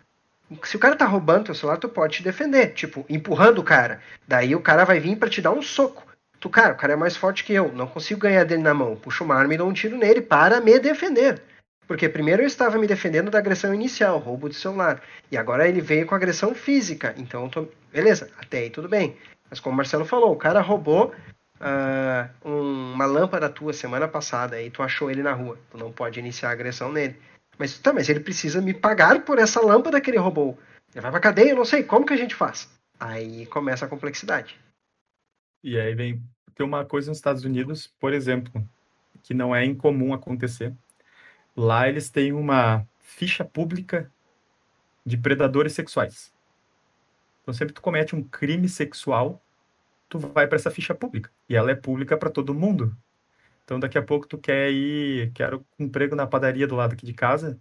Se o cara tá roubando teu celular, tu pode te defender, tipo, empurrando o cara. Daí o cara vai vir para te dar um soco. Tu, cara, o cara é mais forte que eu, não consigo ganhar dele na mão. Puxa uma arma e dou um tiro nele para me defender. Porque primeiro eu estava me defendendo da agressão inicial, roubo de celular. E agora ele veio com agressão física. Então, tô... beleza, até aí tudo bem. Mas como o Marcelo falou, o cara roubou uh, um, uma lâmpada tua semana passada e tu achou ele na rua. Tu não pode iniciar agressão nele. Mas tá, mas ele precisa me pagar por essa lâmpada que ele roubou. Ele vai pra cadeia, eu não sei, como que a gente faz? Aí começa a complexidade. E aí vem tem uma coisa nos Estados Unidos, por exemplo, que não é incomum acontecer. Lá eles têm uma ficha pública de predadores sexuais. Então sempre tu comete um crime sexual, tu vai para essa ficha pública e ela é pública para todo mundo. Então daqui a pouco tu quer ir, quero um emprego na padaria do lado aqui de casa.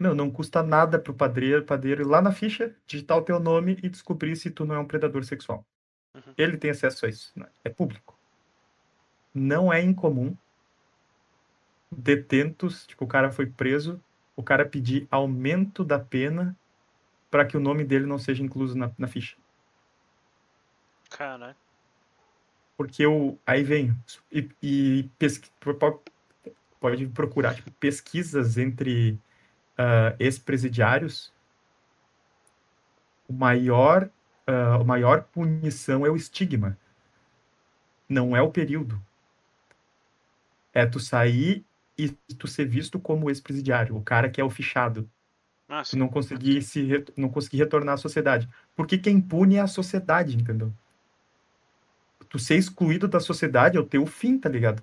Meu, não custa nada pro padeiro, padeiro ir lá na ficha, digitar o teu nome e descobrir se tu não é um predador sexual. Uhum. Ele tem acesso a isso, né? é público. Não é incomum detentos, tipo, o cara foi preso, o cara pedir aumento da pena para que o nome dele não seja incluso na, na ficha. Caralho porque eu aí vem e, e pesqui, pode procurar tipo, pesquisas entre uh, ex-presidiários. O maior, uh, a maior punição é o estigma, não é o período. É tu sair e tu ser visto como ex-presidiário, o cara que é o fichado. Ah, tu não conseguir se não conseguir retornar à sociedade. Porque quem pune é a sociedade, entendeu? Tu ser excluído da sociedade é o teu fim, tá ligado?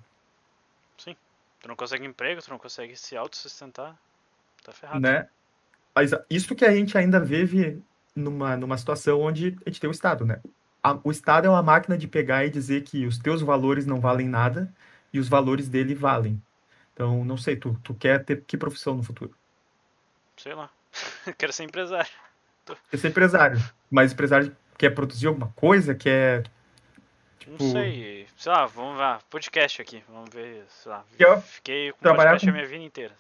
Sim. Tu não consegue emprego, tu não consegue se autossustentar. Tá ferrado. Né? Mas isso que a gente ainda vive numa, numa situação onde a gente tem o Estado, né? A, o Estado é uma máquina de pegar e dizer que os teus valores não valem nada e os valores dele valem. Então, não sei, tu, tu quer ter que profissão no futuro? Sei lá. Quero ser empresário. Quer ser empresário. Mas empresário quer produzir alguma coisa, quer Tipo... Não sei. Sei lá, vamos lá. Podcast aqui. Vamos ver. Sei lá. Eu Fiquei com podcast com... a minha vida inteira.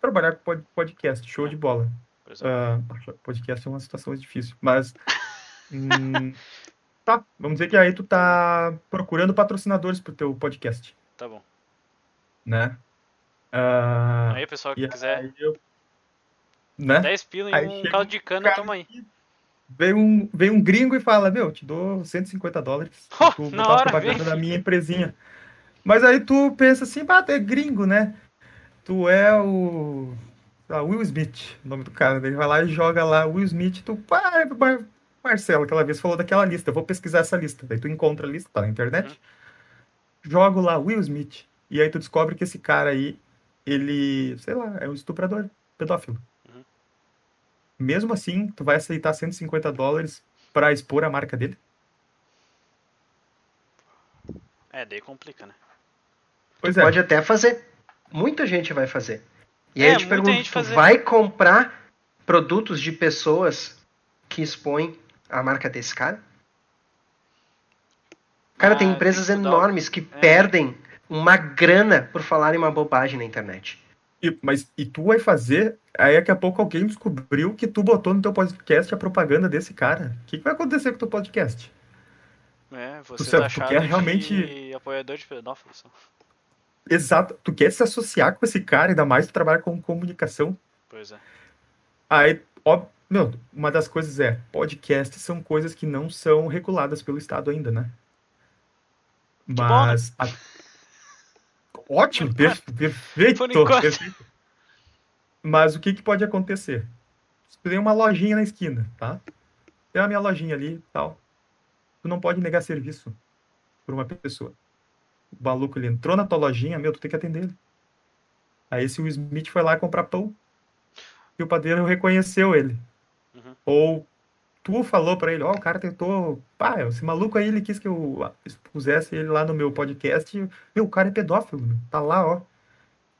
Trabalhar com podcast, show é. de bola. Uh, podcast é uma situação difícil. Mas. hum, tá, vamos dizer que aí tu tá procurando patrocinadores pro teu podcast. Tá bom. Né? Uh, aí, pessoal que quiser. Eu... Né? 10 pila em um caldo de cana, toma aí. Vem um, vem um gringo e fala, meu, te dou 150 dólares. Oh, tu na hora, propaganda da minha empresinha. Mas aí tu pensa assim, ah, tu é gringo, né? Tu é o. Will Smith, o nome do cara. Ele vai lá e joga lá Will Smith, tu. Ah, Marcelo, aquela vez falou daquela lista, eu vou pesquisar essa lista. Daí tu encontra a lista, tá na internet. Uhum. Jogo lá Will Smith. E aí tu descobre que esse cara aí, ele, sei lá, é um estuprador, pedófilo mesmo assim, tu vai aceitar 150 dólares para expor a marca dele? É, daí complica, né? Pois é. Pode até fazer. Muita gente vai fazer. E é, aí eu te pergunto, tu vai comprar produtos de pessoas que expõem a marca desse cara? Cara, ah, tem empresas enormes que é. perdem uma grana por falarem uma bobagem na internet. E, mas e tu vai fazer, aí daqui a pouco alguém descobriu que tu botou no teu podcast a propaganda desse cara. O que, que vai acontecer com o teu podcast? É, você tu, tu quer realmente apoiador de pedófilos. Exato, tu quer se associar com esse cara, ainda mais tu trabalha com comunicação. Pois é. Aí, ó, meu, uma das coisas é, podcasts são coisas que não são reguladas pelo Estado ainda, né? Mas bom, né? Ótimo, perfeito, perfeito. Mas o que, que pode acontecer? Tem uma lojinha na esquina, tá? Tem a minha lojinha ali tal. Tu não pode negar serviço por uma pessoa. O maluco ele entrou na tua lojinha, meu, tu tem que atender ele. Aí esse Will Smith foi lá comprar pão e o padeiro reconheceu ele. Uhum. Ou tu falou para ele, ó, oh, o cara tentou, pá, esse maluco aí, ele quis que eu pusesse ele lá no meu podcast, meu, o cara é pedófilo, tá lá, ó.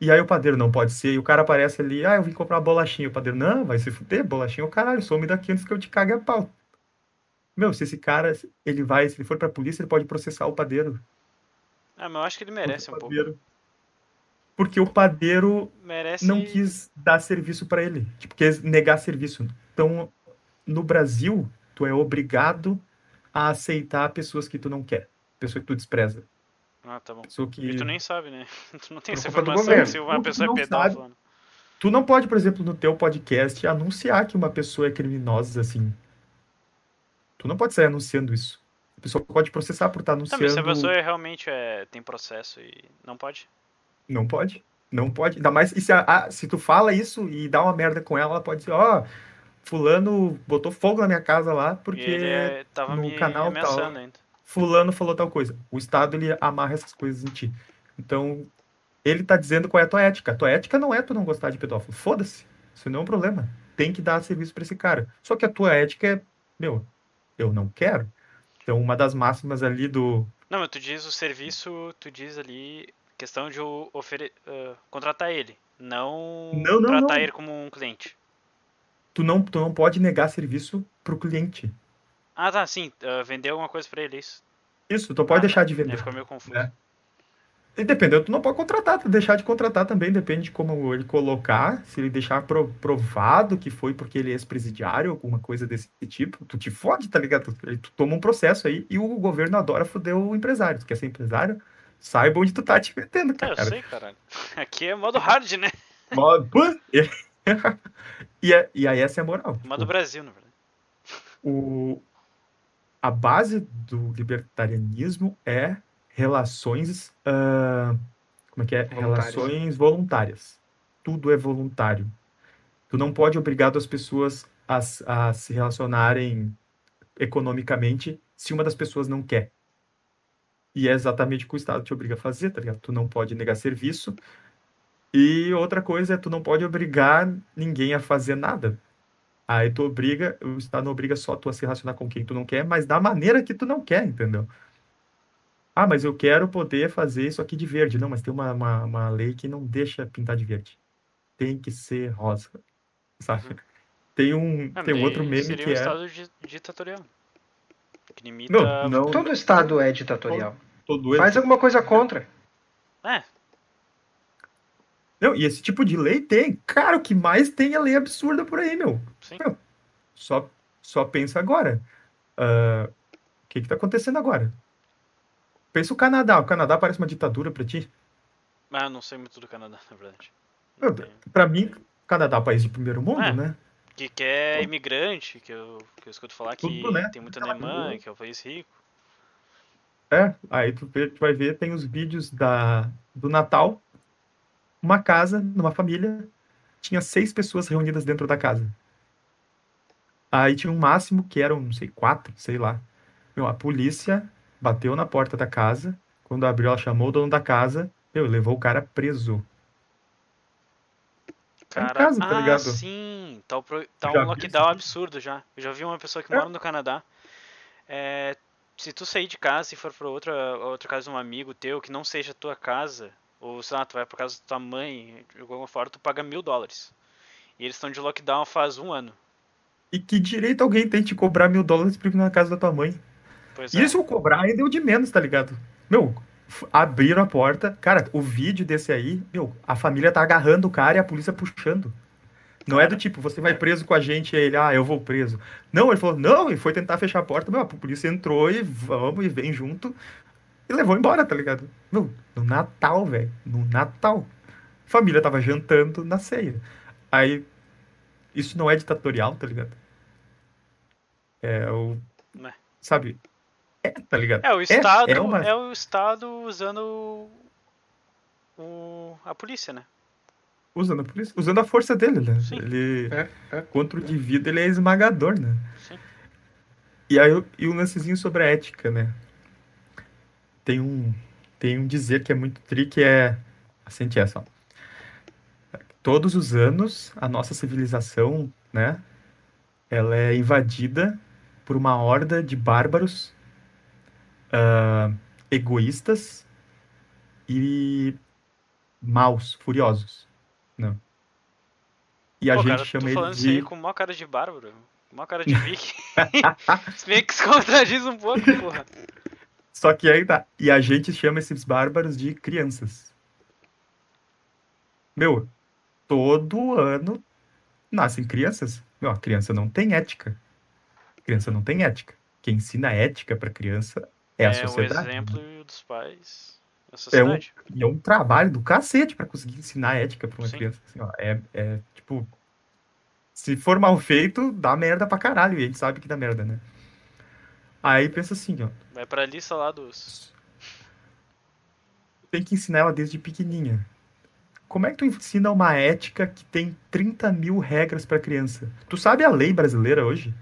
E aí o padeiro, não pode ser, e o cara aparece ali, ah, eu vim comprar uma bolachinha, o padeiro, não, vai se fuder, bolachinha, o caralho, some daqui antes que eu te cague a pau. Meu, se esse cara, ele vai, se ele for pra polícia, ele pode processar o padeiro. Ah, mas eu acho que ele merece um pouco. Porque o padeiro merece... não quis dar serviço para ele. Tipo, quis negar serviço. Então, no Brasil, tu é obrigado a aceitar pessoas que tu não quer. Pessoa que tu despreza. Ah, tá bom. Pessoa que... E tu nem sabe, né? Tu não tem essa informação se uma pessoa é pedófila. Né? Tu não pode, por exemplo, no teu podcast, anunciar que uma pessoa é criminosa, assim. Tu não pode sair anunciando isso. A pessoa pode processar por estar anunciando. Tá, mas se a pessoa realmente é, tem processo e não pode? Não pode. Não pode. Ainda mais. E se, a, a, se tu fala isso e dá uma merda com ela, ela pode dizer, ó, oh, fulano botou fogo na minha casa lá porque ele é, tava no canal tal. Ainda. Fulano falou tal coisa. O Estado ele amarra essas coisas em ti. Então, ele tá dizendo qual é a tua ética. A tua ética não é tu não gostar de pedófilo. Foda-se. Isso não é um problema. Tem que dar serviço para esse cara. Só que a tua ética é, meu, eu não quero. Então, uma das máximas ali do. Não, mas tu diz o serviço, tu diz ali questão de ofere... Uh, contratar ele, não, não, não tratar não. ele como um cliente. Tu não, tu não pode negar serviço pro cliente. Ah, tá, sim. Uh, vender alguma coisa pra ele, isso. Isso, tu pode ah, deixar de vender. Ficou meio confuso. Né? E dependendo, tu não pode contratar, tu deixar de contratar também, depende de como ele colocar, se ele deixar provado que foi porque ele é ex-presidiário, alguma coisa desse tipo, tu te fode, tá ligado? Tu, tu toma um processo aí e o governo adora foder o empresário. Tu quer ser empresário? Saiba onde tu tá te metendo, cara. É, eu sei, caralho. Aqui é modo hard, né? Modo... e, é, e aí essa é a moral. Modo tipo, Brasil, na verdade. O... A base do libertarianismo é relações. Uh, como é que é? Relações voluntárias. Tudo é voluntário. Tu não pode obrigar as pessoas a, a se relacionarem economicamente se uma das pessoas não quer. E é exatamente o que o Estado te obriga a fazer, tá ligado? Tu não pode negar serviço. E outra coisa é tu não pode obrigar ninguém a fazer nada. Aí tu obriga, o Estado não obriga só tu a se relacionar com quem tu não quer, mas da maneira que tu não quer, entendeu? Ah, mas eu quero poder fazer isso aqui de verde. Não, mas tem uma, uma, uma lei que não deixa pintar de verde. Tem que ser rosa, sabe? Uhum. Tem um, ah, tem um outro meme que um é... estado ditatorial. Que limita... Não, não... Todo estado é ditatorial. Todo, todo Faz alguma coisa contra. É. Não, e esse tipo de lei tem. Cara, o que mais tem é lei absurda por aí, meu. Sim. Meu, só, só pensa agora. Uh, o que que tá acontecendo agora? Pensa o Canadá. O Canadá parece uma ditadura pra ti? Ah, não sei muito do Canadá, na verdade. Pra mim, o Canadá é um país de primeiro mundo, é, né? Que quer imigrante, que eu, que eu escuto falar que Tudo, né? tem muita Alemanha, que é um país rico. É, aí tu, tu, vai ver, tem os vídeos da, do Natal, uma casa, numa família, tinha seis pessoas reunidas dentro da casa. Aí tinha um máximo que eram, não sei, quatro, sei lá. Meu, a polícia bateu na porta da casa. Quando abriu, ela chamou o dono da casa. Meu, levou o cara preso. Tá cara, casa, tá ligado? Ah, sim. Tá, pro... tá um lockdown absurdo já. Eu já vi uma pessoa que é. mora no Canadá. É... Se tu sair de casa e for pra outra, outra casa de um amigo teu que não seja tua casa, ou sei lá, tu vai pra casa da tua mãe, de alguma forma, tu paga mil dólares. E eles estão de lockdown faz um ano. E que direito alguém tem de cobrar mil dólares pra ir na casa da tua mãe? Pois e é. isso cobrar ainda deu de menos, tá ligado? Meu, abriram a porta. Cara, o vídeo desse aí, meu, a família tá agarrando o cara e a polícia puxando. Não cara. é do tipo, você vai preso com a gente e ele, ah, eu vou preso. Não, ele falou, não, ele foi tentar fechar a porta, meu, a polícia entrou e vamos e vem junto e levou embora, tá ligado? No Natal, velho, no Natal. A família tava jantando na ceia. Aí, isso não é ditatorial, tá ligado? É o. Né. Sabe? É, tá ligado? É o Estado, é, é, uma... é o Estado usando o, a polícia, né? Usando a polícia, usando a força dele, né? Sim. Ele, é, é. contra o indivíduo, ele é esmagador, né? Sim. E aí, e o um lancezinho sobre a ética, né? Tem um, tem um dizer que é muito tri, que é, sente essa, ó. Todos os anos, a nossa civilização, né? Ela é invadida por uma horda de bárbaros uh, egoístas e maus, furiosos. Não. E a Pô, gente cara, chama ele de. Isso com uma cara de bárbaro. Uma cara de Vic. Bem que se contradiz um pouco, porra. Só que aí tá. E a gente chama esses bárbaros de crianças. Meu, todo ano nascem crianças. Meu, a criança não tem ética. A criança não tem ética. Quem ensina ética pra criança é, é a sociedade. É o exemplo dos pais. É um, é um trabalho do cacete para conseguir ensinar ética para uma Sim. criança. Assim, ó, é, é, tipo, se for mal feito, dá merda pra caralho. E a gente sabe que dá merda, né? Aí pensa assim, ó. Vai pra lista lá dos. Tem que ensinar ela desde pequenininha. Como é que tu ensina uma ética que tem 30 mil regras pra criança? Tu sabe a lei brasileira hoje?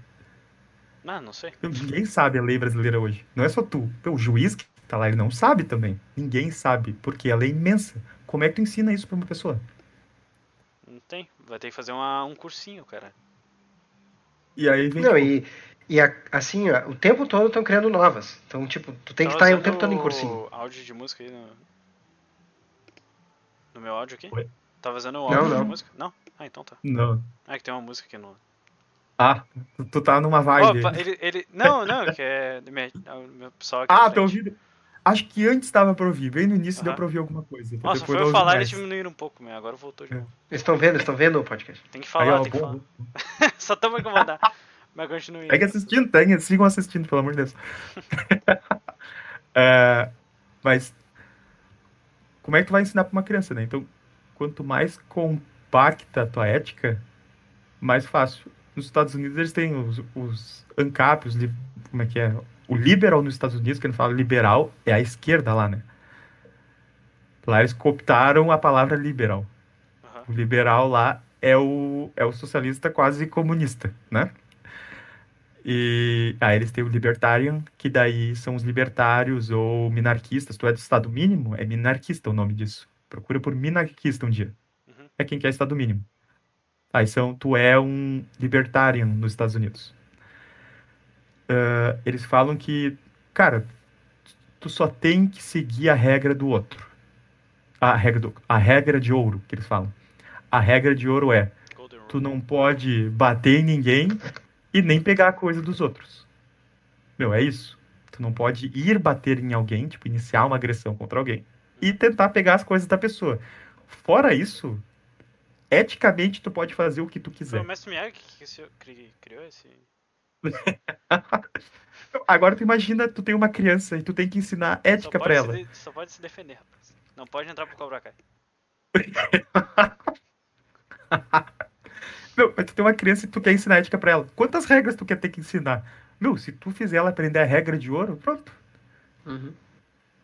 Não, não sei. Ninguém sabe a lei brasileira hoje. Não é só tu. O juiz que tá lá, ele não sabe também. Ninguém sabe, porque a lei é imensa. Como é que tu ensina isso pra uma pessoa? Não tem. Vai ter que fazer uma, um cursinho, cara. E aí vem. Não, tipo... e, e a, assim, ó, o tempo todo estão criando novas. Então, tipo, tu tem que estar o tempo todo em cursinho. áudio de música aí no. No meu áudio aqui? Oi? Tá fazendo o áudio não, não. de música? Não? Ah, então tá. Não. Ah, é que tem uma música aqui no. Ah, tu tá numa vibe. Opa, ele, ele... Não, não, que é. Meu, meu pessoal aqui. Ah, tô ouvindo. Acho que antes dava pra ouvir, bem no início uhum. deu pra ouvir alguma coisa. Nossa, foi eu falar e eles diminuíram um pouco, meu. agora voltou de é. novo. Eles estão vendo, estão vendo o podcast? Tem que falar, Aí, ó, tem que falar. Só tamo incomodar. Mas continue. Tem que assistindo, tem, sigam assistindo, pelo amor de Deus. é, mas como é que tu vai ensinar pra uma criança, né? Então, quanto mais compacta a tua ética, mais fácil. Nos Estados Unidos eles têm os, os ANCAP, os, como é que é? O liberal nos Estados Unidos, que ele fala liberal, é a esquerda lá, né? Lá eles cooptaram a palavra liberal. Uhum. O liberal lá é o, é o socialista quase comunista, né? E aí ah, eles têm o libertarian, que daí são os libertários ou minarquistas. Tu é do Estado mínimo? É minarquista o nome disso. Procura por minarquista um dia. Uhum. É quem quer Estado mínimo. Aí são, tu é um libertarian nos Estados Unidos uh, eles falam que, cara, tu só tem que seguir a regra do outro. A regra, do, a regra de ouro, que eles falam. A regra de ouro é, tu não pode bater em ninguém e nem pegar a coisa dos outros. Meu, é isso. Tu não pode ir bater em alguém, tipo, iniciar uma agressão contra alguém e tentar pegar as coisas da pessoa. Fora isso, eticamente tu pode fazer o que tu quiser. Foi o Mestre Miyagi que criou esse Agora tu imagina, tu tem uma criança e tu tem que ensinar ética para ela. Se, só pode se defender, rapaz. Não pode entrar pro Cobra Kai. Meu, mas tu tem uma criança e tu quer ensinar ética pra ela. Quantas regras tu quer ter que ensinar? Meu, se tu fizer ela aprender a regra de ouro, pronto. Uhum.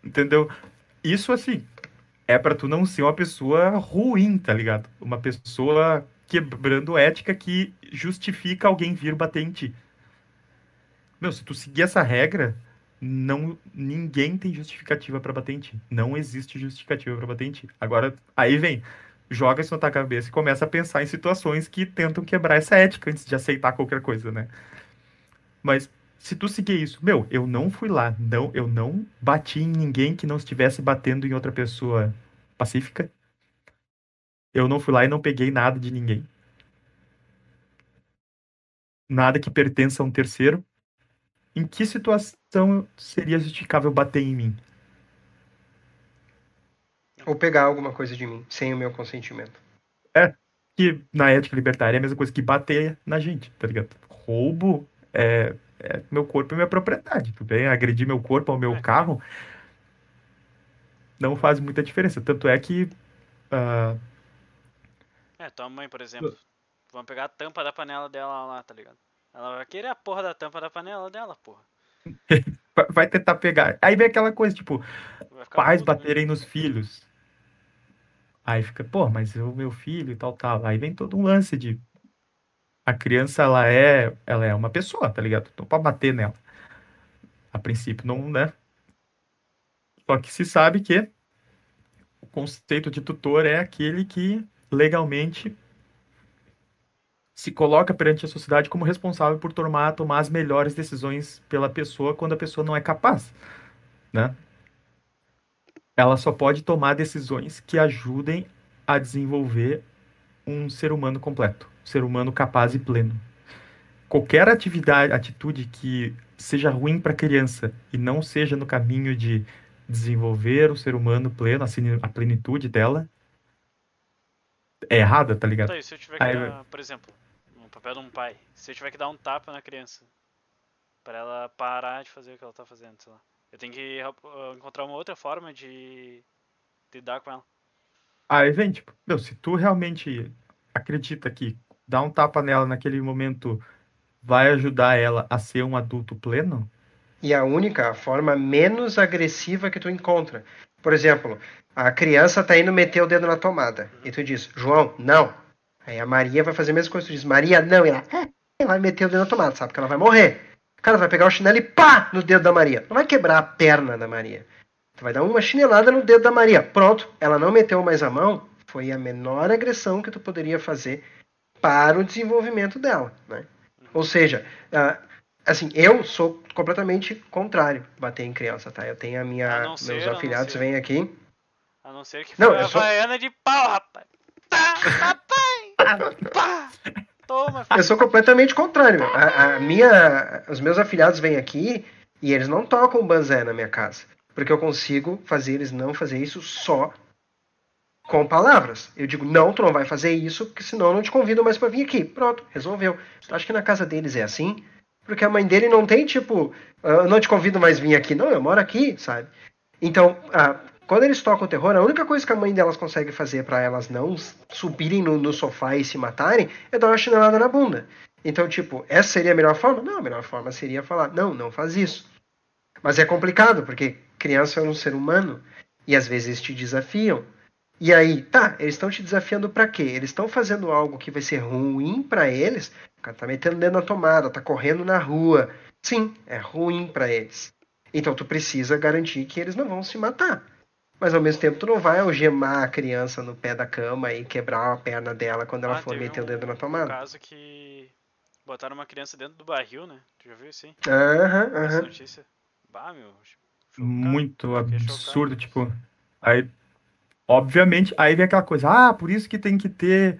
Entendeu? Isso, assim, é para tu não ser uma pessoa ruim, tá ligado? Uma pessoa quebrando ética que justifica alguém vir bater em ti. Meu, se tu seguir essa regra, não ninguém tem justificativa para bater em ti. Não existe justificativa para bater em ti. Agora, aí vem, joga isso na tua cabeça e começa a pensar em situações que tentam quebrar essa ética antes de aceitar qualquer coisa, né? Mas se tu seguir isso, meu, eu não fui lá, não, eu não bati em ninguém que não estivesse batendo em outra pessoa pacífica. Eu não fui lá e não peguei nada de ninguém. Nada que pertença a um terceiro em que situação seria justificável bater em mim? Ou pegar alguma coisa de mim, sem o meu consentimento. É, que na ética libertária é a mesma coisa que bater na gente, tá ligado? Roubo é, é meu corpo e minha propriedade, tudo bem? Agredir meu corpo ao meu é. carro não faz muita diferença. Tanto é que. Uh... É, tua mãe, por exemplo. Vamos pegar a tampa da panela dela lá, tá ligado? Ela vai querer a porra da tampa da panela dela, porra. vai tentar pegar. Aí vem aquela coisa, tipo, pais puto, né? baterem né? nos filhos. Aí fica, pô, mas o meu filho e tal, tal. Aí vem todo um lance de. A criança, ela é, ela é uma pessoa, tá ligado? Não pode bater nela. A princípio, não, né? Só que se sabe que o conceito de tutor é aquele que legalmente se coloca perante a sociedade como responsável por tomar, tomar as melhores decisões pela pessoa quando a pessoa não é capaz, né? Ela só pode tomar decisões que ajudem a desenvolver um ser humano completo, um ser humano capaz e pleno. Qualquer atividade, atitude que seja ruim para a criança e não seja no caminho de desenvolver o ser humano pleno, assim, a plenitude dela, é errada, tá ligado? Tá, e se eu tiver que Aí, dar, por exemplo, no papel de um pai, se eu tiver que dar um tapa na criança para ela parar de fazer o que ela tá fazendo, sei lá. Eu tenho que uh, encontrar uma outra forma de lidar com ela. Aí vem, tipo, meu, se tu realmente acredita que dar um tapa nela naquele momento vai ajudar ela a ser um adulto pleno? E a única forma menos agressiva que tu encontra. Por exemplo, a criança tá indo meter o dedo na tomada. E tu diz, João, não. Aí a Maria vai fazer a mesma coisa. Tu diz, Maria, não. E ela, é, ela vai meter o dedo na tomada, sabe? Que ela vai morrer. Cara, vai pegar o chinelo e pá! No dedo da Maria. Não vai quebrar a perna da Maria. Tu vai dar uma chinelada no dedo da Maria. Pronto. Ela não meteu mais a mão. Foi a menor agressão que tu poderia fazer para o desenvolvimento dela, né? Ou seja, uh, assim, eu sou completamente contrário bater em criança, tá? Eu tenho a minha. A ser, meus afilhados vêm aqui. A não ser que não, foi a sou... De pau, rapaz. Tá, papai! Pá! Toma, filho. Eu sou completamente contrário. A, a, minha, os meus afilhados vêm aqui e eles não tocam banzé na minha casa. Porque eu consigo fazer eles não fazer isso só com palavras. Eu digo, não, tu não vai fazer isso, porque senão eu não te convido mais para vir aqui. Pronto, resolveu. Acho que na casa deles é assim, porque a mãe dele não tem tipo, ah, eu não te convido mais vir aqui. Não, eu moro aqui, sabe? Então, quando eles tocam o terror, a única coisa que a mãe delas consegue fazer para elas não subirem no, no, sofá e se matarem é dar uma chinelada na bunda. Então, tipo, essa seria a melhor forma? Não, a melhor forma seria falar, não, não faz isso. Mas é complicado, porque criança é um ser humano e às vezes te desafiam. E aí, tá, eles estão te desafiando para quê? Eles estão fazendo algo que vai ser ruim para eles. O cara tá metendo dedo na tomada, tá correndo na rua. Sim, é ruim para eles. Então tu precisa garantir que eles não vão se matar. Mas ao mesmo tempo tu não vai algemar a criança no pé da cama e quebrar a perna dela quando ela ah, for meter um, o dedo na tomada. Um caso que botaram uma criança dentro do barril, né? Tu já viu isso? Aham, aham. notícia. Bah, meu. Muito absurdo, tipo. Aí Obviamente, aí vem aquela coisa, ah, por isso que tem que ter.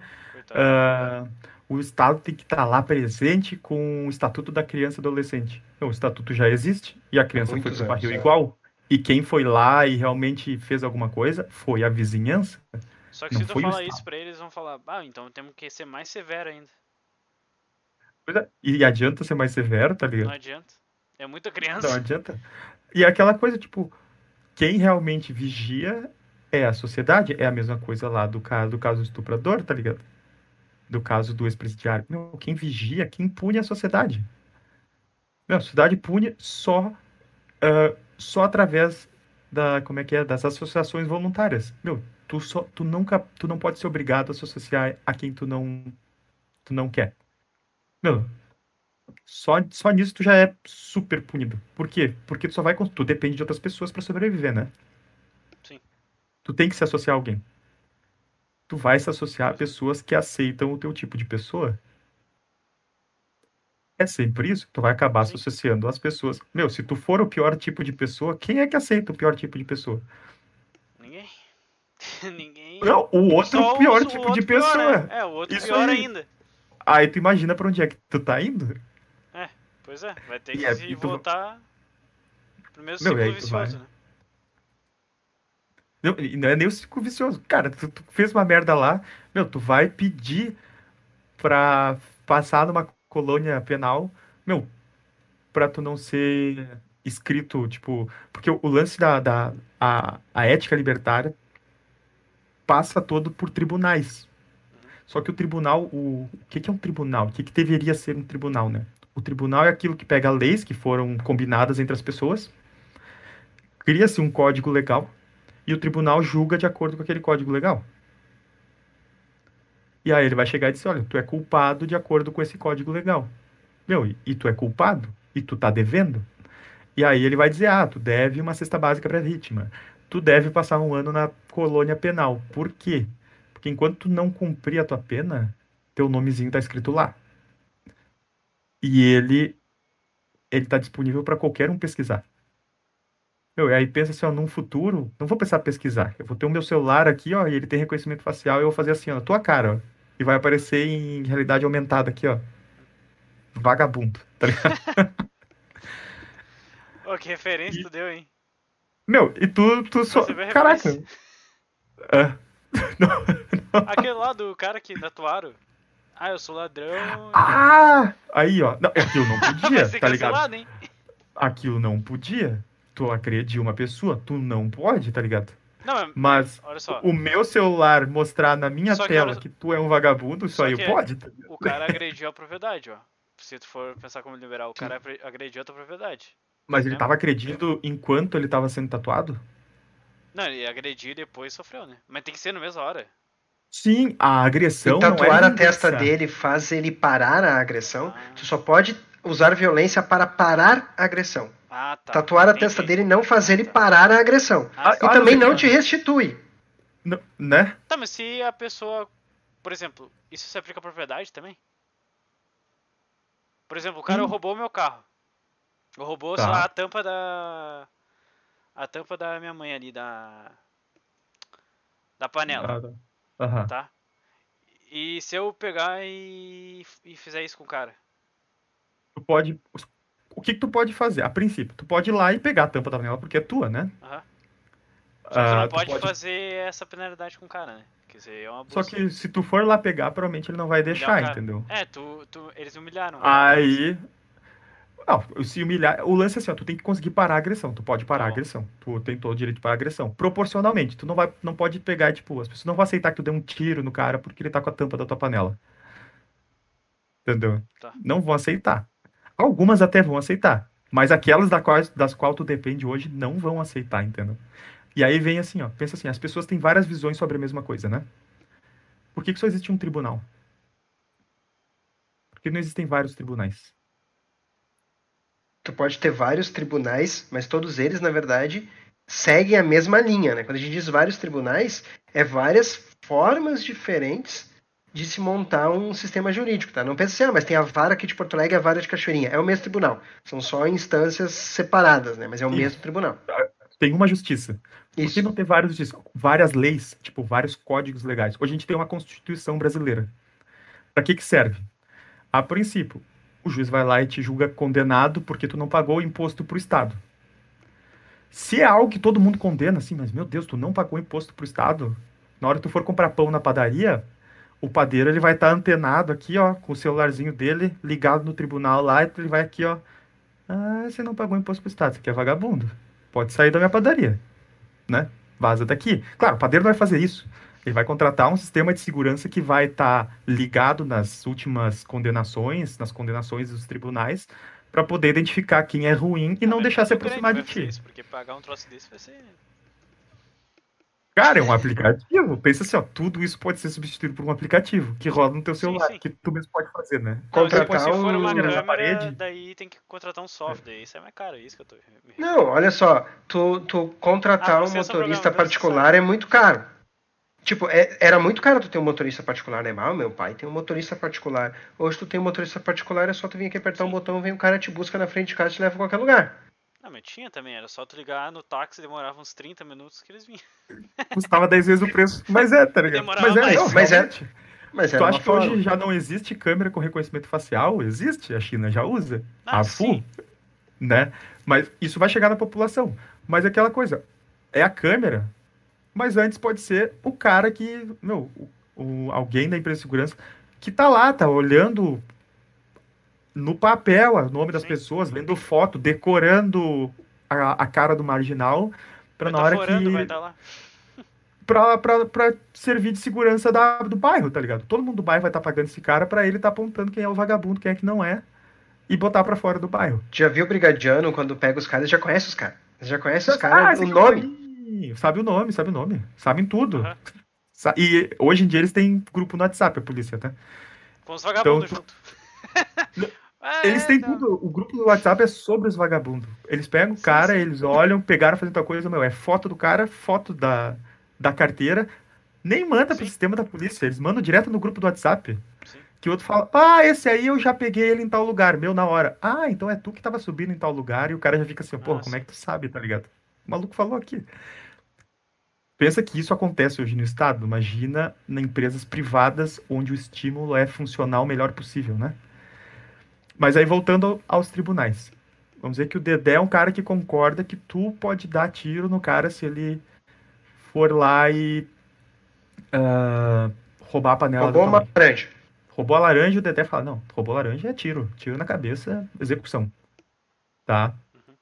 Uh, o Estado tem que estar tá lá presente com o Estatuto da Criança e Adolescente. O Estatuto já existe e a criança Muito foi pro barril igual. E quem foi lá e realmente fez alguma coisa foi a vizinhança. Só que se tu falar isso pra eles, vão falar, ah, então temos que ser mais severo ainda. É, e adianta ser mais severo, tá ligado? Não adianta. É muita criança. Não adianta. E é aquela coisa, tipo, quem realmente vigia é a sociedade, é a mesma coisa lá do caso do caso do estuprador, tá ligado? Do caso do ex-presidiário. Quem vigia, quem pune a sociedade. Meu, a sociedade pune só, uh, só através da, como é que é, das associações voluntárias. Meu, tu, só, tu nunca, tu não pode ser obrigado a se associar a quem tu não, tu não quer. Meu, só, só nisso tu já é super punido. Por quê? Porque tu só vai, tu depende de outras pessoas para sobreviver, né? tu tem que se associar a alguém. Tu vai se associar a pessoas que aceitam o teu tipo de pessoa. É sempre isso. Tu vai acabar associando às pessoas. Meu, se tu for o pior tipo de pessoa, quem é que aceita o pior tipo de pessoa? Ninguém. Ninguém. Não, o outro Só pior o, tipo o de pessoa. Pior, né? É, o outro isso pior aí. ainda. Aí tu imagina pra onde é que tu tá indo? É, pois é. Vai ter que é, se voltar tu... pro mesmo Meu, ciclo vicioso, né? Não, não é nem o ciclo vicioso. Cara, tu, tu, fez uma merda lá, meu, tu vai pedir pra passar numa colônia penal, meu, pra tu não ser escrito, tipo. Porque o, lance da, da a, a ética libertária passa todo por tribunais. Só que o tribunal, o, o que, que é um tribunal? O que, que deveria ser um tribunal, né? O tribunal é aquilo que pega leis que foram combinadas entre as pessoas, cria-se um código legal e o tribunal julga de acordo com aquele código legal. E aí ele vai chegar e dizer, olha, tu é culpado de acordo com esse código legal. Meu, e, e tu é culpado? E tu tá devendo? E aí ele vai dizer, ah, tu deve uma cesta básica para vítima. Tu deve passar um ano na colônia penal. Por quê? Porque enquanto tu não cumprir a tua pena, teu nomezinho tá escrito lá. E ele ele tá disponível para qualquer um pesquisar. Meu, e aí pensa assim, ó, num futuro, não vou precisar pesquisar. Eu vou ter o meu celular aqui, ó, e ele tem reconhecimento facial, eu vou fazer assim, ó, tua cara, ó, e vai aparecer em realidade aumentada aqui, ó. Vagabundo, tá ligado? Ô, que referência e... tu deu, hein? Meu, e tu, tu só. Caraca! É. não, não. Aquele lá do cara que tatuaram. Ah, eu sou ladrão. Ah! Aí, ó. Não, aquilo não podia, tá ligado? Hein? Aquilo não podia. Tu agrediu uma pessoa, tu não pode, tá ligado? Não, mas o meu celular mostrar na minha só tela que, que, tu é um vagabundo, isso aí pode. Tá o cara agrediu a propriedade, ó. Se tu for pensar como liberal, o cara agrediu a tua propriedade. Mas ele tava agredindo enquanto ele tava sendo tatuado? Não, ele agrediu e depois sofreu, né? Mas tem que ser na mesma hora. Sim, a agressão. E tatuar é a testa dele faz ele parar a agressão. Ah. Tu só pode usar violência para parar a agressão. Ah, tá. Tatuar Entendi. a testa dele não faz ele parar a agressão. Ah, e também não te restitui. N né? Tá, mas se a pessoa. Por exemplo, isso se aplica à propriedade também? Por exemplo, o cara hum. roubou o meu carro. Roubou, tá. sei lá, a tampa da. A tampa da minha mãe ali, da. Da panela. Uhum. Tá? E se eu pegar e, e fizer isso com o cara? Tu pode. O que, que tu pode fazer? A princípio, tu pode ir lá e pegar a tampa da panela porque é tua, né? Aham. Uhum. Só uh, não pode, pode, fazer essa penalidade com o cara, né? Quer dizer, é uma Só que se tu for lá pegar, provavelmente ele não vai deixar, entendeu? É, tu, tu, eles humilharam. Aí, não, se humilhar. O lance é assim, ó, tu tem que conseguir parar a agressão. Tu pode parar a agressão. Tu tem todo o direito de parar a agressão. Proporcionalmente. Tu não vai, não pode pegar, tipo, as pessoas não vão aceitar que tu dê um tiro no cara porque ele tá com a tampa da tua panela. Entendeu? Tá. Não vão aceitar. Algumas até vão aceitar. Mas aquelas das quais, das quais tu depende hoje não vão aceitar, entendeu? E aí vem assim, ó. Pensa assim, as pessoas têm várias visões sobre a mesma coisa, né? Por que, que só existe um tribunal? Por que não existem vários tribunais? tu pode ter vários tribunais, mas todos eles, na verdade, seguem a mesma linha, né? Quando a gente diz vários tribunais, é várias formas diferentes de se montar um sistema jurídico, tá? Não pensa assim, ah, mas tem a vara aqui de Porto Alegre e a vara de Cachoeirinha. É o mesmo tribunal. São só instâncias separadas, né? Mas é o Isso. mesmo tribunal. Tem uma justiça. Por que não ter várias justiças? Várias leis, tipo, vários códigos legais. Hoje a gente tem uma Constituição brasileira. Para que que serve? A princípio, o juiz vai lá e te julga condenado porque tu não pagou o imposto para o Estado. Se é algo que todo mundo condena, assim, mas meu Deus, tu não pagou imposto para o Estado, na hora que tu for comprar pão na padaria, o padeiro ele vai estar tá antenado aqui, ó, com o celularzinho dele ligado no tribunal lá, e ele vai aqui, ó. Ah, você não pagou imposto para o Estado, você aqui é vagabundo. Pode sair da minha padaria, né? Vaza daqui. Claro, o padeiro não vai fazer isso. Ele vai contratar um sistema de segurança que vai estar tá ligado nas últimas condenações, nas condenações dos tribunais, para poder identificar quem é ruim e não, não deixar se aproximar de ti. Isso, porque pagar um troço desse vai ser. Cara, é um aplicativo. Pensa assim, ó, tudo isso pode ser substituído por um aplicativo que roda no teu celular, sim, sim. que tu mesmo pode fazer, né? Não, contratar se for uma câmera, parede. daí tem que contratar um software, é. isso é mais caro, é isso que eu tô... Não, olha só, tu, tu contratar ah, um motorista particular é muito caro. Tipo, é, era muito caro tu ter um motorista particular, né? Ah, meu pai tem um motorista particular. Hoje tu tem um motorista particular, é só tu vir aqui apertar Sim. um botão, vem um cara te busca na frente de casa e te leva a qualquer lugar. Não, mas tinha também, era só tu ligar no táxi, demorava uns 30 minutos que eles vinham. Custava 10 vezes o preço. Mas é, tá ligado? Demorava mas é, não, mas é. Mas tu acha que hoje já não existe câmera com reconhecimento facial? Existe, a China já usa. Ah, a FU, né? Mas isso vai chegar na população. Mas é aquela coisa, é a câmera mas antes pode ser o cara que, meu, o, o, alguém da empresa de segurança que tá lá, tá olhando no papel o nome das Sim. pessoas, vendo foto, decorando a, a cara do marginal, para na hora que. Vai estar tá lá. Pra, pra, pra servir de segurança da, do bairro, tá ligado? Todo mundo do bairro vai estar tá pagando esse cara para ele estar tá apontando quem é o vagabundo, quem é que não é, e botar para fora do bairro. Já viu o Brigadiano, quando pega os caras, já conhece os caras. Já conhece os caras, ah, o nome sabe o nome, sabe o nome. Sabem tudo. Uhum. E hoje em dia eles têm grupo no WhatsApp, a polícia, tá? Com os vagabundos então, junto. eles têm não. tudo. O grupo do WhatsApp é sobre os vagabundos. Eles pegam o cara, sim. eles olham, pegaram fazendo tal coisa, meu, é foto do cara, foto da, da carteira. Nem manda sim. pro sistema da polícia, eles mandam direto no grupo do WhatsApp. Que o outro fala, ah, esse aí eu já peguei ele em tal lugar, meu na hora. Ah, então é tu que tava subindo em tal lugar, e o cara já fica assim, porra, como é que tu sabe, tá ligado? O maluco falou aqui. Pensa que isso acontece hoje no Estado. Imagina em empresas privadas onde o estímulo é funcionar o melhor possível, né? Mas aí voltando aos tribunais. Vamos dizer que o Dedé é um cara que concorda que tu pode dar tiro no cara se ele for lá e uh, roubar a panela Roubou uma laranja. Roubou a laranja e o Dedé fala, não, roubou a laranja é tiro. Tiro na cabeça, execução. Tá? Uhum.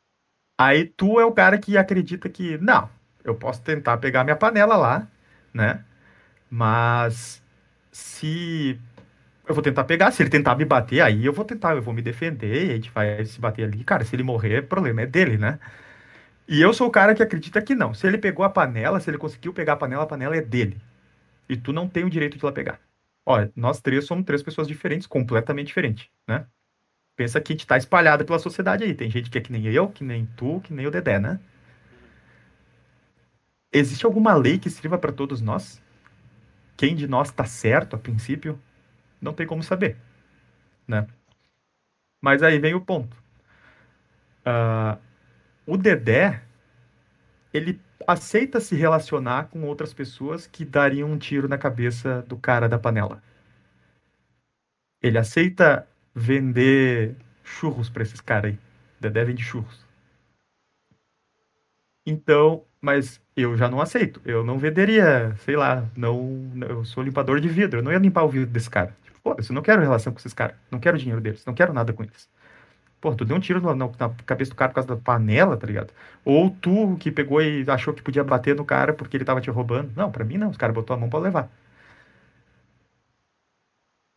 Aí tu é o cara que acredita que, não, eu posso tentar pegar minha panela lá, né? Mas se eu vou tentar pegar, se ele tentar me bater, aí eu vou tentar, eu vou me defender, a gente vai se bater ali. Cara, se ele morrer, problema é dele, né? E eu sou o cara que acredita que não. Se ele pegou a panela, se ele conseguiu pegar a panela, a panela é dele. E tu não tem o direito de lá pegar. Olha, nós três somos três pessoas diferentes, completamente diferentes, né? Pensa que a gente tá espalhada pela sociedade aí. Tem gente que é que nem eu, que nem tu, que nem o Dedé, né? Existe alguma lei que sirva para todos nós? Quem de nós está certo a princípio? Não tem como saber, né? Mas aí vem o ponto. Uh, o Dedé, ele aceita se relacionar com outras pessoas que dariam um tiro na cabeça do cara da panela. Ele aceita vender churros para esses caras aí. Dedé vende churros. Então, mas eu já não aceito. Eu não venderia, sei lá, não, eu sou limpador de vidro, eu não ia limpar o vidro desse cara. Pô, eu não quero relação com esses caras, não quero dinheiro deles, não quero nada com eles. Pô, tu deu um tiro na, na, cabeça do cara por causa da panela, tá ligado? Ou tu que pegou e achou que podia bater no cara porque ele tava te roubando. Não, para mim não, os caras botou a mão para levar.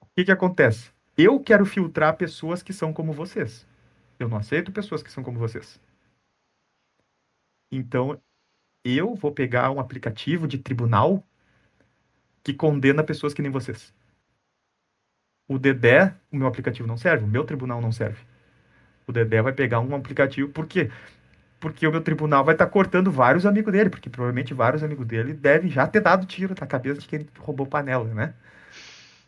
O que que acontece? Eu quero filtrar pessoas que são como vocês. Eu não aceito pessoas que são como vocês. Então, eu vou pegar um aplicativo de tribunal que condena pessoas que nem vocês. O Dedé, o meu aplicativo não serve, o meu tribunal não serve. O Dedé vai pegar um aplicativo, por quê? Porque o meu tribunal vai estar tá cortando vários amigos dele, porque provavelmente vários amigos dele devem já ter dado tiro na cabeça de quem roubou panela, né?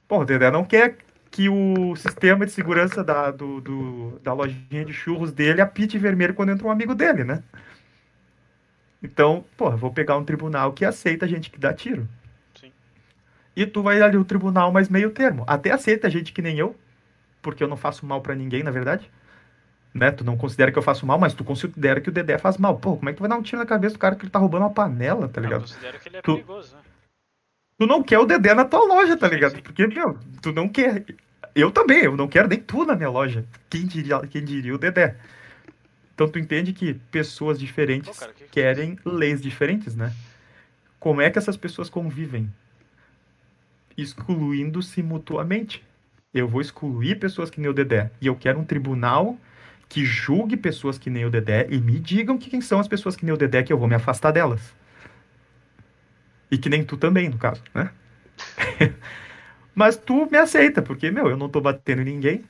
Pô, o Dedé não quer que o sistema de segurança da, do, do, da lojinha de churros dele apite vermelho quando entra um amigo dele, né? Então, porra, vou pegar um tribunal que aceita a gente que dá tiro. Sim. E tu vai ali o tribunal mais meio termo. Até aceita gente que nem eu, porque eu não faço mal para ninguém, na verdade. Né? Tu não considera que eu faço mal, mas tu considera que o Dedé faz mal. Pô, como é que tu vai dar um tiro na cabeça do cara que ele tá roubando uma panela, tá ligado? Eu considero que ele é tu, perigoso, né? Tu não quer o Dedé na tua loja, tá ligado? Sim. Porque, meu, tu não quer. Eu também, eu não quero nem tu na minha loja. Quem diria, quem diria o Dedé? Então tu entende que pessoas diferentes oh, cara, que querem que é leis diferentes, né? Como é que essas pessoas convivem? Excluindo-se mutuamente. Eu vou excluir pessoas que nem o Dedé. E eu quero um tribunal que julgue pessoas que nem o Dedé e me digam que quem são as pessoas que nem o Dedé que eu vou me afastar delas. E que nem tu também, no caso, né? Mas tu me aceita, porque, meu, eu não tô batendo em ninguém,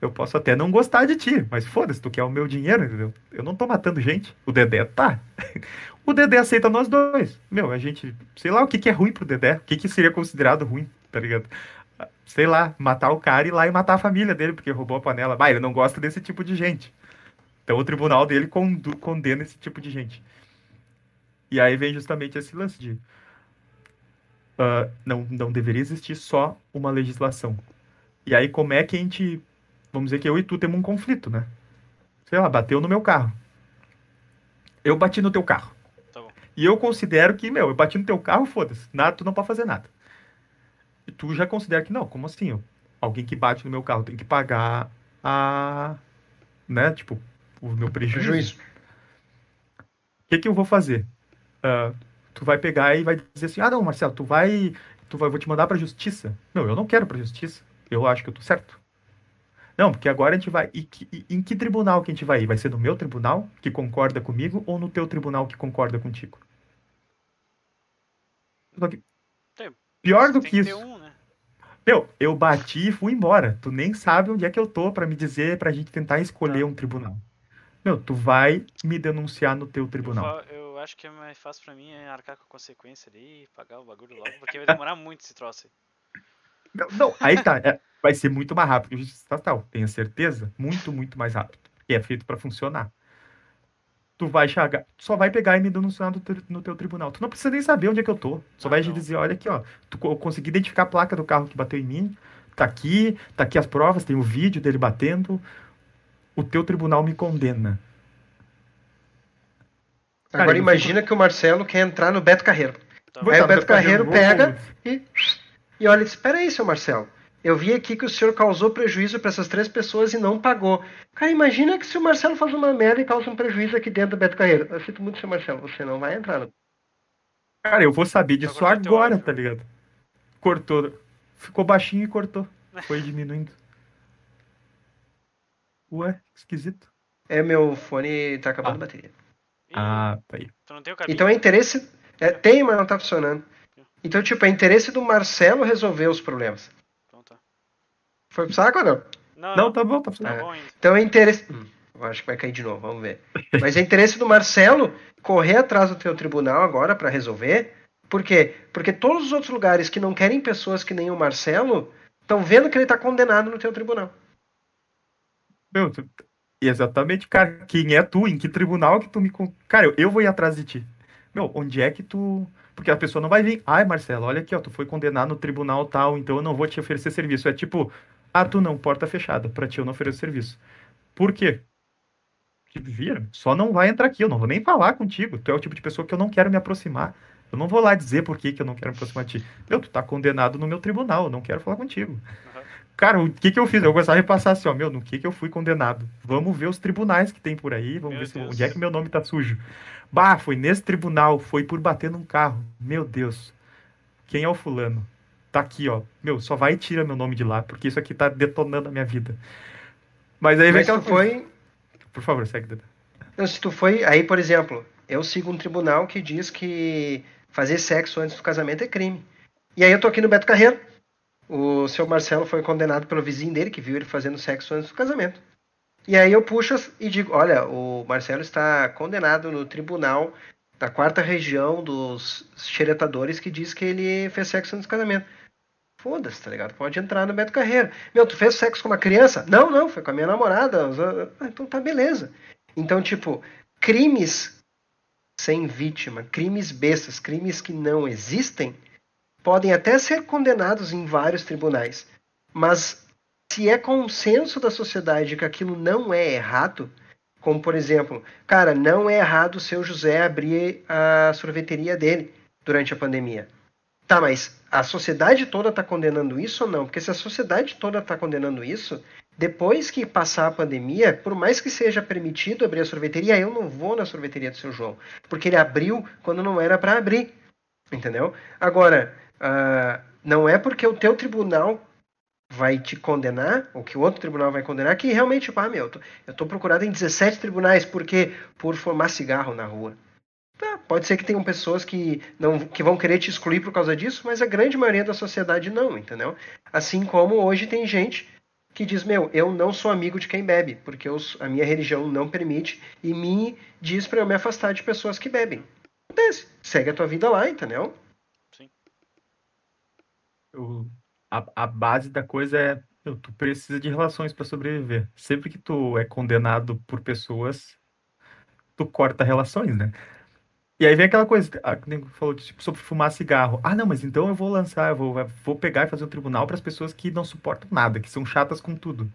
eu posso até não gostar de ti, mas foda-se, tu quer o meu dinheiro, entendeu? Eu não tô matando gente. O Dedé tá. o Dedé aceita nós dois. Meu, a gente. Sei lá o que, que é ruim pro Dedé. O que, que seria considerado ruim, tá ligado? Sei lá, matar o cara e ir lá e matar a família dele, porque roubou a panela. Bah, ele não gosta desse tipo de gente. Então o tribunal dele condena esse tipo de gente. E aí vem justamente esse lance de. Uh, não, não deveria existir só uma legislação. E aí, como é que a gente vamos dizer que eu e tu temos um conflito, né? Sei lá, bateu no meu carro. Eu bati no teu carro. E eu considero que, meu, eu bati no teu carro, foda-se. Nada, tu não pode fazer nada. E tu já considera que não, como assim? Eu, alguém que bate no meu carro tem que pagar a. né? Tipo, o meu prejuízo. prejuízo. O que, que eu vou fazer? Uh, tu vai pegar e vai dizer assim: ah, não, Marcelo, tu vai. Tu vai, vou te mandar pra justiça. Não, eu não quero pra justiça. Eu acho que eu tô certo. Não, porque agora a gente vai. E, e, em que tribunal que a gente vai ir? Vai ser no meu tribunal, que concorda comigo, ou no teu tribunal que concorda contigo? Pior do que, que isso. Um, né? Meu, eu bati e fui embora. Tu nem sabe onde é que eu tô para me dizer, pra gente tentar escolher tá. um tribunal. Meu, tu vai me denunciar no teu tribunal. Eu, eu acho que é mais fácil pra mim é arcar com a consequência ali, pagar o bagulho logo, porque vai demorar muito esse troço aí. Não, não aí tá. É, vai ser muito mais rápido que justiça estatal, tenha certeza? Muito, muito mais rápido. Porque é feito para funcionar. Tu vai chegar, só vai pegar e me denunciar no teu, no teu tribunal. Tu não precisa nem saber onde é que eu tô. Só ah, vai não. dizer, olha aqui, ó, tu eu consegui identificar a placa do carro que bateu em mim, tá aqui, tá aqui as provas, tem o vídeo dele batendo. O teu tribunal me condena. Agora Cara, imagina fico... que o Marcelo quer entrar no Beto Carreiro. Tá. Aí o Beto Carreiro pega e, e olha, espera aí, seu Marcelo. Eu vi aqui que o senhor causou prejuízo para essas três pessoas e não pagou. Cara, imagina que se o Marcelo faz uma merda e causa um prejuízo aqui dentro do Beto Carreiro. Eu sinto muito, seu Marcelo, você não vai entrar. No... Cara, eu vou saber disso agora, tá ligado? Cortou. Ficou baixinho e cortou. Foi diminuindo. Ué, esquisito. É, meu fone tá acabando ah. a bateria. Ah, tá aí. Então é interesse. É, tem, mas não tá funcionando. Então, tipo, é interesse do Marcelo resolver os problemas. Foi pro saco ou não? Não, não tá bom, tá, tá bom. Então é interesse. Hum, acho que vai cair de novo, vamos ver. Mas é interesse do Marcelo correr atrás do teu tribunal agora para resolver. Por quê? Porque todos os outros lugares que não querem pessoas que nem o Marcelo estão vendo que ele tá condenado no teu tribunal. Meu, tu... exatamente, cara. Quem é tu? Em que tribunal que tu me. Cara, eu, eu vou ir atrás de ti. Meu, onde é que tu. Porque a pessoa não vai vir. Ai, Marcelo, olha aqui, ó, tu foi condenado no tribunal tal, então eu não vou te oferecer serviço. É tipo, ah, tu não, porta fechada. Pra ti eu não ofereço serviço. Por quê? Tipo, vira, só não vai entrar aqui, eu não vou nem falar contigo. Tu é o tipo de pessoa que eu não quero me aproximar. Eu não vou lá dizer por que, que eu não quero me aproximar de ti. Meu, tu tá condenado no meu tribunal, eu não quero falar contigo. Uhum. Cara, o que que eu fiz? Eu gostava de passar assim, ó, meu, no que que eu fui condenado? Vamos ver os tribunais que tem por aí, vamos meu ver se, onde é que meu nome tá sujo. Bah, foi nesse tribunal, foi por bater num carro. Meu Deus. Quem é o fulano? tá aqui, ó. Meu, só vai e tira meu nome de lá, porque isso aqui tá detonando a minha vida. Mas aí Mas vem aquela foi. Por favor, segue, Dada. Não, se tu foi. Aí, por exemplo, eu sigo um tribunal que diz que fazer sexo antes do casamento é crime. E aí eu tô aqui no Beto Carreiro. O seu Marcelo foi condenado pelo vizinho dele, que viu ele fazendo sexo antes do casamento. E aí eu puxo e digo, olha, o Marcelo está condenado no tribunal da quarta região dos xeretadores que diz que ele fez sexo antes do casamento. Foda-se, tá ligado? Pode entrar no Beto Carreira. Meu, tu fez sexo com uma criança? Não, não, foi com a minha namorada. Ah, então tá beleza. Então, tipo, crimes sem vítima, crimes bestas, crimes que não existem, podem até ser condenados em vários tribunais. Mas se é consenso da sociedade que aquilo não é errado, como por exemplo, cara, não é errado o seu José abrir a sorveteria dele durante a pandemia. Tá, mas a sociedade toda está condenando isso ou não? Porque se a sociedade toda está condenando isso, depois que passar a pandemia, por mais que seja permitido abrir a sorveteria, eu não vou na sorveteria do seu João. Porque ele abriu quando não era para abrir. Entendeu? Agora, uh, não é porque o teu tribunal vai te condenar, ou que o outro tribunal vai condenar, que realmente, tipo, ah, meu, eu tô procurado em 17 tribunais, porque por fumar cigarro na rua. Tá, pode ser que tenham pessoas que não que vão querer te excluir por causa disso, mas a grande maioria da sociedade não, entendeu? Assim como hoje tem gente que diz, meu, eu não sou amigo de quem bebe, porque eu, a minha religião não permite e me diz para eu me afastar de pessoas que bebem. Acontece. Segue a tua vida lá, entendeu? Eu, a, a base da coisa é tu precisa de relações para sobreviver. Sempre que tu é condenado por pessoas, tu corta relações, né? E aí vem aquela coisa, a, falou tipo, sobre fumar cigarro. Ah, não, mas então eu vou lançar, eu vou, vou pegar e fazer um tribunal para as pessoas que não suportam nada, que são chatas com tudo.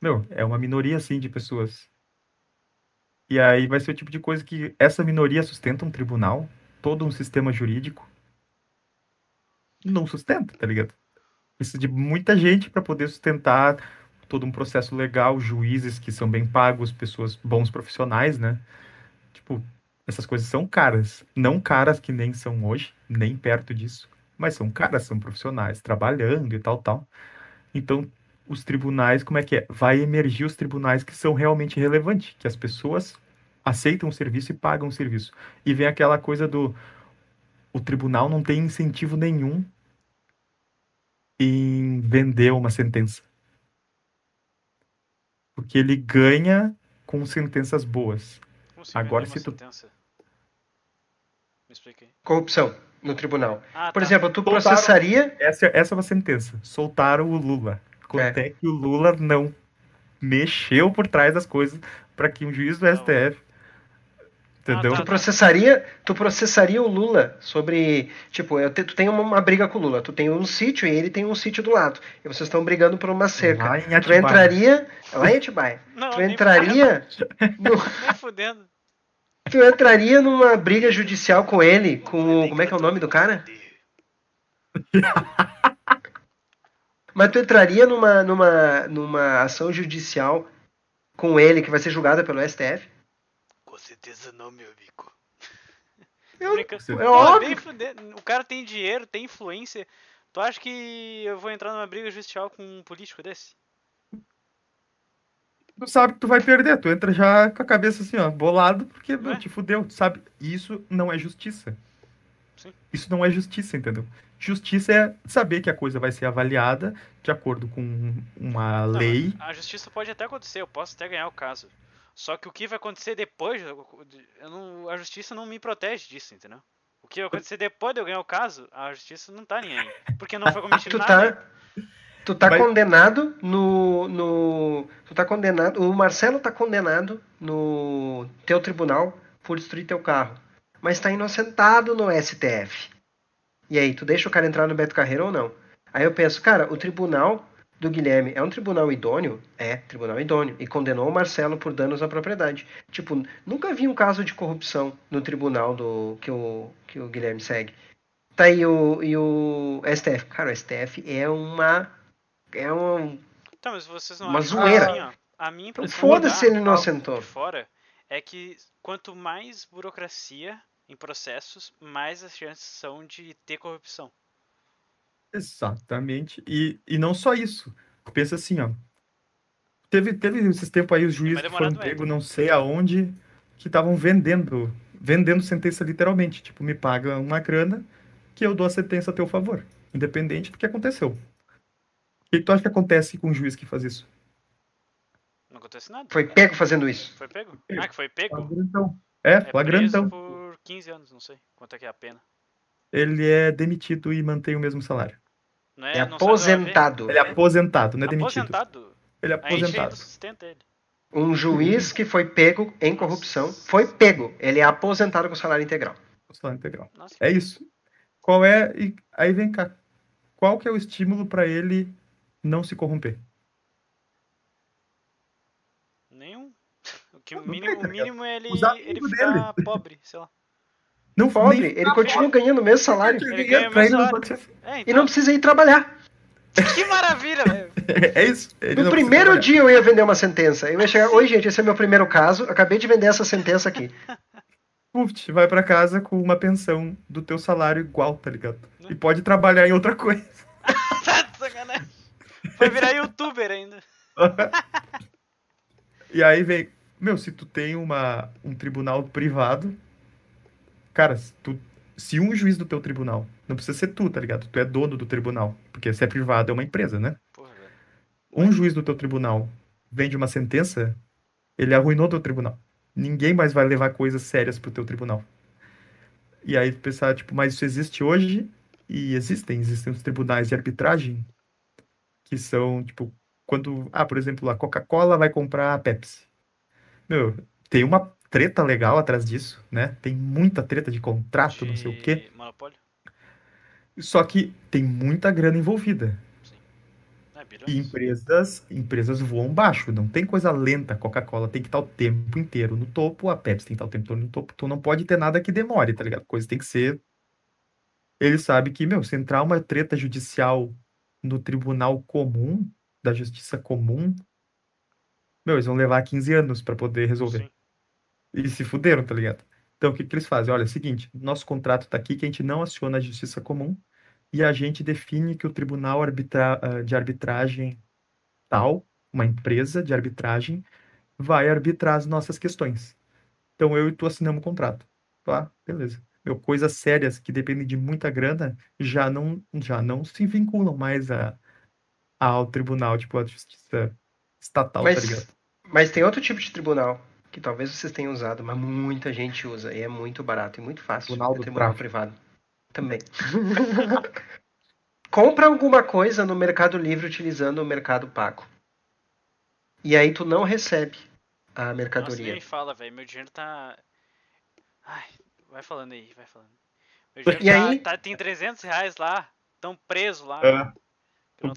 Meu, é uma minoria assim de pessoas. E aí vai ser o tipo de coisa que essa minoria sustenta um tribunal, todo um sistema jurídico. Não sustenta, tá ligado? Precisa de muita gente para poder sustentar todo um processo legal, juízes que são bem pagos, pessoas bons profissionais, né? Tipo, essas coisas são caras. Não caras que nem são hoje, nem perto disso. Mas são caras, são profissionais, trabalhando e tal, tal. Então, os tribunais, como é que é? Vai emergir os tribunais que são realmente relevantes, que as pessoas aceitam o serviço e pagam o serviço. E vem aquela coisa do o tribunal não tem incentivo nenhum em vender uma sentença. Porque ele ganha com sentenças boas. Agora se tu sentença? Me explique Corrupção no tribunal. Ah, Por tá. exemplo, tu Soltaram... processaria. Essa, essa é uma sentença. Soltaram o Lula. Quanto é. é que o Lula não mexeu por trás das coisas para que um juiz do STF Entendeu? Ah, tá, tu processaria, tu processaria o Lula sobre, tipo, te, tu tem uma, uma, briga com o Lula, tu tem um sítio e ele tem um sítio do lado, e vocês estão brigando por uma cerca. Tu entraria lá em Atibaia. Não, tu entraria no... fudendo. Tu entraria numa briga judicial com ele, com como é que é o nome do cara? Mas tu entraria numa numa numa ação judicial com ele que vai ser julgada pelo STF? Certeza não, meu amigo. Eu, é óbvio. O cara tem dinheiro, tem influência. Tu acha que eu vou entrar numa briga judicial com um político desse? Tu sabe que tu vai perder, tu entra já com a cabeça assim, ó, bolado, porque é? te fudeu, tu sabe? Isso não é justiça. Sim. Isso não é justiça, entendeu? Justiça é saber que a coisa vai ser avaliada de acordo com uma não, lei. A justiça pode até acontecer, eu posso até ganhar o caso. Só que o que vai acontecer depois, eu não, a justiça não me protege disso, entendeu? O que vai acontecer depois de eu ganhar o caso, a justiça não tá nem aí. Porque não foi cometido tu nada. Tá, tu tá Mas... condenado no, no. Tu tá condenado. O Marcelo tá condenado no teu tribunal por destruir teu carro. Mas tá inocentado no STF. E aí, tu deixa o cara entrar no Beto Carreiro ou não? Aí eu penso, cara, o tribunal do Guilherme é um tribunal idôneo? É, tribunal idôneo. E condenou o Marcelo por danos à propriedade. Tipo, nunca vi um caso de corrupção no tribunal do que o, que o Guilherme segue. Tá aí o, e o STF. Cara, o STF é uma. É um. Tá, mas vocês não uma zoeira. Assim, ó, a minha então, foda-se ele inocentou. fora é que quanto mais burocracia em processos, mais as chances são de ter corrupção. Exatamente. E, e não só isso. Pensa assim, ó. Teve, teve esses tempos aí os juízes que foram pegos não sei aonde, que estavam vendendo, vendendo sentença literalmente. Tipo, me paga uma grana que eu dou a sentença a teu favor, independente do que aconteceu. O que tu acha que acontece com um juiz que faz isso? Não acontece nada. Foi pego fazendo isso. Foi pego? Ah, que foi pego? Flagrantão. É, é flagrantão. por 15 anos, não sei quanto é que é a pena. Ele é demitido e mantém o mesmo salário. Não é, é aposentado. Ele é aposentado, não é demitido. Aposentado? Ele é aposentado. A sustenta ele. Um juiz que foi pego em corrupção foi pego. Ele é aposentado com salário integral. Com salário integral. Nossa. É isso. Qual é. Aí vem cá. Qual que é o estímulo para ele não se corromper? Nenhum. O, que, o, mínimo, o mínimo é ele, ele ficar dele. pobre, sei lá. Não pobre, ele continua ganhando o mesmo salário. Ele ganha o mesmo salário. É, então... E não precisa ir trabalhar. Que maravilha, velho. É isso. no primeiro dia eu ia vender uma sentença. Eu ia chegar, oi gente, esse é meu primeiro caso, acabei de vender essa sentença aqui. Puf, vai para casa com uma pensão do teu salário igual, tá ligado? E pode trabalhar em outra coisa. tá sacanagem. Vai virar youtuber ainda. e aí vem, meu, se tu tem uma, um tribunal privado, cara, tu, se um juiz do teu tribunal, não precisa ser tu, tá ligado? Tu é dono do tribunal, porque se é privado é uma empresa, né? Porra, um juiz do teu tribunal vende uma sentença, ele arruinou teu tribunal. Ninguém mais vai levar coisas sérias pro teu tribunal. E aí pensar, tipo, mas isso existe hoje? E existem, existem os tribunais de arbitragem que são, tipo, quando, ah, por exemplo, a Coca-Cola vai comprar a Pepsi. Meu, tem uma treta legal atrás disso, né? Tem muita treta de contrato, de... não sei o quê. Monopólio? Só que tem muita grana envolvida. Sim. É, e empresas, empresas voam baixo, não tem coisa lenta. Coca-Cola tem que estar o tempo inteiro no topo, a Pepsi tem que estar o tempo inteiro no topo. Então não pode ter nada que demore, tá ligado? Coisa tem que ser. Ele sabe que, meu, se entrar uma treta judicial no tribunal comum, da justiça comum, meu, eles vão levar 15 anos para poder resolver. Sim. E se fuderam, tá ligado? Então, o que, que eles fazem? Olha, é o seguinte, nosso contrato tá aqui que a gente não aciona a justiça comum e a gente define que o tribunal arbitra ah, de arbitragem tal, uma empresa de arbitragem, vai arbitrar as nossas questões. Então, eu e tu assinamos o contrato. Tá? Beleza. Meu, coisas sérias que dependem de muita grana já não, já não se vinculam mais a, ao tribunal, tipo, a justiça estatal, tá mas, tá ligado? Mas tem outro tipo de tribunal que talvez vocês tenham usado, mas muita gente usa e é muito barato e muito fácil. Tribunal do tribunal privado. Também. compra alguma coisa no Mercado Livre utilizando o Mercado Pago. E aí tu não recebe a mercadoria. Nossa, nem fala, velho. Meu dinheiro tá. Ai, vai falando aí, vai falando. Meu dinheiro e tá, aí... Tá, tem 300 reais lá. Tão preso lá. É.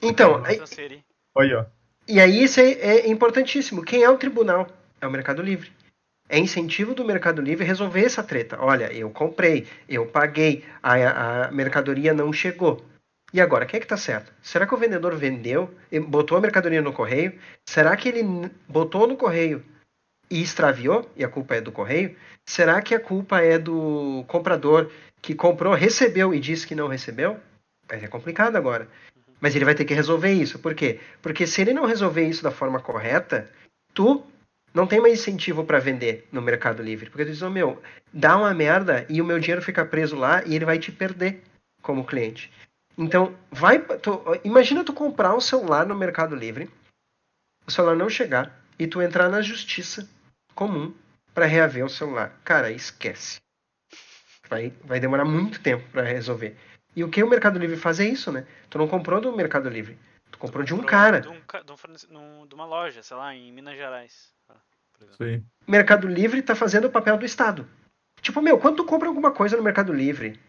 Então, aí... Olha, ó. E aí isso é, é importantíssimo. Quem é o tribunal? É o Mercado Livre. É incentivo do Mercado Livre resolver essa treta. Olha, eu comprei, eu paguei, a, a mercadoria não chegou. E agora, quem é que está certo? Será que o vendedor vendeu, botou a mercadoria no correio? Será que ele botou no correio e extraviou e a culpa é do correio? Será que a culpa é do comprador que comprou, recebeu e disse que não recebeu? É complicado agora. Mas ele vai ter que resolver isso. Por quê? Porque se ele não resolver isso da forma correta, tu não tem mais incentivo para vender no Mercado Livre. Porque tu diz, oh, meu, dá uma merda e o meu dinheiro fica preso lá e ele vai te perder como cliente. Então, vai, tu, imagina tu comprar um celular no Mercado Livre, o celular não chegar e tu entrar na justiça comum para reaver o celular. Cara, esquece. Vai, vai demorar muito tempo para resolver. E o que o Mercado Livre faz é isso, né? Tu não comprou do Mercado Livre. Tu comprou, de um cara. De, um, de, uma loja, sei lá, em Minas Gerais. Sim. Mercado Livre tá fazendo o papel do Estado. Tipo, meu, quando tu compra alguma coisa no Mercado Livre,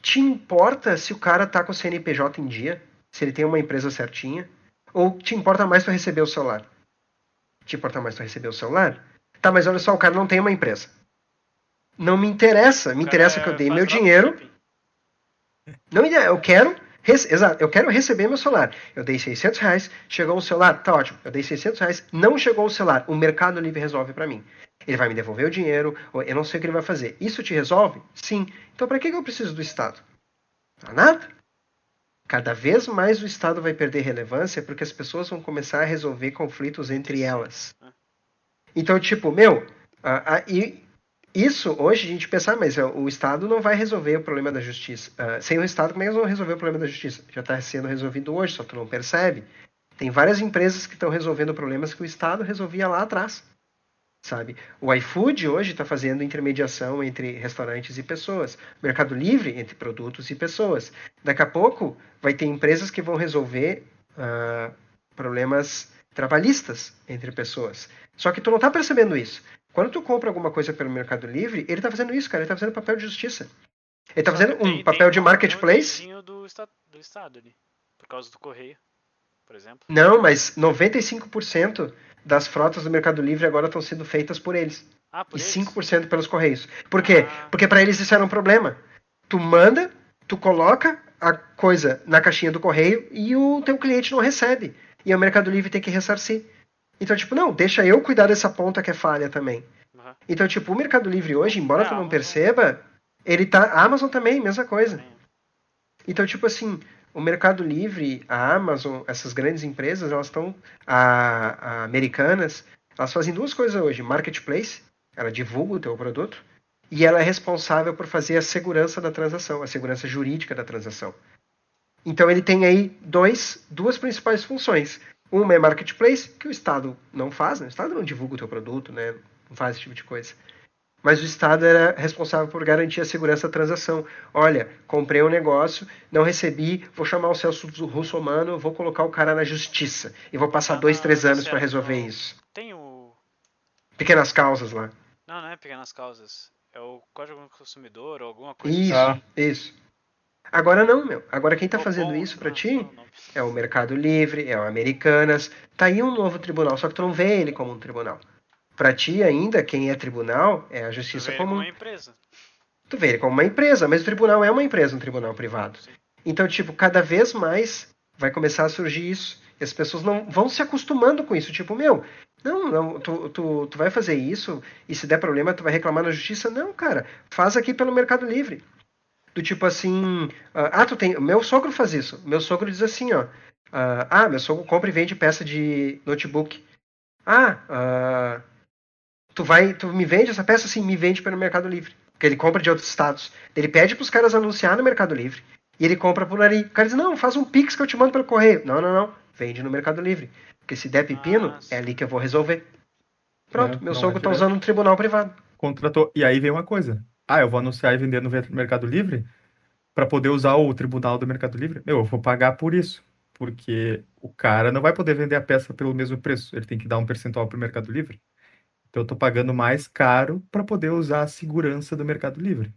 te importa se o cara tá com o CNPJ em dia? Se ele tem uma empresa certinha? Ou te importa mais tu receber o celular? Te importa mais tu receber o celular? Tá, mas olha só, o cara não tem uma empresa. Não me interessa. Me interessa que eu dei meu dinheiro. Não me Eu quero. Exato, eu quero receber meu celular. Eu dei 600 reais, chegou o celular, tá ótimo. Eu dei 600 reais, não chegou o celular. O Mercado Livre resolve para mim. Ele vai me devolver o dinheiro, ou eu não sei o que ele vai fazer. Isso te resolve? Sim. Então para que eu preciso do Estado? Para nada. Cada vez mais o Estado vai perder relevância porque as pessoas vão começar a resolver conflitos entre elas. Então, tipo, meu, uh, uh, e isso, hoje, a gente pensa, ah, mas o Estado não vai resolver o problema da justiça. Uh, sem o Estado, como é que eles vão resolver o problema da justiça? Já está sendo resolvido hoje, só tu não percebe. Tem várias empresas que estão resolvendo problemas que o Estado resolvia lá atrás. Sabe? O iFood hoje está fazendo intermediação entre restaurantes e pessoas. Mercado Livre entre produtos e pessoas. Daqui a pouco vai ter empresas que vão resolver uh, problemas trabalhistas entre pessoas. Só que tu não está percebendo isso. Quando tu compra alguma coisa pelo Mercado Livre, ele tá fazendo isso, cara. Ele tá fazendo papel de justiça. Ele tá fazendo um papel de marketplace. Do, do Estado ali, por causa do correio, por exemplo. Não, mas 95% das frotas do Mercado Livre agora estão sendo feitas por eles. Ah, por e eles? 5% pelos correios. Por quê? Ah. Porque para eles isso era um problema. Tu manda, tu coloca a coisa na caixinha do correio e o teu cliente não recebe. E o Mercado Livre tem que ressarcir. Então, tipo, não, deixa eu cuidar dessa ponta que é falha também. Uhum. Então, tipo, o Mercado Livre hoje, embora é, tu não perceba, ele tá. A Amazon também, mesma coisa. Então, tipo assim, o Mercado Livre, a Amazon, essas grandes empresas, elas estão. Americanas, elas fazem duas coisas hoje: marketplace, ela divulga o teu produto, e ela é responsável por fazer a segurança da transação, a segurança jurídica da transação. Então ele tem aí dois, duas principais funções. Uma é marketplace, que o Estado não faz, né? o Estado não divulga o teu produto, né? não faz esse tipo de coisa. Mas o Estado era responsável por garantir a segurança da transação. Olha, comprei um negócio, não recebi, vou chamar o Celso Russomano, vou colocar o cara na justiça. E vou passar ah, dois, três anos para resolver isso. Tem o. Pequenas causas lá. Não, não é pequenas causas. É o Código do Consumidor ou alguma coisa Isso, assim. isso. Agora não, meu. Agora quem está fazendo isso para ti é o Mercado Livre, é o Americanas. Tá aí um novo tribunal, só que tu não vê ele como um tribunal. Para ti ainda, quem é tribunal é a justiça tu comum. Ele como uma empresa. Tu vê ele como uma empresa, mas o tribunal é uma empresa, um tribunal privado. Sim. Então, tipo, cada vez mais vai começar a surgir isso. E as pessoas não vão se acostumando com isso. Tipo, meu, não, não, tu, tu, tu vai fazer isso e se der problema tu vai reclamar na justiça. Não, cara, faz aqui pelo Mercado Livre do tipo assim, ah, ah, tu tem, meu sogro faz isso. Meu sogro diz assim, ó, ah, ah meu sogro compra e vende peça de notebook. Ah, ah, tu vai, tu me vende essa peça? Sim, me vende pelo Mercado Livre. Porque ele compra de outros estados. Ele pede para os caras anunciar no Mercado Livre. E ele compra por ali. O cara diz, não, faz um Pix que eu te mando pelo correio. Não, não, não. Vende no Mercado Livre. Porque se der pepino, Nossa. é ali que eu vou resolver. Pronto, meu sogro é tá usando um tribunal privado. Contratou. E aí vem uma coisa. Ah, eu vou anunciar e vender no Mercado Livre? para poder usar o tribunal do Mercado Livre, meu, eu vou pagar por isso. Porque o cara não vai poder vender a peça pelo mesmo preço, ele tem que dar um percentual para o Mercado Livre. Então eu estou pagando mais caro para poder usar a segurança do Mercado Livre.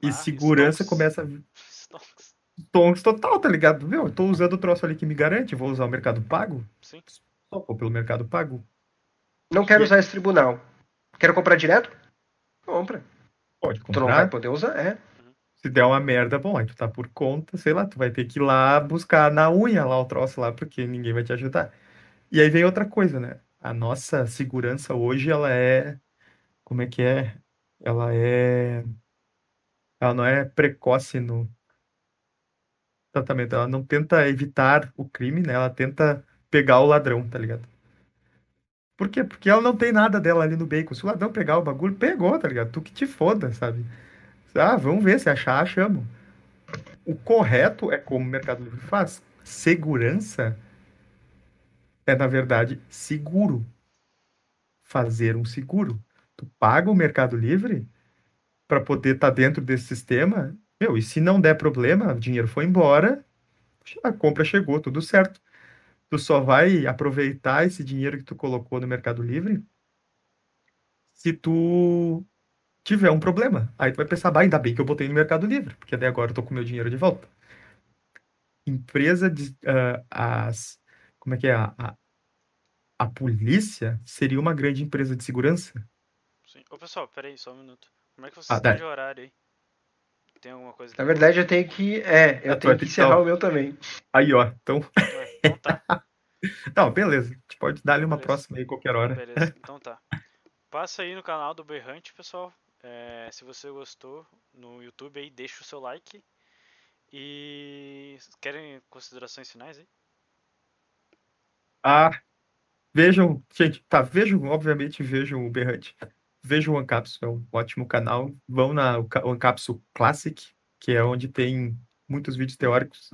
E ah, segurança stonks. começa. Stonks. Stonks total, tá ligado? Meu, eu tô usando o troço ali que me garante, vou usar o Mercado Pago? Sim. Só vou pelo Mercado Pago. Não quero usar esse tribunal. Quero comprar direto? Compra. Pode comprar. Tu não vai poder usar, é. Se der uma merda, bom, aí tu tá por conta, sei lá, tu vai ter que ir lá buscar na unha lá o troço lá, porque ninguém vai te ajudar. E aí vem outra coisa, né? A nossa segurança hoje, ela é. Como é que é? Ela é. Ela não é precoce no tratamento. Ela não tenta evitar o crime, né? Ela tenta pegar o ladrão, tá ligado? Por quê? Porque ela não tem nada dela ali no bacon. Se o ladrão pegar o bagulho, pegou, tá ligado? Tu que te foda, sabe? Ah, vamos ver, se achar, achamos. O correto é como o Mercado Livre faz. Segurança é, na verdade, seguro. Fazer um seguro. Tu paga o Mercado Livre para poder estar tá dentro desse sistema. Meu, e se não der problema, o dinheiro foi embora, a compra chegou, tudo certo tu só vai aproveitar esse dinheiro que tu colocou no Mercado Livre se tu tiver um problema. Aí tu vai pensar, bah, ainda bem que eu botei no Mercado Livre, porque daí agora eu tô com meu dinheiro de volta. Empresa de. Uh, as, como é que é? A, a, a, polícia seria uma grande empresa de segurança? Sim. Ô pessoal, peraí, só um minuto. Como é que você ah, de horário aí? Tem alguma coisa? Na verdade, eu tenho que. É, eu tenho que encerrar o meu também. Aí, ó. Então. Então tá. Não, beleza. A gente pode dar-lhe uma beleza. próxima aí qualquer hora. Beleza, então tá. Passa aí no canal do Berrante, pessoal. É, se você gostou no YouTube aí, deixa o seu like. E querem considerações finais aí? Ah, vejam, gente, tá, vejam, obviamente vejam o Berrante. Vejam o Ancapsu, é um ótimo canal. Vão na Ancapsu Classic, que é onde tem muitos vídeos teóricos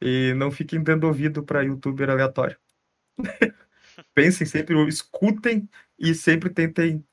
e não fiquem dando ouvido para youtuber aleatório. Pensem sempre, escutem e sempre tentem